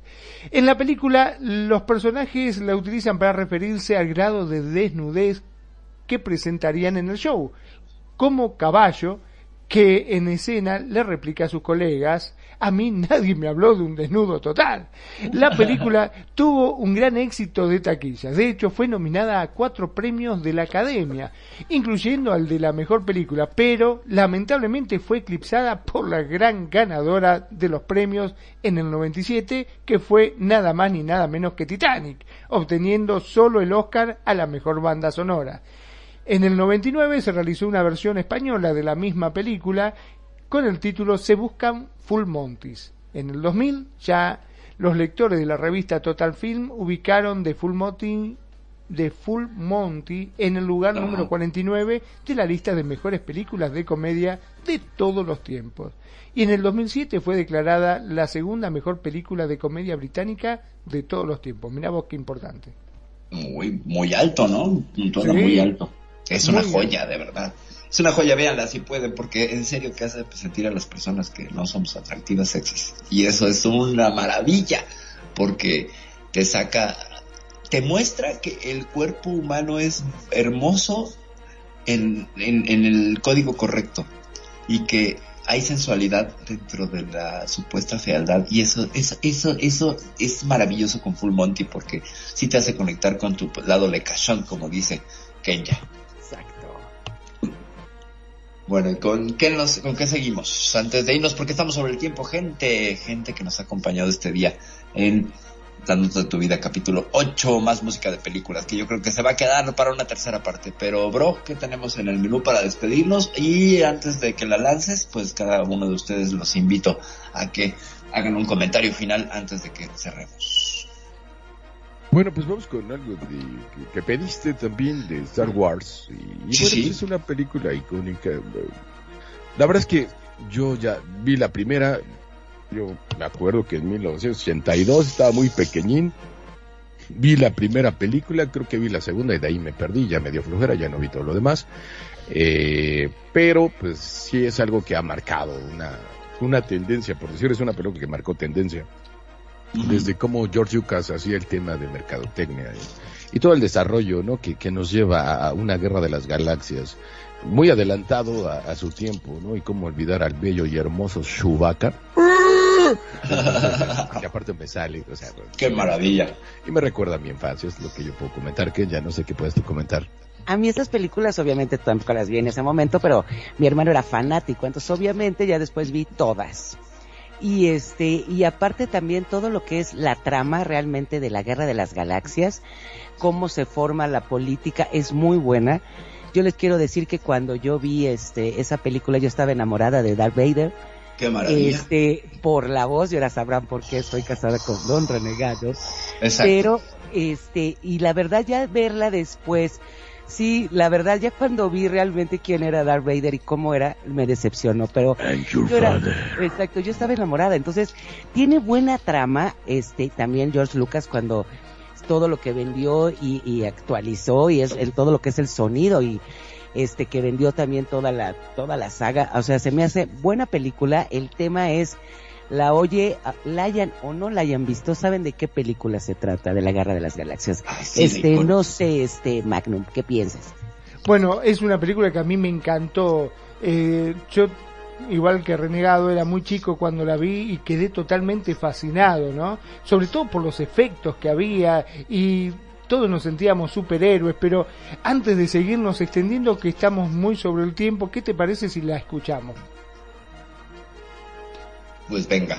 Speaker 4: En la película, los personajes la utilizan para referirse al grado de desnudez que presentarían en el show, como caballo que en escena le replica a sus colegas, a mí nadie me habló de un desnudo total. La película tuvo un gran éxito de taquilla, de hecho fue nominada a cuatro premios de la Academia, incluyendo al de la mejor película, pero lamentablemente fue eclipsada por la gran ganadora de los premios en el 97, que fue nada más ni nada menos que Titanic, obteniendo solo el Oscar a la mejor banda sonora. En el 99 se realizó una versión española de la misma película con el título Se buscan Full Montys. En el 2000 ya los lectores de la revista Total Film ubicaron de Full Monty de Full Monty en el lugar número 49 de la lista de mejores películas de comedia de todos los tiempos. Y en el 2007 fue declarada la segunda mejor película de comedia británica de todos los tiempos. Mirá vos qué importante.
Speaker 1: Muy, muy alto, ¿no? Un tono sí. muy alto. Es una joya, de verdad. Es una joya, véanla si pueden, porque en serio que hace sentir a las personas que no somos atractivas sexys. Y eso es una maravilla, porque te saca te muestra que el cuerpo humano es hermoso en, en, en el código correcto y que hay sensualidad dentro de la supuesta fealdad y eso, eso, eso, eso es maravilloso con Full Monty porque sí te hace conectar con tu lado lecachón, como dice Kenya. Bueno, ¿y con qué, nos, con qué seguimos? Antes de irnos, porque estamos sobre el tiempo, gente, gente que nos ha acompañado este día en Dándote de tu vida, capítulo 8, más música de películas, que yo creo que se va a quedar para una tercera parte. Pero, bro, ¿qué tenemos en el menú para despedirnos? Y antes de que la lances, pues cada uno de ustedes los invito a que hagan un comentario final antes de que cerremos.
Speaker 5: Bueno, pues vamos con algo de, que, que pediste también de Star Wars. Y, y
Speaker 1: Sí,
Speaker 5: bueno, pues es una película icónica. La verdad es que yo ya vi la primera. Yo me acuerdo que en 1982 estaba muy pequeñín. Vi la primera película, creo que vi la segunda y de ahí me perdí, ya me dio flojera, ya no vi todo lo demás. Eh, pero pues sí es algo que ha marcado una, una tendencia, por decir, es una película que marcó tendencia desde cómo George Lucas hacía el tema de mercadotecnia y, y todo el desarrollo ¿no? que, que nos lleva a una guerra de las galaxias muy adelantado a, a su tiempo ¿no? y cómo olvidar al bello y hermoso Chewbacca que aparte me sale o sea,
Speaker 1: Qué maravilla.
Speaker 5: y me recuerda a mi infancia es lo que yo puedo comentar que ya no sé qué puedes tú comentar
Speaker 2: A mí estas películas obviamente tampoco las vi en ese momento, pero mi hermano era fanático, entonces obviamente ya después vi todas. Y este, y aparte también todo lo que es la trama realmente de la Guerra de las Galaxias, cómo se forma la política es muy buena. Yo les quiero decir que cuando yo vi este esa película yo estaba enamorada de Darth Vader,
Speaker 1: Qué maravilla.
Speaker 2: este por la voz, y ahora sabrán por qué estoy casada con Don Renegado.
Speaker 1: Exacto.
Speaker 2: Pero, este, y la verdad ya verla después, sí, la verdad ya cuando vi realmente quién era Darth Vader y cómo era, me decepcionó, pero yo era, exacto, yo estaba enamorada, entonces tiene buena trama, este, también George Lucas cuando todo lo que vendió y, y actualizó y es el, todo lo que es el sonido y este que vendió también toda la toda la saga, o sea, se me hace buena película, el tema es la oye, ah, la hayan o no la hayan visto, saben de qué película se trata, de la Guerra de las Galaxias.
Speaker 1: Ay, sí,
Speaker 2: este, no sé, este Magnum, ¿qué piensas?
Speaker 4: Bueno, es una película que a mí me encantó. Eh, yo, igual que Renegado, era muy chico cuando la vi y quedé totalmente fascinado, ¿no? Sobre todo por los efectos que había y todos nos sentíamos superhéroes, pero antes de seguirnos extendiendo, que estamos muy sobre el tiempo, ¿qué te parece si la escuchamos?
Speaker 1: Pues venga.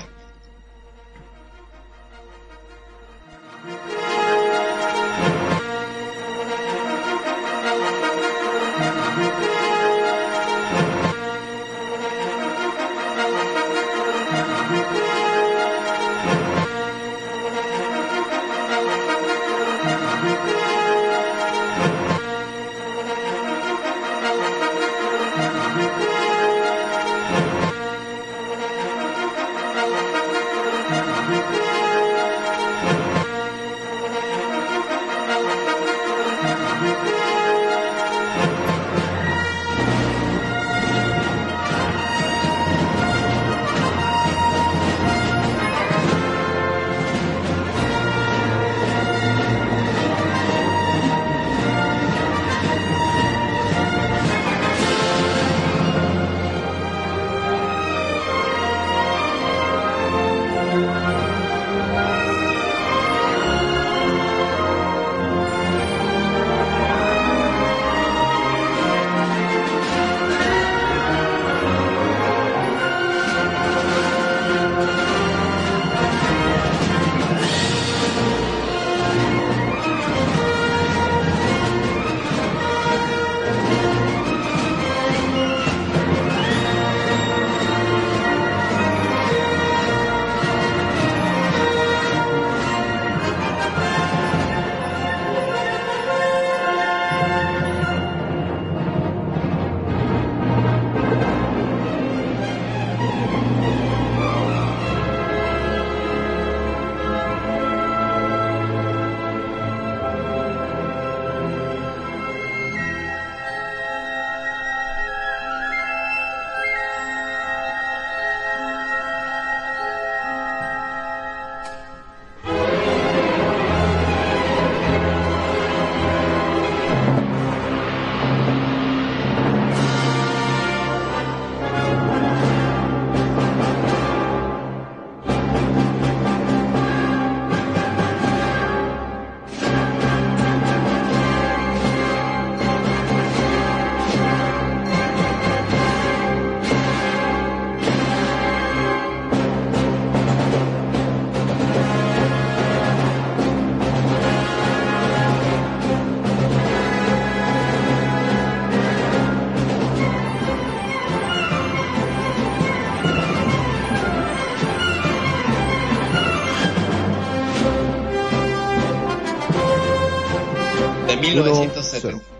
Speaker 1: 1970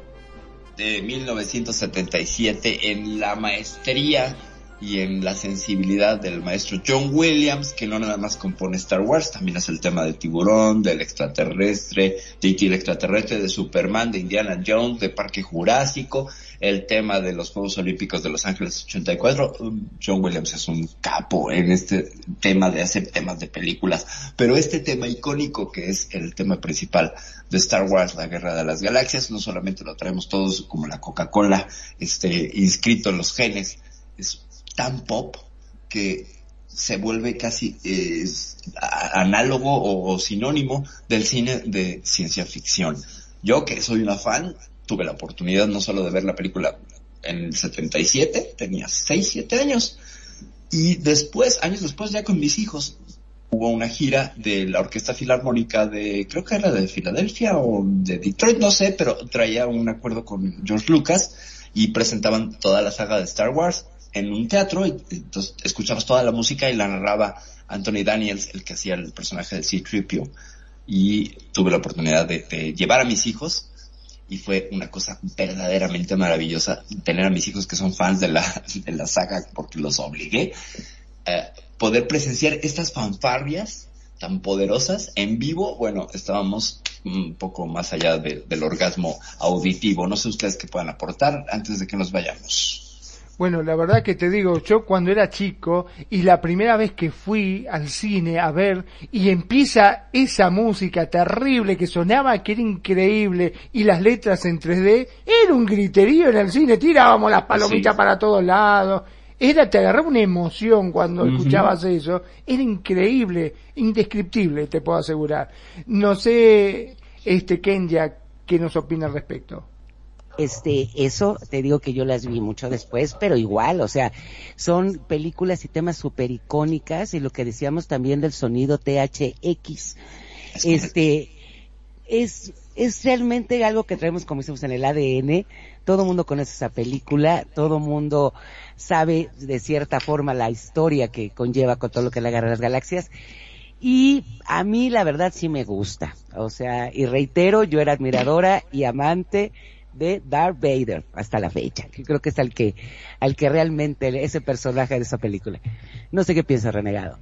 Speaker 1: de 1977 en la maestría y en la sensibilidad del maestro John Williams, que no nada más compone Star Wars, también hace el tema del tiburón, del extraterrestre, de E.T. el extraterrestre, de Superman, de Indiana Jones, de Parque Jurásico, el tema de los Juegos Olímpicos de Los Ángeles 84. John Williams es un capo en este tema de hacer temas de películas, pero este tema icónico que es el tema principal de Star Wars, la Guerra de las Galaxias, no solamente lo traemos todos como la Coca-Cola, este, inscrito en los genes, es tan pop que se vuelve casi análogo o sinónimo del cine de ciencia ficción. Yo que soy una fan, tuve la oportunidad no solo de ver la película en el 77, tenía 6, 7 años, y después, años después ya con mis hijos, hubo una gira de la Orquesta Filarmónica de, creo que era de Filadelfia o de Detroit, no sé, pero traía un acuerdo con George Lucas y presentaban toda la saga de Star Wars en un teatro, y entonces escuchabas toda la música y la narraba Anthony Daniels, el que hacía el personaje de C-Tripio. Y tuve la oportunidad de, de llevar a mis hijos y fue una cosa verdaderamente maravillosa tener a mis hijos que son fans de la, de la saga porque los obligué, eh, poder presenciar estas fanfarrias tan poderosas en vivo, bueno, estábamos un poco más allá de- del orgasmo auditivo. No sé ustedes qué puedan aportar antes de que nos vayamos.
Speaker 4: Bueno, la verdad que te digo, yo cuando era chico y la primera vez que fui al cine a ver y empieza esa música terrible que sonaba, que era increíble, y las letras en 3D, era un griterío en el cine, tirábamos las palomitas
Speaker 1: Sí.
Speaker 4: para todos lados. Era, te agarraba una emoción cuando escuchabas eso. Era increíble, indescriptible, te puedo asegurar. No sé, este Kenya, qué nos opina al respecto.
Speaker 2: Este, eso te digo que yo las vi mucho después, pero igual, o sea, son películas y temas súper icónicas y lo que decíamos también del sonido THX. Este, es, es realmente algo que traemos, como decimos, en el ADN. Todo mundo conoce esa película, todo mundo sabe de cierta forma la historia que conlleva con todo lo que es la Guerra de las Galaxias. Y a mí la verdad sí me gusta. O sea, y reitero, yo era admiradora y amante de Darth Vader hasta la fecha. Que creo que es al que, al que realmente ese personaje de esa película. No sé qué piensa Renegado.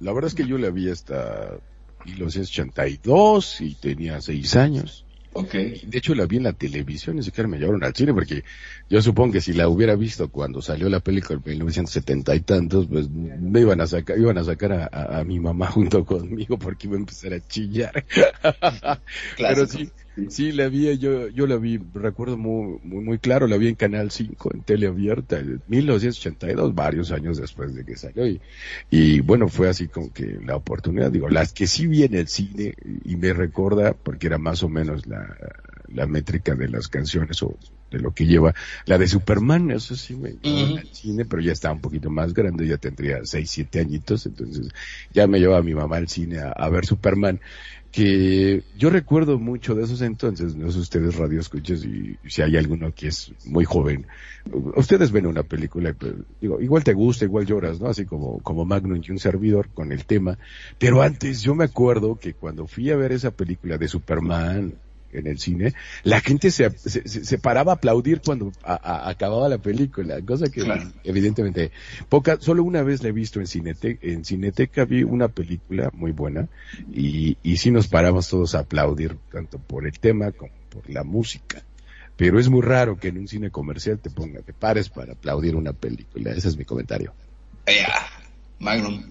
Speaker 5: La verdad es que yo la vi hasta 1982 y tenía seis años.
Speaker 1: Ok.
Speaker 5: De hecho, la vi en la televisión, ni siquiera me llevaron al cine, porque yo supongo que si la hubiera visto cuando salió la película en 1970 y tantos, pues me iban a sacar, iban a sacar a, a- a mi mamá junto conmigo porque iba a empezar a chillar. Pero sí, sí la vi, yo, yo la vi, recuerdo muy, muy, muy claro, la vi en Canal 5, en tele abierta, en 1982, varios años después de que salió, y, y bueno, fue así como que la oportunidad, digo, las que sí vi en el cine, y me recuerda, porque era más o menos la, la métrica de las canciones o de lo que lleva, la de Superman, eso sí me llevó
Speaker 1: Ujú.
Speaker 5: al cine, pero ya estaba un poquito más grande, ya tendría 6, 7 añitos, entonces ya me llevaba mi mamá al cine a, a ver Superman, que yo recuerdo mucho de esos entonces, no sé ustedes radio escuchas y si hay alguno que es muy joven, ustedes ven una película, pues, digo, igual te gusta, igual lloras, ¿no? Así como, como Magnum y un servidor con el tema, pero antes yo me acuerdo que cuando fui a ver esa película de Superman, en el cine, la gente se, se, se paraba a aplaudir cuando a- a- acababa la película, cosa que
Speaker 1: Claro.
Speaker 5: evidentemente poca, solo una vez la he visto en Cineteca, en Cineteca vi una película muy buena y, y sí nos paramos todos a aplaudir tanto por el tema como por la música. Pero es muy raro que en un cine comercial te ponga, te pares para aplaudir una película. Ese es mi comentario.
Speaker 1: Magnum.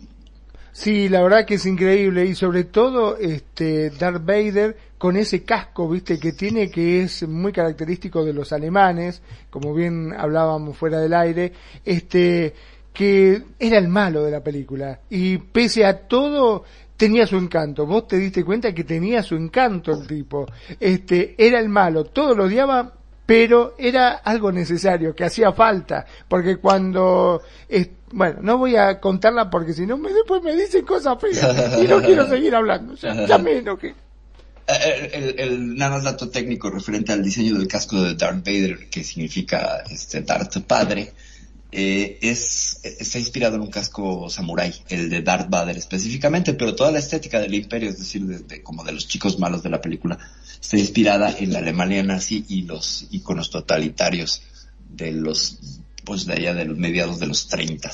Speaker 4: Sí, la verdad que es increíble y sobre todo este Darth Vader con ese casco, viste, que tiene que es muy característico de los alemanes, como bien hablábamos fuera del aire, este que era el malo de la película y pese a todo tenía su encanto. Vos te diste cuenta que tenía su encanto el tipo. Este era el malo, todo lo odiaba, pero era algo necesario, que hacía falta, porque cuando, eh, bueno, no voy a contarla porque si no me, después me dicen cosas feas y no quiero seguir hablando, ya, ya me enojé.
Speaker 1: Eh, El, el, nada más dato técnico referente al diseño del casco de Darth Vader, que significa este Darth Padre. Eh, es, está inspirado en un casco samurái, el de Darth Vader específicamente, pero toda la estética del imperio, es decir, de, de- como de los chicos malos de la película, está inspirada en la Alemania nazi y los iconos totalitarios de los, pues de allá de los mediados de los 30.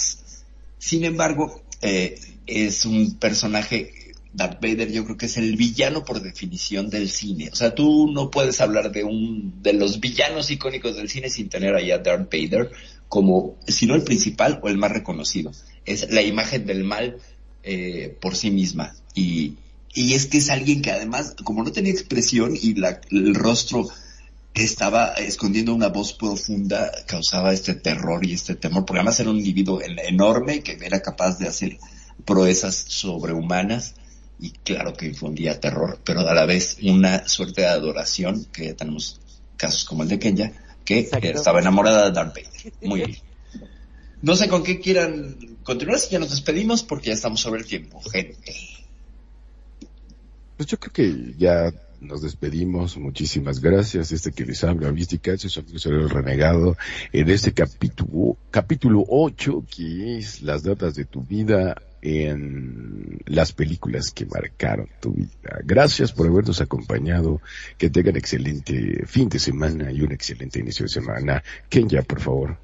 Speaker 1: Sin embargo, eh, es un personaje, Darth Vader yo creo que es el villano por definición del cine. O sea, tú no puedes hablar de un, de los villanos icónicos del cine sin tener ahí a Darth Vader como, si no el principal o el más reconocido. Es la imagen del mal eh, por sí misma. Y, y es que es alguien que además, como no tenía expresión y la, el rostro estaba escondiendo una voz profunda, causaba este terror y este temor, porque además era un individuo en- enorme que era capaz de hacer proezas sobrehumanas y claro que infundía terror, pero a la vez una suerte de adoración, que tenemos casos como el de Kenya, que
Speaker 2: Exacto.
Speaker 1: estaba enamorada de Darth Vader. Muy bien. No sé con qué quieran continuar, si ya nos despedimos porque ya estamos sobre el tiempo, gente.
Speaker 5: Pues yo creo que ya nos despedimos. Muchísimas gracias. Este que les habla, ese es el renegado en este capítulo, capítulo 8, que es las notas de tu vida en las películas que marcaron tu vida. Gracias por habernos acompañado. Que tengan excelente fin de semana y un excelente inicio de semana. Kenya, por favor.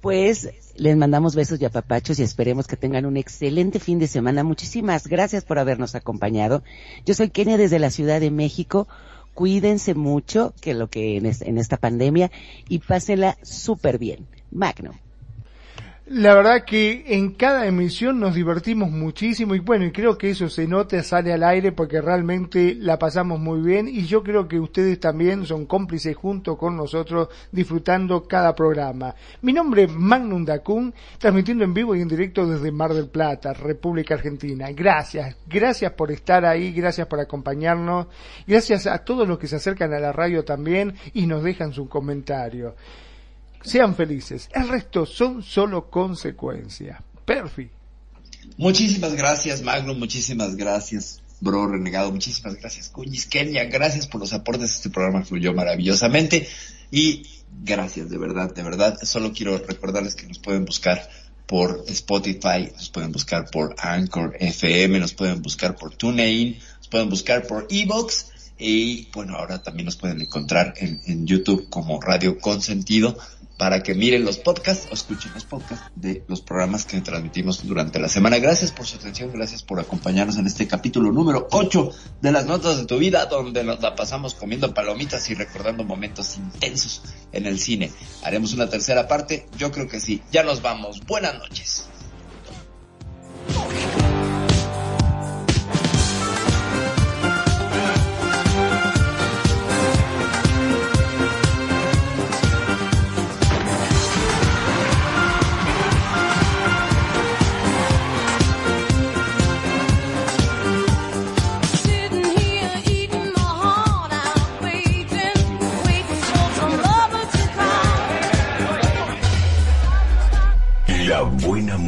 Speaker 2: Pues les mandamos besos y apapachos y esperemos que tengan un excelente fin de semana. Muchísimas gracias por habernos acompañado. Yo soy Kenia desde la Ciudad de México. Cuídense mucho que lo que en, es- en esta pandemia y pásenla súper bien. Magno.
Speaker 4: La verdad que en cada emisión nos divertimos muchísimo y bueno, y creo que eso se nota, sale al aire porque realmente la pasamos muy bien y yo creo que ustedes también son cómplices junto con nosotros disfrutando cada programa. Mi nombre es Magnum Dacun, transmitiendo en vivo y en directo desde Mar del Plata, República Argentina. Gracias, gracias por estar ahí, gracias por acompañarnos, gracias a todos los que se acercan a la radio también y nos dejan su comentario. Sean felices. El resto son solo consecuencias. Perfi.
Speaker 1: Muchísimas gracias, Magnum, muchísimas gracias, Bro Renegado, muchísimas gracias, Cuñis Kenia, gracias por los aportes, este programa. Fluyó maravillosamente. Y gracias, de verdad, de verdad, solo quiero recordarles que nos pueden buscar por Spotify, nos pueden buscar por Anchor FM, nos pueden buscar por TuneIn, nos pueden buscar por Evox. Y bueno, ahora también nos pueden encontrar en, en YouTube como Radio Consentido para que miren los podcasts o escuchen los podcasts de los programas que transmitimos durante la semana. Gracias por su atención, gracias por acompañarnos en este capítulo número 8 de las notas de tu vida, donde nos la pasamos comiendo palomitas y recordando momentos intensos en el cine. Haremos una tercera parte, yo creo que sí. Ya nos vamos. Buenas noches.